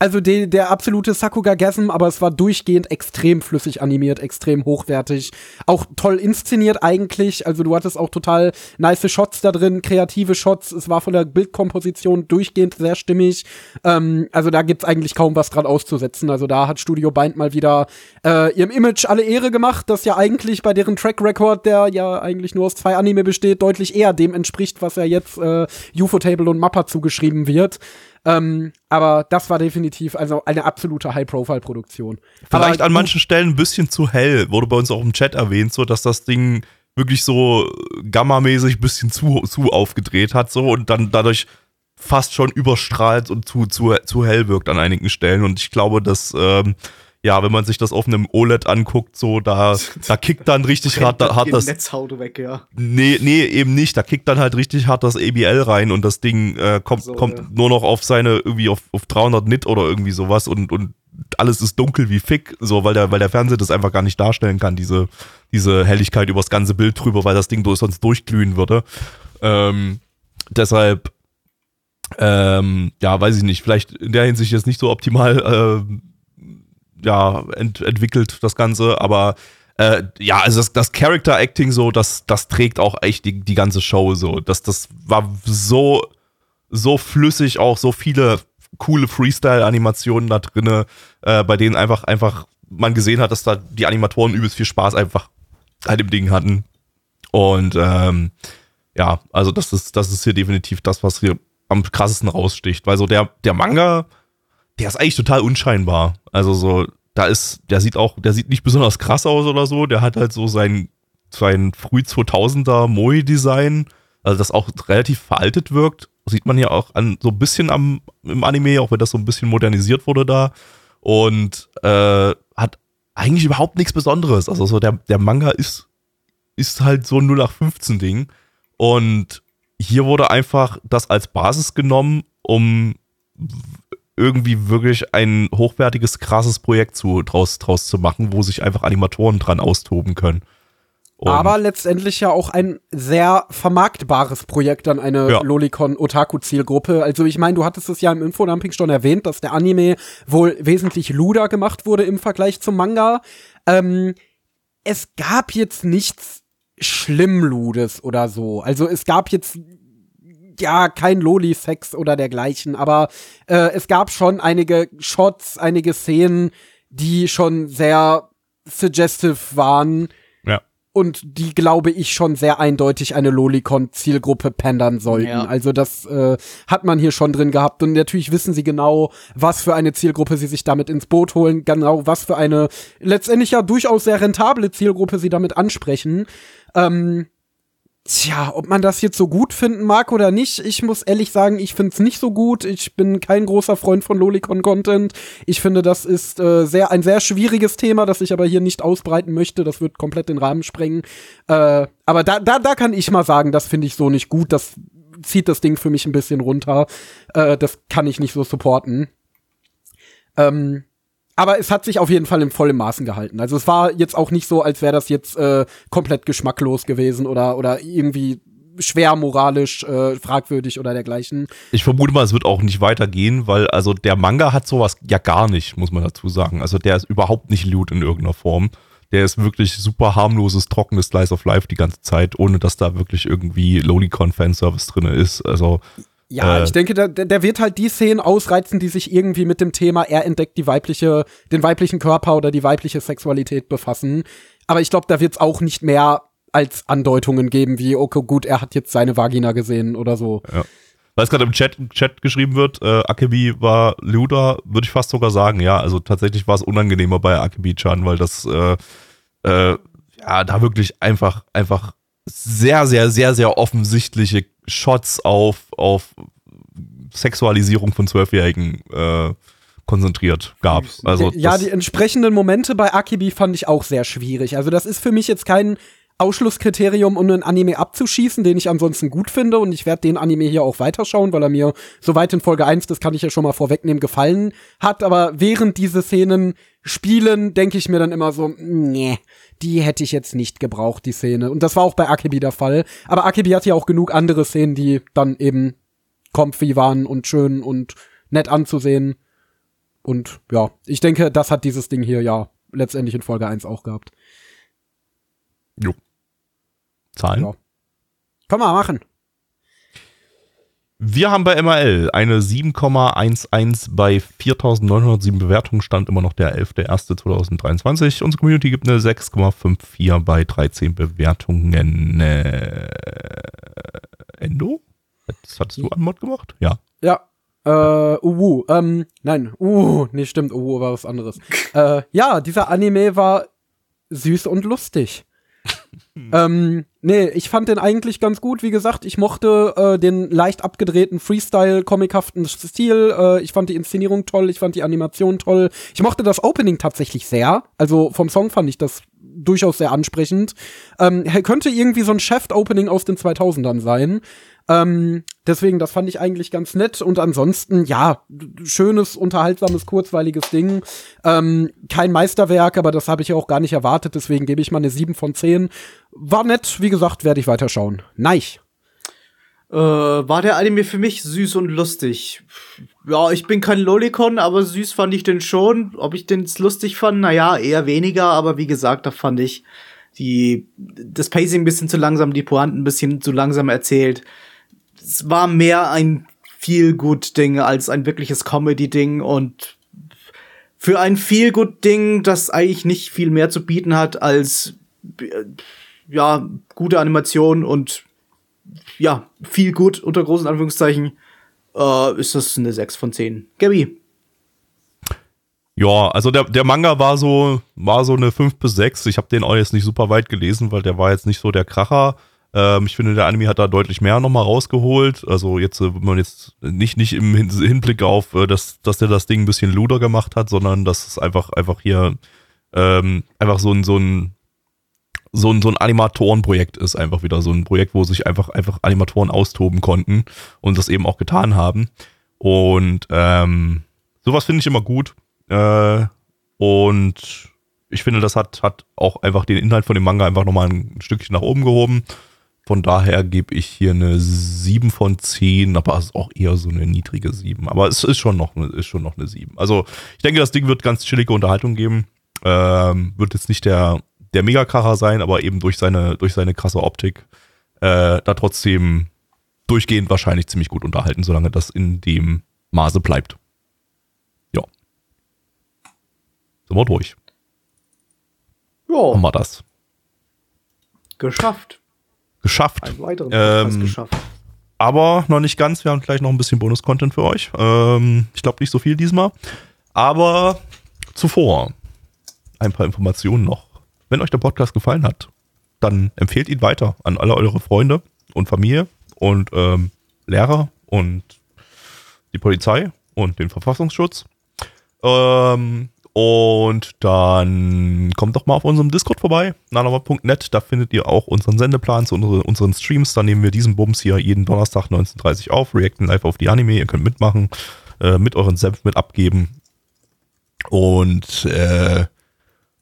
Also de, der absolute Sakuga-Gasm, aber es war durchgehend extrem flüssig animiert, extrem hochwertig. Auch toll inszeniert eigentlich. Also du hattest auch total nice Shots da drin, kreative Shots. Es war von der Bildkomposition durchgehend sehr stimmig. Ähm, also da gibt's eigentlich kaum was dran auszusetzen. Also da hat Studio Bind mal wieder äh, ihrem Image alle Ehre gemacht, das ja eigentlich bei deren Track Record, der ja eigentlich nur aus zwei Anime besteht, deutlich eher dem entspricht, was ja jetzt äh, UFO-Table und Mappa zugeschrieben wird. Ähm, aber das war definitiv also eine absolute High-Profile-Produktion. Vielleicht Aber an manchen Stellen ein bisschen zu hell, wurde bei uns auch im Chat erwähnt, so dass das Ding wirklich so gammamäßig ein bisschen zu, zu aufgedreht hat, so und dann dadurch fast schon überstrahlt und zu, zu, zu hell wirkt an einigen Stellen. Und ich glaube, dass, ähm, ja, wenn man sich das auf einem OLED anguckt, so, da, da kickt dann richtig hart, Rennt hart das. Netzhaut weg, ja. Nee, nee, eben nicht. Da kickt dann halt richtig hart das ABL rein und das Ding äh, kommt, So, kommt ja. nur noch auf seine, irgendwie auf, auf 300 Nit oder irgendwie sowas und, und alles ist dunkel wie Fick, so, weil der, weil der Fernseher das einfach gar nicht darstellen kann, diese, diese Helligkeit übers ganze Bild drüber, weil das Ding durch, sonst durchglühen würde. Ähm, deshalb, ähm, ja, weiß ich nicht, vielleicht in der Hinsicht jetzt nicht so optimal, äh, ja, ent, entwickelt das Ganze, aber äh, ja, also das, das Character Acting so, das, das trägt auch echt die, die ganze Show so. Das, das war so, so flüssig, auch so viele coole Freestyle-Animationen da drinne, äh, bei denen einfach, einfach man gesehen hat, dass da die Animatoren übelst viel Spaß einfach an dem Ding hatten. Und ähm, ja, also das ist, das ist hier definitiv das, was hier am krassesten raussticht. Weil so der, der Manga, der ist eigentlich total unscheinbar. Also so, da ist, der sieht auch, der sieht nicht besonders krass aus oder so. Der hat halt so sein, sein früh 2000er Moe-Design, also das auch relativ veraltet wirkt. Sieht man ja auch an, so ein bisschen am, im Anime, auch wenn das so ein bisschen modernisiert wurde da. Und äh, hat eigentlich überhaupt nichts Besonderes. Also so der, der Manga ist, ist halt so ein 0815 Ding. Und hier wurde einfach das als Basis genommen, um irgendwie wirklich ein hochwertiges, krasses Projekt zu, draus, draus zu machen, wo sich einfach Animatoren dran austoben können. Und aber letztendlich ja auch ein sehr vermarktbares Projekt an eine Ja. Lolicon-Otaku-Zielgruppe. Also ich meine, du hattest es ja im Infodumping schon erwähnt, dass der Anime wohl wesentlich luder gemacht wurde im Vergleich zum Manga. Ähm, es gab jetzt nichts Schlimmludes oder so. Also es gab jetzt ja kein Loli-Sex oder dergleichen, aber äh, es gab schon einige Shots, einige Szenen, die schon sehr suggestive waren ja. und die, glaube ich, schon sehr eindeutig eine Lolicon-Zielgruppe pandern sollten. Ja. Also das äh, hat man hier schon drin gehabt. Und natürlich wissen sie genau, was für eine Zielgruppe sie sich damit ins Boot holen, genau was für eine letztendlich ja durchaus sehr rentable Zielgruppe sie damit ansprechen. Ähm, Tja, ob man das jetzt so gut finden mag oder nicht, ich muss ehrlich sagen, ich finde es nicht so gut. Ich bin kein großer Freund von Lolicon-Content. Ich finde, das ist äh, sehr ein sehr schwieriges Thema, das ich aber hier nicht ausbreiten möchte. Das wird komplett den Rahmen sprengen. Äh, aber da, da, da kann ich mal sagen, das finde ich so nicht gut. Das zieht das Ding für mich ein bisschen runter. Äh, das kann ich nicht so supporten. Ähm, aber es hat sich auf jeden Fall im vollen Maßen gehalten. Also es war jetzt auch nicht so, als wäre das jetzt äh, komplett geschmacklos gewesen oder, oder irgendwie schwer moralisch äh, fragwürdig oder dergleichen. Ich vermute mal, es wird auch nicht weitergehen, weil also der Manga hat sowas ja gar nicht, muss man dazu sagen. Also der ist überhaupt nicht lewd in irgendeiner Form. Der ist wirklich super harmloses, trockenes Slice of Life die ganze Zeit, ohne dass da wirklich irgendwie Lolicon-Fanservice drin ist. Also Ja, Äh. ich denke, der, der wird halt die Szenen ausreizen, die sich irgendwie mit dem Thema, er entdeckt die weibliche, den weiblichen Körper oder die weibliche Sexualität befassen. Aber ich glaube, da wird's auch nicht mehr als Andeutungen geben, wie, okay, gut, er hat jetzt seine Vagina gesehen oder so. Weil es gerade im Chat, Chat geschrieben wird, äh, Akebi war Luda, würde ich fast sogar sagen, ja. Also tatsächlich war es unangenehmer bei Akebi-chan, weil das äh, äh, ja da wirklich einfach, einfach sehr, sehr, sehr, sehr offensichtliche Shots auf, auf Sexualisierung von Zwölfjährigen äh, konzentriert gab. Also ja, die entsprechenden Momente bei Akibi fand ich auch sehr schwierig. Also das ist für mich jetzt kein Ausschlusskriterium, um einen Anime abzuschießen, den ich ansonsten gut finde. Und ich werde den Anime hier auch weiterschauen, weil er mir soweit in Folge 1, das kann ich ja schon mal vorwegnehmen, gefallen hat. Aber während diese Szenen spielen, denke ich mir dann immer so, nee, die hätte ich jetzt nicht gebraucht, die Szene. Und das war auch bei Akibi der Fall. Aber Akibi hat ja auch genug andere Szenen, die dann eben comfy waren und schön und nett anzusehen. Und ja, ich denke, das hat dieses Ding hier ja letztendlich in Folge 1 auch gehabt. jo. Zahlen. Ja. Kann man machen. Wir haben bei MRL eine 7,11 bei 4.907 Bewertungen, stand immer noch der 11.01.2023. Unsere Community gibt eine 6,54 bei 13 Bewertungen. Äh, Endo? Das hattest du an Mod gemacht? Ja. Ja. Äh, Uwu, ähm, nein, Uwu, nee, stimmt, Uwu war was anderes. äh, ja, dieser Anime war süß und lustig. ähm, nee, ich fand den eigentlich ganz gut. Wie gesagt, ich mochte äh, den leicht abgedrehten Freestyle-comichaften Stil. Äh, ich fand die Inszenierung toll, ich fand die Animation toll. Ich mochte das Opening tatsächlich sehr. Also vom Song fand ich das durchaus sehr ansprechend. Ähm, könnte irgendwie so ein Chef-Opening aus den 2000ern sein. Ähm, deswegen, das fand ich eigentlich ganz nett. Und ansonsten, ja, schönes, unterhaltsames, kurzweiliges Ding. Ähm, kein Meisterwerk, aber das habe ich ja auch gar nicht erwartet. Deswegen gebe ich mal eine 7 von 10. War nett, wie gesagt, werde ich weiterschauen. Neich. Äh, war der Anime für mich süß und lustig. Ja, ich bin kein Lolicon, aber süß fand ich den schon. Ob ich den lustig fand, naja, eher weniger, aber wie gesagt, da fand ich die, das Pacing ein bisschen zu langsam, die Pointen ein bisschen zu langsam erzählt. Es war mehr ein Feel-Good-Ding als ein wirkliches Comedy-Ding und für ein Feel-Good-Ding, das eigentlich nicht viel mehr zu bieten hat als äh, ja, gute Animation und ja, viel gut unter großen Anführungszeichen, äh, ist das eine 6 von 10. Gabby. Ja, also der, der Manga war so, war so eine 5 bis 6. Ich habe den auch jetzt nicht super weit gelesen, weil der war jetzt nicht so der Kracher. Ähm, ich finde, der Anime hat da deutlich mehr nochmal rausgeholt. Also jetzt, äh, wenn man jetzt nicht, nicht im Hin Hinblick auf, äh, dass, dass der das Ding ein bisschen luder gemacht hat, sondern dass es einfach, einfach hier ähm, einfach so ein, so ein so ein, so ein Animatorenprojekt ist einfach wieder so ein Projekt, wo sich einfach, einfach Animatoren austoben konnten und das eben auch getan haben. Und ähm, sowas finde ich immer gut. Äh, und ich finde, das hat, hat auch einfach den Inhalt von dem Manga einfach nochmal ein Stückchen nach oben gehoben. Von daher gebe ich hier eine 7 von 10, aber es ist auch eher so eine niedrige 7. Aber es ist schon noch, eine- ist schon noch eine 7. Also ich denke, das Ding wird ganz chillige Unterhaltung geben. Ähm, wird jetzt nicht der, der Megakracher sein, aber eben durch seine, durch seine krasse Optik äh, da trotzdem durchgehend wahrscheinlich ziemlich gut unterhalten, solange das in dem Maße bleibt. Ja. Sind wir durch. Haben Ja, wir das. geschafft. Geschafft. Einen weiteren Ähm, Podcast geschafft. aber noch nicht ganz. Wir haben gleich noch ein bisschen Bonus-Content für euch. Ähm, ich glaube nicht so viel diesmal. Aber zuvor ein paar Informationen noch. Wenn euch der Podcast gefallen hat, dann empfehlt ihn weiter an alle eure Freunde und Familie und ähm, Lehrer und die Polizei und den Verfassungsschutz. Ähm, und dann kommt doch mal auf unserem Discord vorbei, nanoma.net. Da findet ihr auch unseren Sendeplan zu unsere, unseren Streams. Da nehmen wir diesen Bums hier jeden Donnerstag 19.30 Uhr auf, reacten live auf die Anime. Ihr könnt mitmachen, äh, mit euren Senf mit abgeben. Und äh,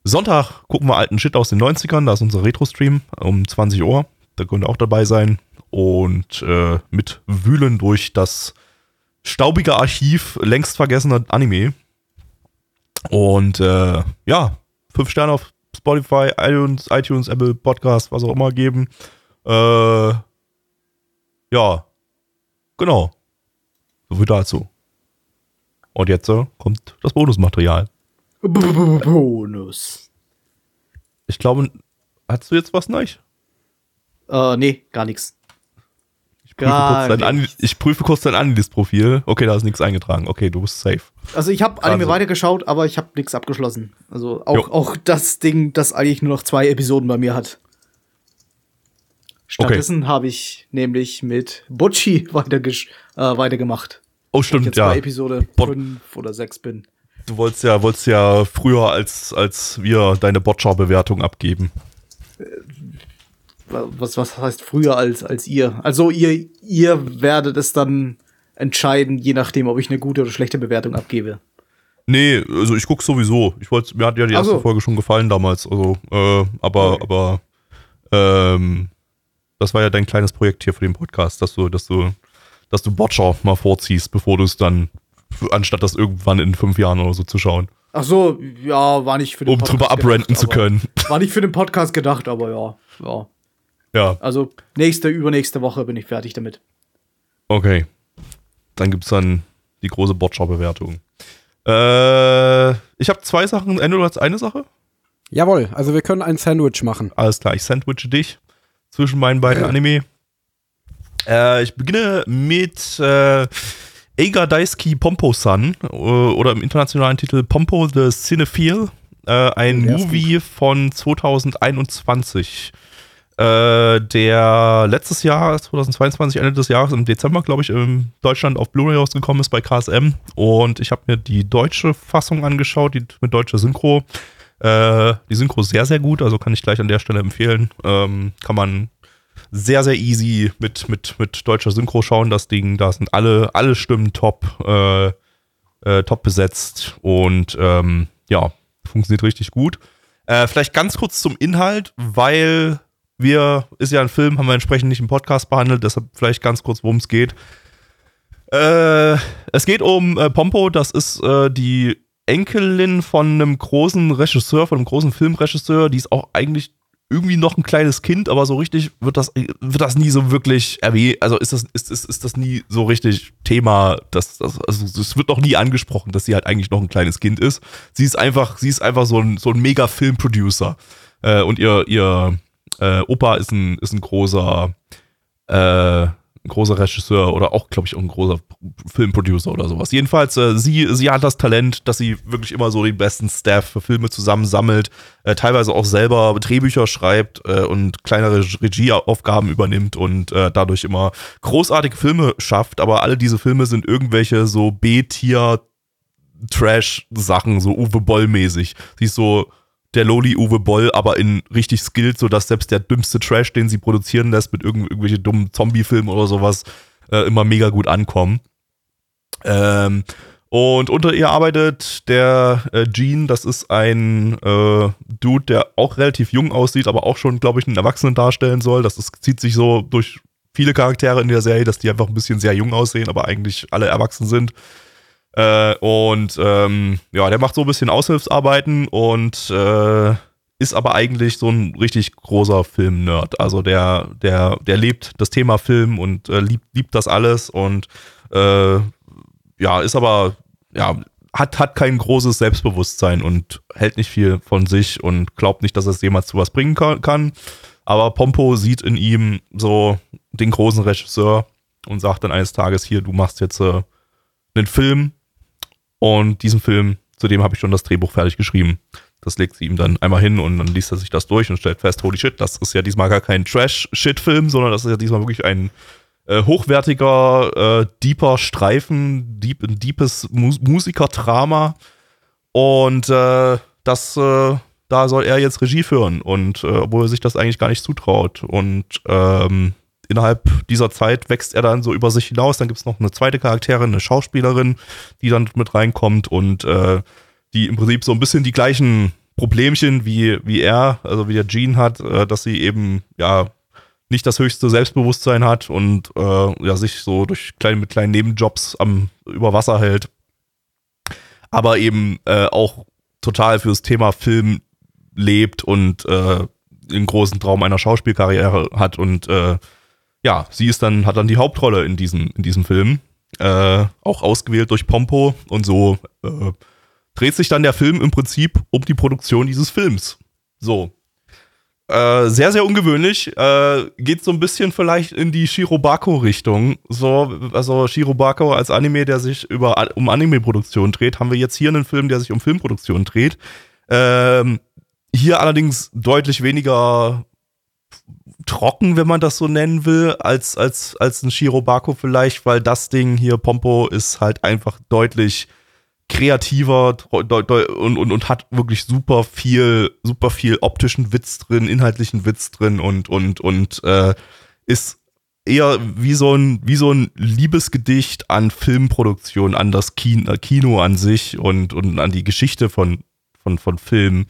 Sonntag gucken wir alten Shit aus den 90ern. Da ist unser Retro-Stream um 20 Uhr. Da könnt ihr auch dabei sein. Und äh, mit Wühlen durch das staubige Archiv längst vergessener Anime. Und äh, ja, fünf Sterne auf Spotify, iTunes, iTunes, Apple Podcast, was auch immer geben. Äh, ja, genau. So viel dazu. Und jetzt äh, kommt das Bonusmaterial. Bonus. Ich glaube, hast du jetzt was neu? Äh, nee, gar nichts. Ich prüfe, kurz nichts. ich prüfe kurz dein Anlis-Profil. Okay, da ist nichts eingetragen. Okay, du bist safe. Also ich habe Anime Also. weitergeschaut, aber ich habe nichts abgeschlossen. Also auch, Jo. auch das Ding, das eigentlich nur noch zwei Episoden bei mir hat. Stattdessen habe ich nämlich mit Bocci weitergesch äh, weitergemacht. Oh, Ich stimmt, jetzt ja. bei Episode Bot- 5 oder 6 bin. Du wolltest ja, wolltest ja früher als, als wir deine Botschau-Bewertung abgeben. Was, was heißt früher als, als ihr? Also ihr, ihr werdet es dann entscheiden, je nachdem, ob ich eine gute oder schlechte Bewertung abgebe. Nee, also ich guck sowieso. Ich wollte, mir hat ja die erste so. Folge schon gefallen damals. Also, äh, aber, Okay. aber, ähm, das war ja dein kleines Projekt hier für den Podcast, dass du, dass du, dass du Botcher mal vorziehst, bevor du es dann, anstatt das irgendwann in fünf Jahren oder so zu schauen, Ach so, ja, war nicht für den um drüber abrenten gedacht, zu können. War nicht für den Podcast gedacht, aber ja. ja. Ja, Also nächste, übernächste Woche bin ich fertig damit. okay. Dann gibt's dann die große Botcher-Bewertung. Äh, ich habe zwei Sachen. Ende, du hast eine Sache? Jawohl, also wir können ein Sandwich machen. Alles klar, ich sandwiche dich zwischen meinen beiden Ja. Anime. Äh, ich beginne mit äh, Eiga Daisuke Pompo-san äh, oder im internationalen Titel Pompo the Cinephile. Äh, ein ist Movie von 2021. Äh, der letztes Jahr, 2022, Ende des Jahres, im Dezember, glaube ich, in Deutschland auf Blu-ray rausgekommen ist bei KSM. Und ich habe mir die deutsche Fassung angeschaut, die mit deutscher Synchro. Äh, die Synchro ist sehr, sehr gut, also kann ich gleich an der Stelle empfehlen. Ähm, kann man sehr, sehr easy mit, mit, mit deutscher Synchro schauen, das Ding. Da sind alle, alle Stimmen top, äh, äh, top besetzt und ähm, ja, funktioniert richtig gut. Äh, vielleicht ganz kurz zum Inhalt, weil wir, ist ja ein Film, haben wir entsprechend nicht im Podcast behandelt, deshalb vielleicht ganz kurz, worum es geht. Äh, es geht um äh, Pompo, das ist äh, die Enkelin von einem großen Regisseur, von einem großen Filmregisseur, die ist auch eigentlich irgendwie noch ein kleines Kind, aber so richtig wird das, wird das nie so wirklich erwähnt, also ist das, ist, ist, ist das nie so richtig Thema, das, das, also es wird noch nie angesprochen, dass sie halt eigentlich noch ein kleines Kind ist. Sie ist einfach, sie ist einfach so ein, so ein mega Filmproducer. Äh, und ihr, ihr äh, Opa ist ein, ist ein großer, äh, ein großer Regisseur oder auch, glaube ich, auch ein großer Filmproducer oder sowas. Jedenfalls, äh, sie, sie hat das Talent, dass sie wirklich immer so den besten Staff für Filme zusammensammelt, äh, teilweise auch selber Drehbücher schreibt äh, und kleinere Regieaufgaben übernimmt und äh, dadurch immer großartige Filme schafft. Aber alle diese Filme sind irgendwelche so B-Tier Trash-Sachen, so Uwe Boll-mäßig. Sie ist so der Loli Uwe Boll, aber in richtig skilled, sodass selbst der dümmste Trash, den sie produzieren lässt, mit irgendw irgendwelche dummen Zombie-Filmen oder sowas, äh, immer mega gut ankommen. Ähm, und unter ihr arbeitet der äh, Gene, das ist ein äh, Dude, der auch relativ jung aussieht, aber auch schon, glaube ich, einen Erwachsenen darstellen soll. Das ist, zieht sich so durch viele Charaktere in der Serie, dass die einfach ein bisschen sehr jung aussehen, aber eigentlich alle erwachsen sind. Äh, und ähm, ja, der macht so ein bisschen Aushilfsarbeiten und äh, ist aber eigentlich so ein richtig großer Film-Nerd. Also der, der, der lebt das Thema Film und äh, liebt, liebt das alles und äh, ja, ist aber, ja, hat, hat kein großes Selbstbewusstsein und hält nicht viel von sich und glaubt nicht, dass es jemals zu was bringen kann- kann. Aber Pompo sieht in ihm so den großen Regisseur und sagt dann eines Tages hier, du machst jetzt äh, einen Film und diesen Film, zu dem habe ich schon das Drehbuch fertig geschrieben. Das legt sie ihm dann einmal hin und dann liest er sich das durch und stellt fest, holy shit, das ist ja diesmal gar kein Trash-Shit-Film, sondern das ist ja diesmal wirklich ein äh, hochwertiger, äh, deeper Streifen, deep, ein deepes Mus Musikerdrama. Und äh, das, äh, da soll er jetzt Regie führen. Und äh, obwohl er sich das eigentlich gar nicht zutraut. Und ähm, innerhalb dieser Zeit wächst er dann so über sich hinaus. Dann gibt es noch eine zweite Charakterin, eine Schauspielerin, die dann mit reinkommt und äh, die im Prinzip so ein bisschen die gleichen Problemchen wie, wie er, also wie der Gene hat, äh, dass sie eben ja nicht das höchste Selbstbewusstsein hat und äh, ja, sich so durch kleine, mit kleinen Nebenjobs am, über Wasser hält. Aber eben äh, auch total fürs Thema Film lebt und äh, den großen Traum einer Schauspielkarriere hat und äh, ja, sie ist dann, hat dann die Hauptrolle in diesem, in diesem Film. Äh, auch ausgewählt durch Pompo und so äh, dreht sich dann der Film im Prinzip um die Produktion dieses Films. So. Äh, sehr, sehr ungewöhnlich. Äh, geht so ein bisschen vielleicht in die Shirobako-Richtung. So, also Shirobako als Anime, der sich über, um Anime-Produktion dreht, haben wir jetzt hier einen Film, der sich um Filmproduktion dreht. Ähm, hier allerdings deutlich weniger trocken, wenn man das so nennen will, als, als, als ein Shirobako vielleicht, weil das Ding hier, Pompo, ist halt einfach deutlich kreativer und, und, und hat wirklich super viel, super viel optischen Witz drin, inhaltlichen Witz drin und, und, und äh, ist eher wie so ein, wie so ein Liebesgedicht an Filmproduktion, an das Kino, Kino an sich und, und an die Geschichte von, von, von Filmen.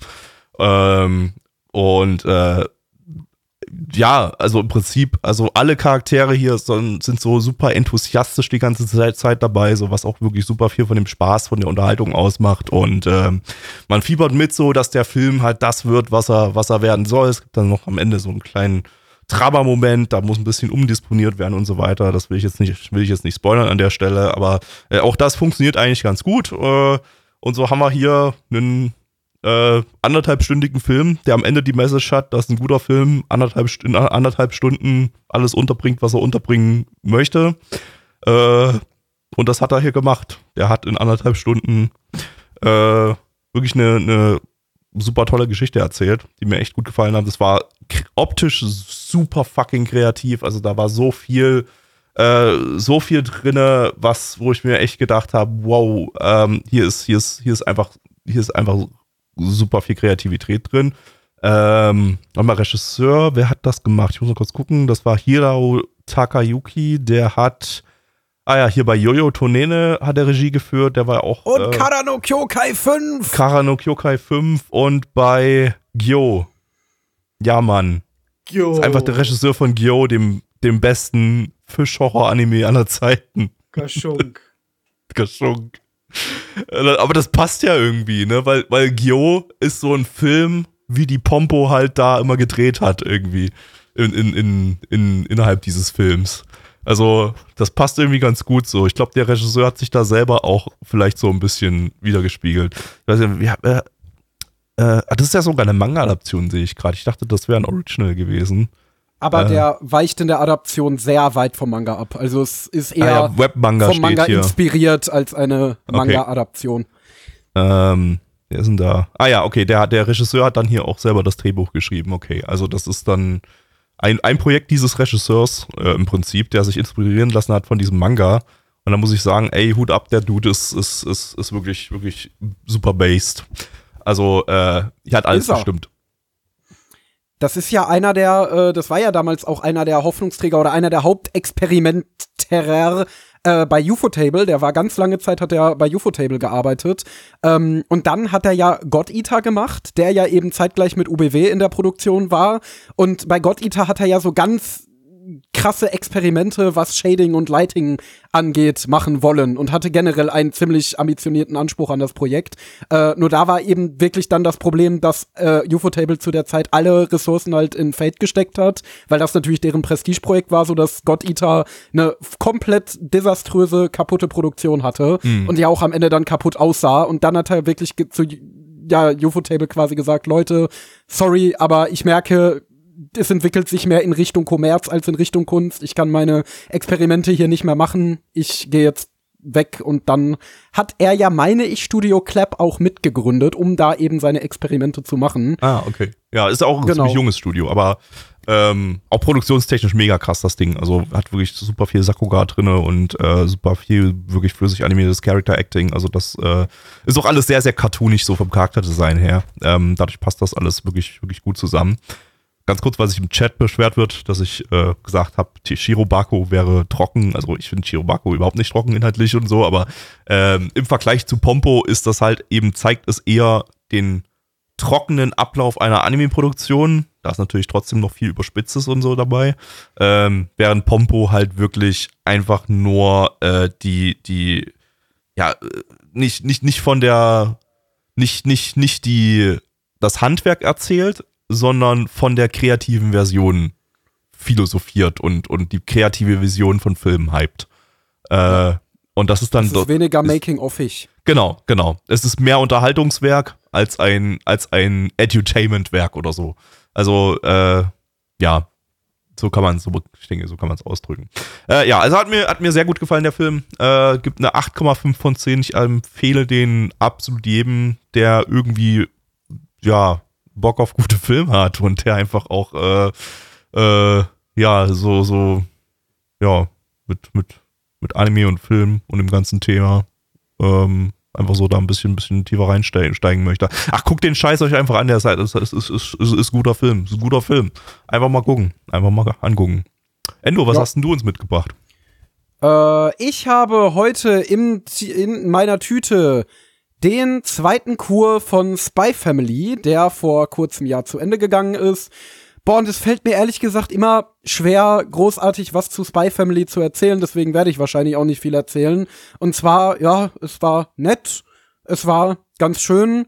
Ähm, und äh, ja, also im Prinzip, also alle Charaktere hier sind, sind so super enthusiastisch die ganze Zeit, dabei, so was auch wirklich super viel von dem Spaß, von der Unterhaltung ausmacht. Und ähm, man fiebert mit so, dass der Film halt das wird, was er, was er werden soll. Es gibt dann noch am Ende so einen kleinen Trabber-Moment, da muss ein bisschen umdisponiert werden und so weiter. Das will ich jetzt nicht, will ich jetzt nicht spoilern an der Stelle, aber äh, auch das funktioniert eigentlich ganz gut. Äh, und so haben wir hier einen äh, anderthalbstündigen Film, der am Ende die Message hat, dass ein guter Film anderthalb, in anderthalb Stunden alles unterbringt, was er unterbringen möchte. Äh, und das hat er hier gemacht. Der hat in anderthalb Stunden äh, wirklich eine, eine super tolle Geschichte erzählt, die mir echt gut gefallen hat. Das war optisch super fucking kreativ. Also da war so viel, äh, so viel drinne, was, wo ich mir echt gedacht habe, wow, ähm, hier ist, hier ist, hier ist einfach, hier ist einfach super viel Kreativität drin. Ähm, nochmal Regisseur, wer hat das gemacht? Ich muss mal kurz gucken. Das war Hirao Takayuki, der hat, ah ja, hier bei Yoyo Tonene hat er Regie geführt, der war auch. Und äh, Karano Kyokai 5. Karano Kyokai 5 und bei Gyo. Ja, Mann. Gyo. Ist einfach der Regisseur von Gyo, dem, dem besten Fischhorror-Anime aller Zeiten. Kaschunk. Kaschunk. Aber das passt ja irgendwie, ne? Weil, weil Gyo ist so ein Film, wie die Pompo halt da immer gedreht hat, irgendwie. In, in, in, in, innerhalb dieses Films. Also, das passt irgendwie ganz gut so. Ich glaube, der Regisseur hat sich da selber auch vielleicht so ein bisschen wiedergespiegelt. Ich weiß nicht, wie, äh, äh, das ist ja sogar eine Manga-Adaption, sehe ich gerade. Ich dachte, das wäre ein Original gewesen. Aber äh, der weicht in der Adaption sehr weit vom Manga ab. Also es ist eher ah ja, Webmanga vom Manga inspiriert als eine Manga-Adaption. Okay. Ähm, wer ist denn da? Ah ja, okay, der, der Regisseur hat dann hier auch selber das Drehbuch geschrieben. Okay, also das ist dann ein, ein Projekt dieses Regisseurs äh, im Prinzip, der sich inspirieren lassen hat von diesem Manga. Und da muss ich sagen, ey, Hut ab, der Dude ist, ist, ist, ist wirklich, wirklich super based. Also, äh, hier hat alles gestimmt. Das ist ja einer der, äh, das war ja damals auch einer der Hoffnungsträger oder einer der Hauptexperimenterer äh, bei UFO-Table. Der war ganz lange Zeit, hat er bei UFO-Table gearbeitet. Ähm, und dann hat er ja God Eater gemacht, der ja eben zeitgleich mit UBW in der Produktion war. Und bei God Eater hat er ja so ganz krasse Experimente, was Shading und Lighting angeht, machen wollen und hatte generell einen ziemlich ambitionierten Anspruch an das Projekt. Äh, nur da war eben wirklich dann das Problem, dass äh, UFO-Table zu der Zeit alle Ressourcen halt in Fate gesteckt hat, weil das natürlich deren Prestigeprojekt war, so dass God Eater eine komplett desaströse, kaputte Produktion hatte mhm. und ja auch am Ende dann kaputt aussah und dann hat er wirklich zu ja, UFO-Table quasi gesagt, Leute, sorry, aber ich merke, es entwickelt sich mehr in Richtung Kommerz als in Richtung Kunst. Ich kann meine Experimente hier nicht mehr machen. Ich gehe jetzt weg und dann hat er ja, meine ich, Studio Clap auch mitgegründet, um da eben seine Experimente zu machen. Ah, okay. Ja, ist auch ein genau. ziemlich junges Studio, aber ähm, auch produktionstechnisch mega krass das Ding. Also hat wirklich super viel Sakuga drinne und äh, super viel wirklich flüssig animiertes Character Acting. Also das äh, ist auch alles sehr, sehr cartoonisch so vom Charakterdesign her. Ähm, dadurch passt das alles wirklich, wirklich gut zusammen ganz kurz, weil sich im Chat beschwert wird, dass ich äh, gesagt habe, Shirobako wäre trocken. Also ich finde Shirobako überhaupt nicht trocken inhaltlich und so, aber ähm, im Vergleich zu Pompo ist das halt eben, zeigt es eher den trockenen Ablauf einer Anime-Produktion. Da ist natürlich trotzdem noch viel Überspitztes und so dabei. Ähm, während Pompo halt wirklich einfach nur äh, die, die, ja, äh, nicht, nicht, nicht von der, nicht, nicht, nicht die, das Handwerk erzählt, sondern von der kreativen Version philosophiert und, und die kreative Vision von Filmen hypt. Äh, und das ist dann. Das ist weniger Making-offig. Genau, genau. Es ist mehr Unterhaltungswerk als ein, als ein Edutainment-Werk oder so. Also, äh, ja, so kann man so, ich denke, so kann man es ausdrücken. Äh, ja, also hat mir, hat mir sehr gut gefallen, der Film. Äh, gibt eine 8,5 von 10. Ich empfehle den absolut jedem, der irgendwie, ja, Bock auf gute Filme hat und der einfach auch, äh, äh, ja, so, so, ja, mit, mit, mit Anime und Film und dem ganzen Thema, ähm, einfach so da ein bisschen, bisschen tiefer reinsteigen möchte. Ach, guckt den Scheiß euch einfach an der Seite. Es ist, ist, ist, ist, ist guter Film. Ist ein guter Film. Einfach mal gucken. Einfach mal angucken. Endo, was Ja. hast denn du uns mitgebracht? Äh, ich habe heute im, in meiner Tüte den zweiten Kur von Spy Family, der vor kurzem Jahr zu Ende gegangen ist. Boah, und es fällt mir ehrlich gesagt immer schwer, großartig was zu Spy Family zu erzählen, deswegen werde ich wahrscheinlich auch nicht viel erzählen. Und zwar, ja, es war nett, es war ganz schön.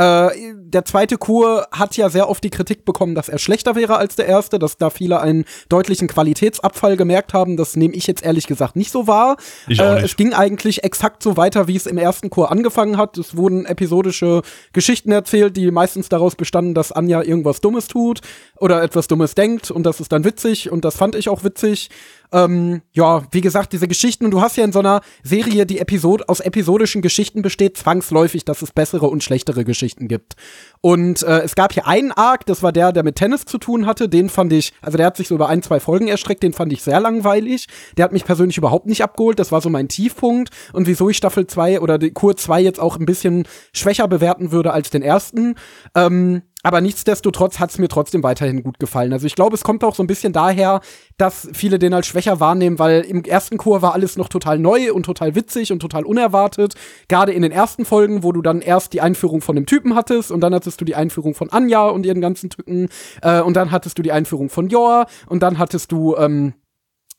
Äh, der zweite Kur hat ja sehr oft die Kritik bekommen, dass er schlechter wäre als der erste, dass da viele einen deutlichen Qualitätsabfall gemerkt haben. Das nehme ich jetzt ehrlich gesagt nicht so wahr. Ich auch Äh, nicht. es ging eigentlich exakt so weiter, wie es im ersten Chor angefangen hat. Es wurden episodische Geschichten erzählt, die meistens daraus bestanden, dass Anja irgendwas Dummes tut oder etwas Dummes denkt und das ist dann witzig und das fand ich auch witzig. Ähm, ja, wie gesagt, diese Geschichten, und du hast ja in so einer Serie, die Episod aus episodischen Geschichten besteht, zwangsläufig, dass es bessere und schlechtere Geschichten gibt. Und äh, es gab hier einen Arc, das war der, der mit Tennis zu tun hatte, den fand ich, also der hat sich so über ein, zwei Folgen erstreckt, den fand ich sehr langweilig. Der hat mich persönlich überhaupt nicht abgeholt, das war so mein Tiefpunkt. Und wieso ich Staffel 2 oder die Kur 2 jetzt auch ein bisschen schwächer bewerten würde als den ersten. Ähm, aber nichtsdestotrotz hat es mir trotzdem weiterhin gut gefallen. Also ich glaube, es kommt auch so ein bisschen daher, dass viele den als schwächer wahrnehmen, weil im ersten Chor war alles noch total neu und total witzig und total unerwartet. Gerade in den ersten Folgen, wo du dann erst die Einführung von dem Typen hattest und dann hattest du die Einführung von Anja und ihren ganzen Tücken äh, und dann hattest du die Einführung von Jor und dann hattest du ähm,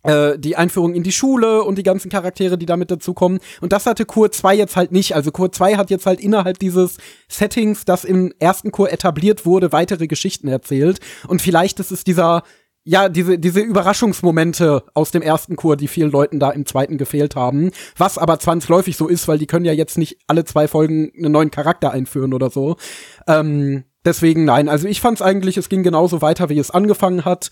äh, die Einführung in die Schule und die ganzen Charaktere, die damit dazukommen. Und das hatte Kur 2 jetzt halt nicht. Also Kur 2 hat jetzt halt innerhalb dieses Settings, das im ersten Kur etabliert wurde, weitere Geschichten erzählt. Und vielleicht ist es dieser, ja, diese, diese Überraschungsmomente aus dem ersten Kur, die vielen Leuten da im zweiten gefehlt haben. Was aber zwangsläufig so ist, weil die können ja jetzt nicht alle zwei Folgen einen neuen Charakter einführen oder so. Ähm, deswegen nein. Also ich fand's eigentlich, es ging genauso weiter, wie es angefangen hat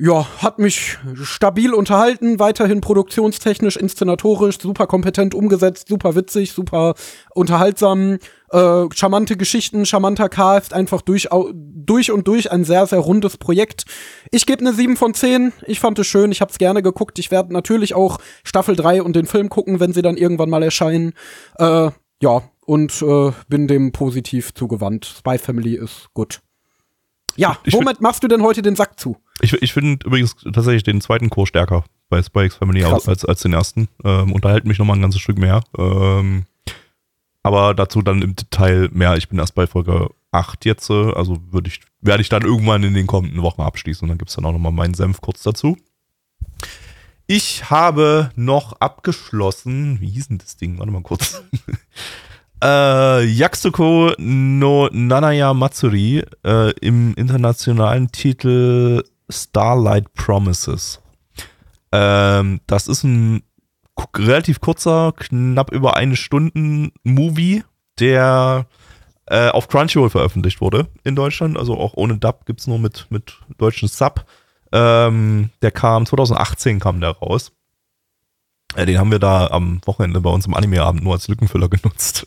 ja, hat mich stabil unterhalten, weiterhin produktionstechnisch, inszenatorisch, super kompetent umgesetzt, super witzig, super unterhaltsam, äh, charmante Geschichten, charmanter Cast, einfach durch, durch und durch ein sehr, sehr rundes Projekt. Ich gebe eine 7 von 10, ich fand es schön, ich hab's gerne geguckt, ich werde natürlich auch Staffel 3 und den Film gucken, wenn sie dann irgendwann mal erscheinen. Äh, ja, und äh, bin dem positiv zugewandt. Spy Family ist gut. Ja, Ich womit machst du denn heute den Sack zu? Ich, ich finde übrigens tatsächlich den zweiten Chor stärker bei X Family Krass. als, als, den ersten. Ähm, unterhalten mich nochmal ein ganzes Stück mehr. Ähm, aber dazu dann im Detail mehr. Ich bin erst bei Folge 8 jetzt, äh, also würde ich, werde ich dann irgendwann in den kommenden Wochen abschließen und dann gibt es dann auch nochmal meinen Senf kurz dazu. Ich habe noch abgeschlossen, wie hieß denn das Ding? Warte mal kurz. Äh, Yakusuko no Nanaya Matsuri äh, im internationalen Titel Starlight Promises. Ähm, das ist ein relativ kurzer, knapp über eine Stunden Movie, der äh, auf Crunchyroll veröffentlicht wurde in Deutschland. Also auch ohne Dub gibt's nur mit, mit deutschen Sub. Ähm, der kam 2018 kam der raus. Äh, den haben wir da am Wochenende bei uns im Anime-Abend nur als Lückenfüller genutzt.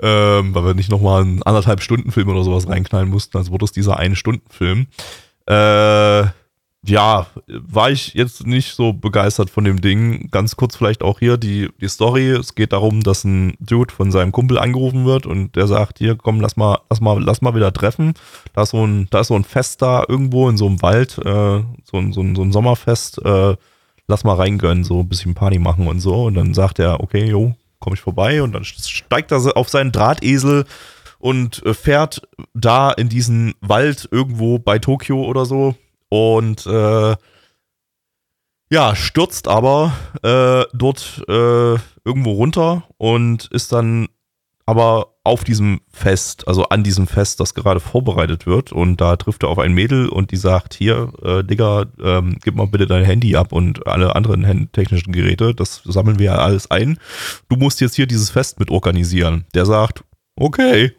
ähm, weil wir nicht nochmal einen anderthalb Stunden Film oder sowas reinknallen mussten. Also wurde es dieser eine Stunden Film. Äh, ja, war ich jetzt nicht so begeistert von dem Ding. Ganz kurz vielleicht auch hier die, die Story. Es geht darum, dass ein Dude von seinem Kumpel angerufen wird und der sagt, hier, komm, lass mal, lass mal, lass mal wieder treffen. Da ist so ein, da ist so ein Fest da irgendwo in so einem Wald, äh, so, ein, so, ein, so ein Sommerfest, äh, lass mal reingönnen, so ein bisschen Party machen und so. Und dann sagt er, okay, jo, komm ich vorbei. Und dann steigt er auf seinen Drahtesel und äh, fährt da in diesen Wald irgendwo bei Tokio oder so. Und äh, ja, stürzt aber äh, dort äh, irgendwo runter und ist dann aber auf diesem Fest, also an diesem Fest, das gerade vorbereitet wird. Und da trifft er auf ein Mädel und die sagt, hier, äh, Digga, ähm, gib mal bitte dein Handy ab und alle anderen technischen Geräte. Das sammeln wir ja alles ein. Du musst jetzt hier dieses Fest mit organisieren. Der sagt, okay,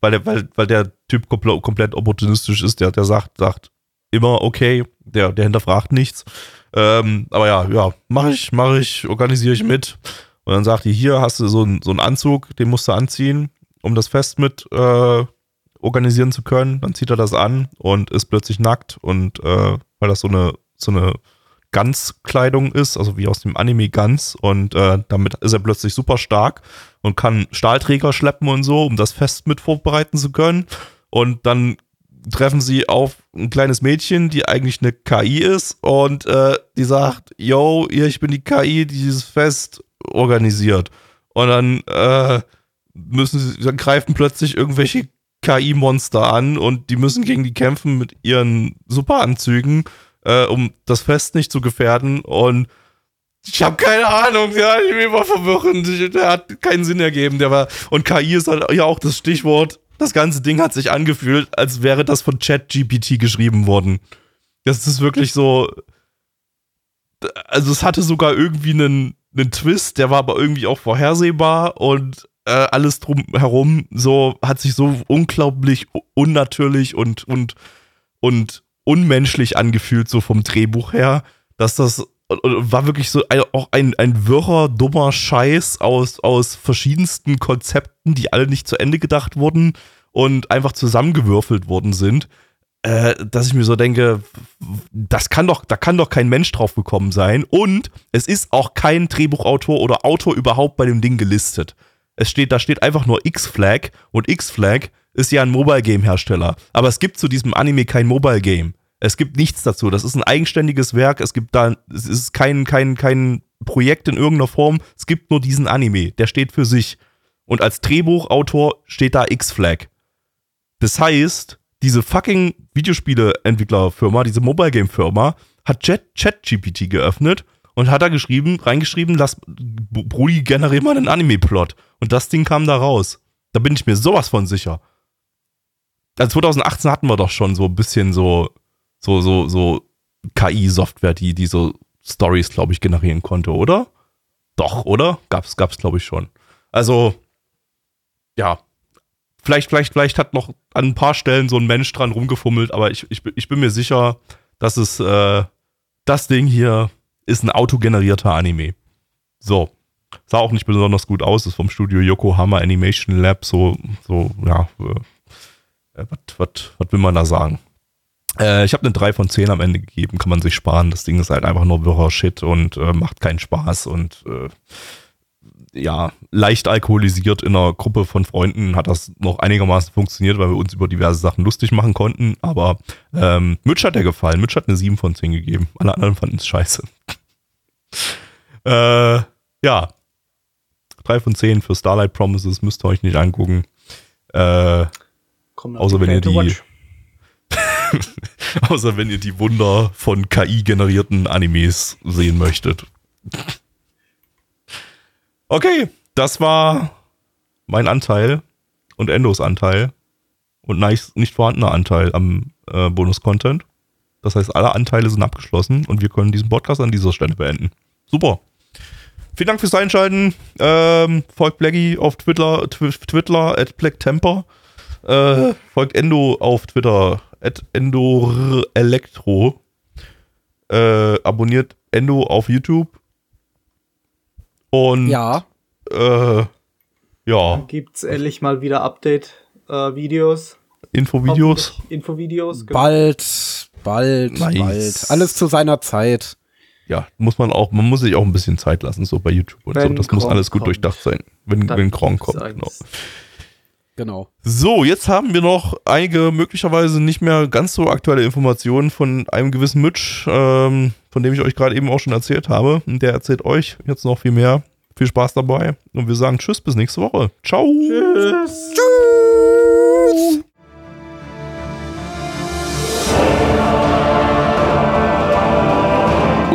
weil der, weil, weil der Typ komplett, komplett opportunistisch ist, der, der sagt, sagt immer okay, der, der hinterfragt nichts. Ähm, aber ja, ja, mache ich, mache ich, organisiere ich mit. Und dann sagt die, hier hast du so, ein, so einen Anzug, den musst du anziehen, um das Fest mit äh, organisieren zu können. Dann zieht er das an und ist plötzlich nackt und äh, weil das so eine, so eine Ganzkleidung ist, also wie aus dem Anime Ganz und äh, damit ist er plötzlich super stark und kann Stahlträger schleppen und so, um das Fest mit vorbereiten zu können. Und dann treffen sie auf ein kleines Mädchen, die eigentlich eine KI ist und äh, die sagt, yo, ich bin die KI, die dieses Fest organisiert. Und dann äh, müssen sie, dann greifen plötzlich irgendwelche KI-Monster an und die müssen gegen die kämpfen mit ihren Superanzügen, äh, um das Fest nicht zu gefährden. Und ich habe keine Ahnung, der hat mich immer verwirrend, der hat keinen Sinn ergeben. Der war, und KI ist halt ja auch das Stichwort. Das ganze Ding hat sich angefühlt, als wäre das von ChatGPT geschrieben worden. Das ist wirklich so. Also, es hatte sogar irgendwie einen, einen Twist, der war aber irgendwie auch vorhersehbar und äh, alles drumherum so hat sich so unglaublich unnatürlich und und und unmenschlich angefühlt so vom Drehbuch her, dass das war wirklich so ein, auch ein, ein wirrer, dummer Scheiß aus, aus verschiedensten Konzepten, die alle nicht zu Ende gedacht wurden und einfach zusammengewürfelt worden sind, äh, dass ich mir so denke, das kann doch, da kann doch kein Mensch drauf gekommen sein. Und es ist auch kein Drehbuchautor oder Autor überhaupt bei dem Ding gelistet. Es steht, da steht einfach nur X-Flag und X-Flag ist ja ein Mobile Game Hersteller. Aber es gibt zu diesem Anime kein Mobile Game. Es gibt nichts dazu. Das ist ein eigenständiges Werk. Es gibt da, es ist kein, kein, kein Projekt in irgendeiner Form. Es gibt nur diesen Anime. Der steht für sich. Und als Drehbuchautor steht da X-Flag. Das heißt, diese fucking Videospiele-Entwicklerfirma, diese Mobile Game Firma, hat ChatGPT geöffnet und hat da geschrieben, reingeschrieben, lass Brudi generier mal einen Anime-Plot. Und das Ding kam da raus. Da bin ich mir sowas von sicher. Also 2018 hatten wir doch schon so ein bisschen so so, so, so KI-Software, die, die so Stories, glaube ich, generieren konnte, oder? Doch, oder? Gab's, gab's, glaube ich, schon. Also, ja. Vielleicht, vielleicht, vielleicht hat noch an ein paar Stellen so ein Mensch dran rumgefummelt, aber ich, ich, ich bin mir sicher, dass es, äh, das Ding hier ist ein autogenerierter Anime. So. Sah auch nicht besonders gut aus, ist vom Studio Yokohama Animation Lab, so, so, ja, äh, was will man da sagen? Äh, ich habe eine 3 von 10 am Ende gegeben, kann man sich sparen. Das Ding ist halt einfach nur wirrer Shit und äh, macht keinen Spaß und äh, ja, leicht alkoholisiert in einer Gruppe von Freunden hat das noch einigermaßen funktioniert, weil wir uns über diverse Sachen lustig machen konnten. Aber ähm, Mitch hat der gefallen. Mitch hat eine 7 von 10 gegeben. Alle anderen fanden es scheiße. äh, ja. 3 von 10 für Starlight Promises müsst ihr euch nicht angucken. Äh, außer wenn ihr die. Außer wenn ihr die Wunder von KI-generierten Animes sehen möchtet. Okay, das war mein Anteil und Endos Anteil und nicht vorhandener Anteil am äh, Bonus-Content. Das heißt, alle Anteile sind abgeschlossen und wir können diesen Podcast an dieser Stelle beenden. Super. Vielen Dank fürs Einschalten. Ähm, folgt Blackie auf Twitter, Twitter at Black Temper. Äh, folgt Endo auf Twitter at Endo Elektro. Äh, abonniert Endo auf YouTube. Und ja. Äh, ja. Gibt's endlich mal wieder Update-Videos. Äh, Infovideos. Infovideos. Genau. Bald, bald, nice. bald. Alles zu seiner Zeit. Ja, muss man auch, man muss sich auch ein bisschen Zeit lassen, so bei YouTube und wenn so. Das Kron muss alles gut kommt. durchdacht sein. Wenn, wenn Kron kommt, genau. Genau. So, jetzt haben wir noch einige möglicherweise nicht mehr ganz so aktuelle Informationen von einem gewissen Mitch, ähm, von dem ich euch gerade eben auch schon erzählt habe. Und der erzählt euch jetzt noch viel mehr. Viel Spaß dabei. Und wir sagen Tschüss, bis nächste Woche. Ciao. Tschüss. Tschüss.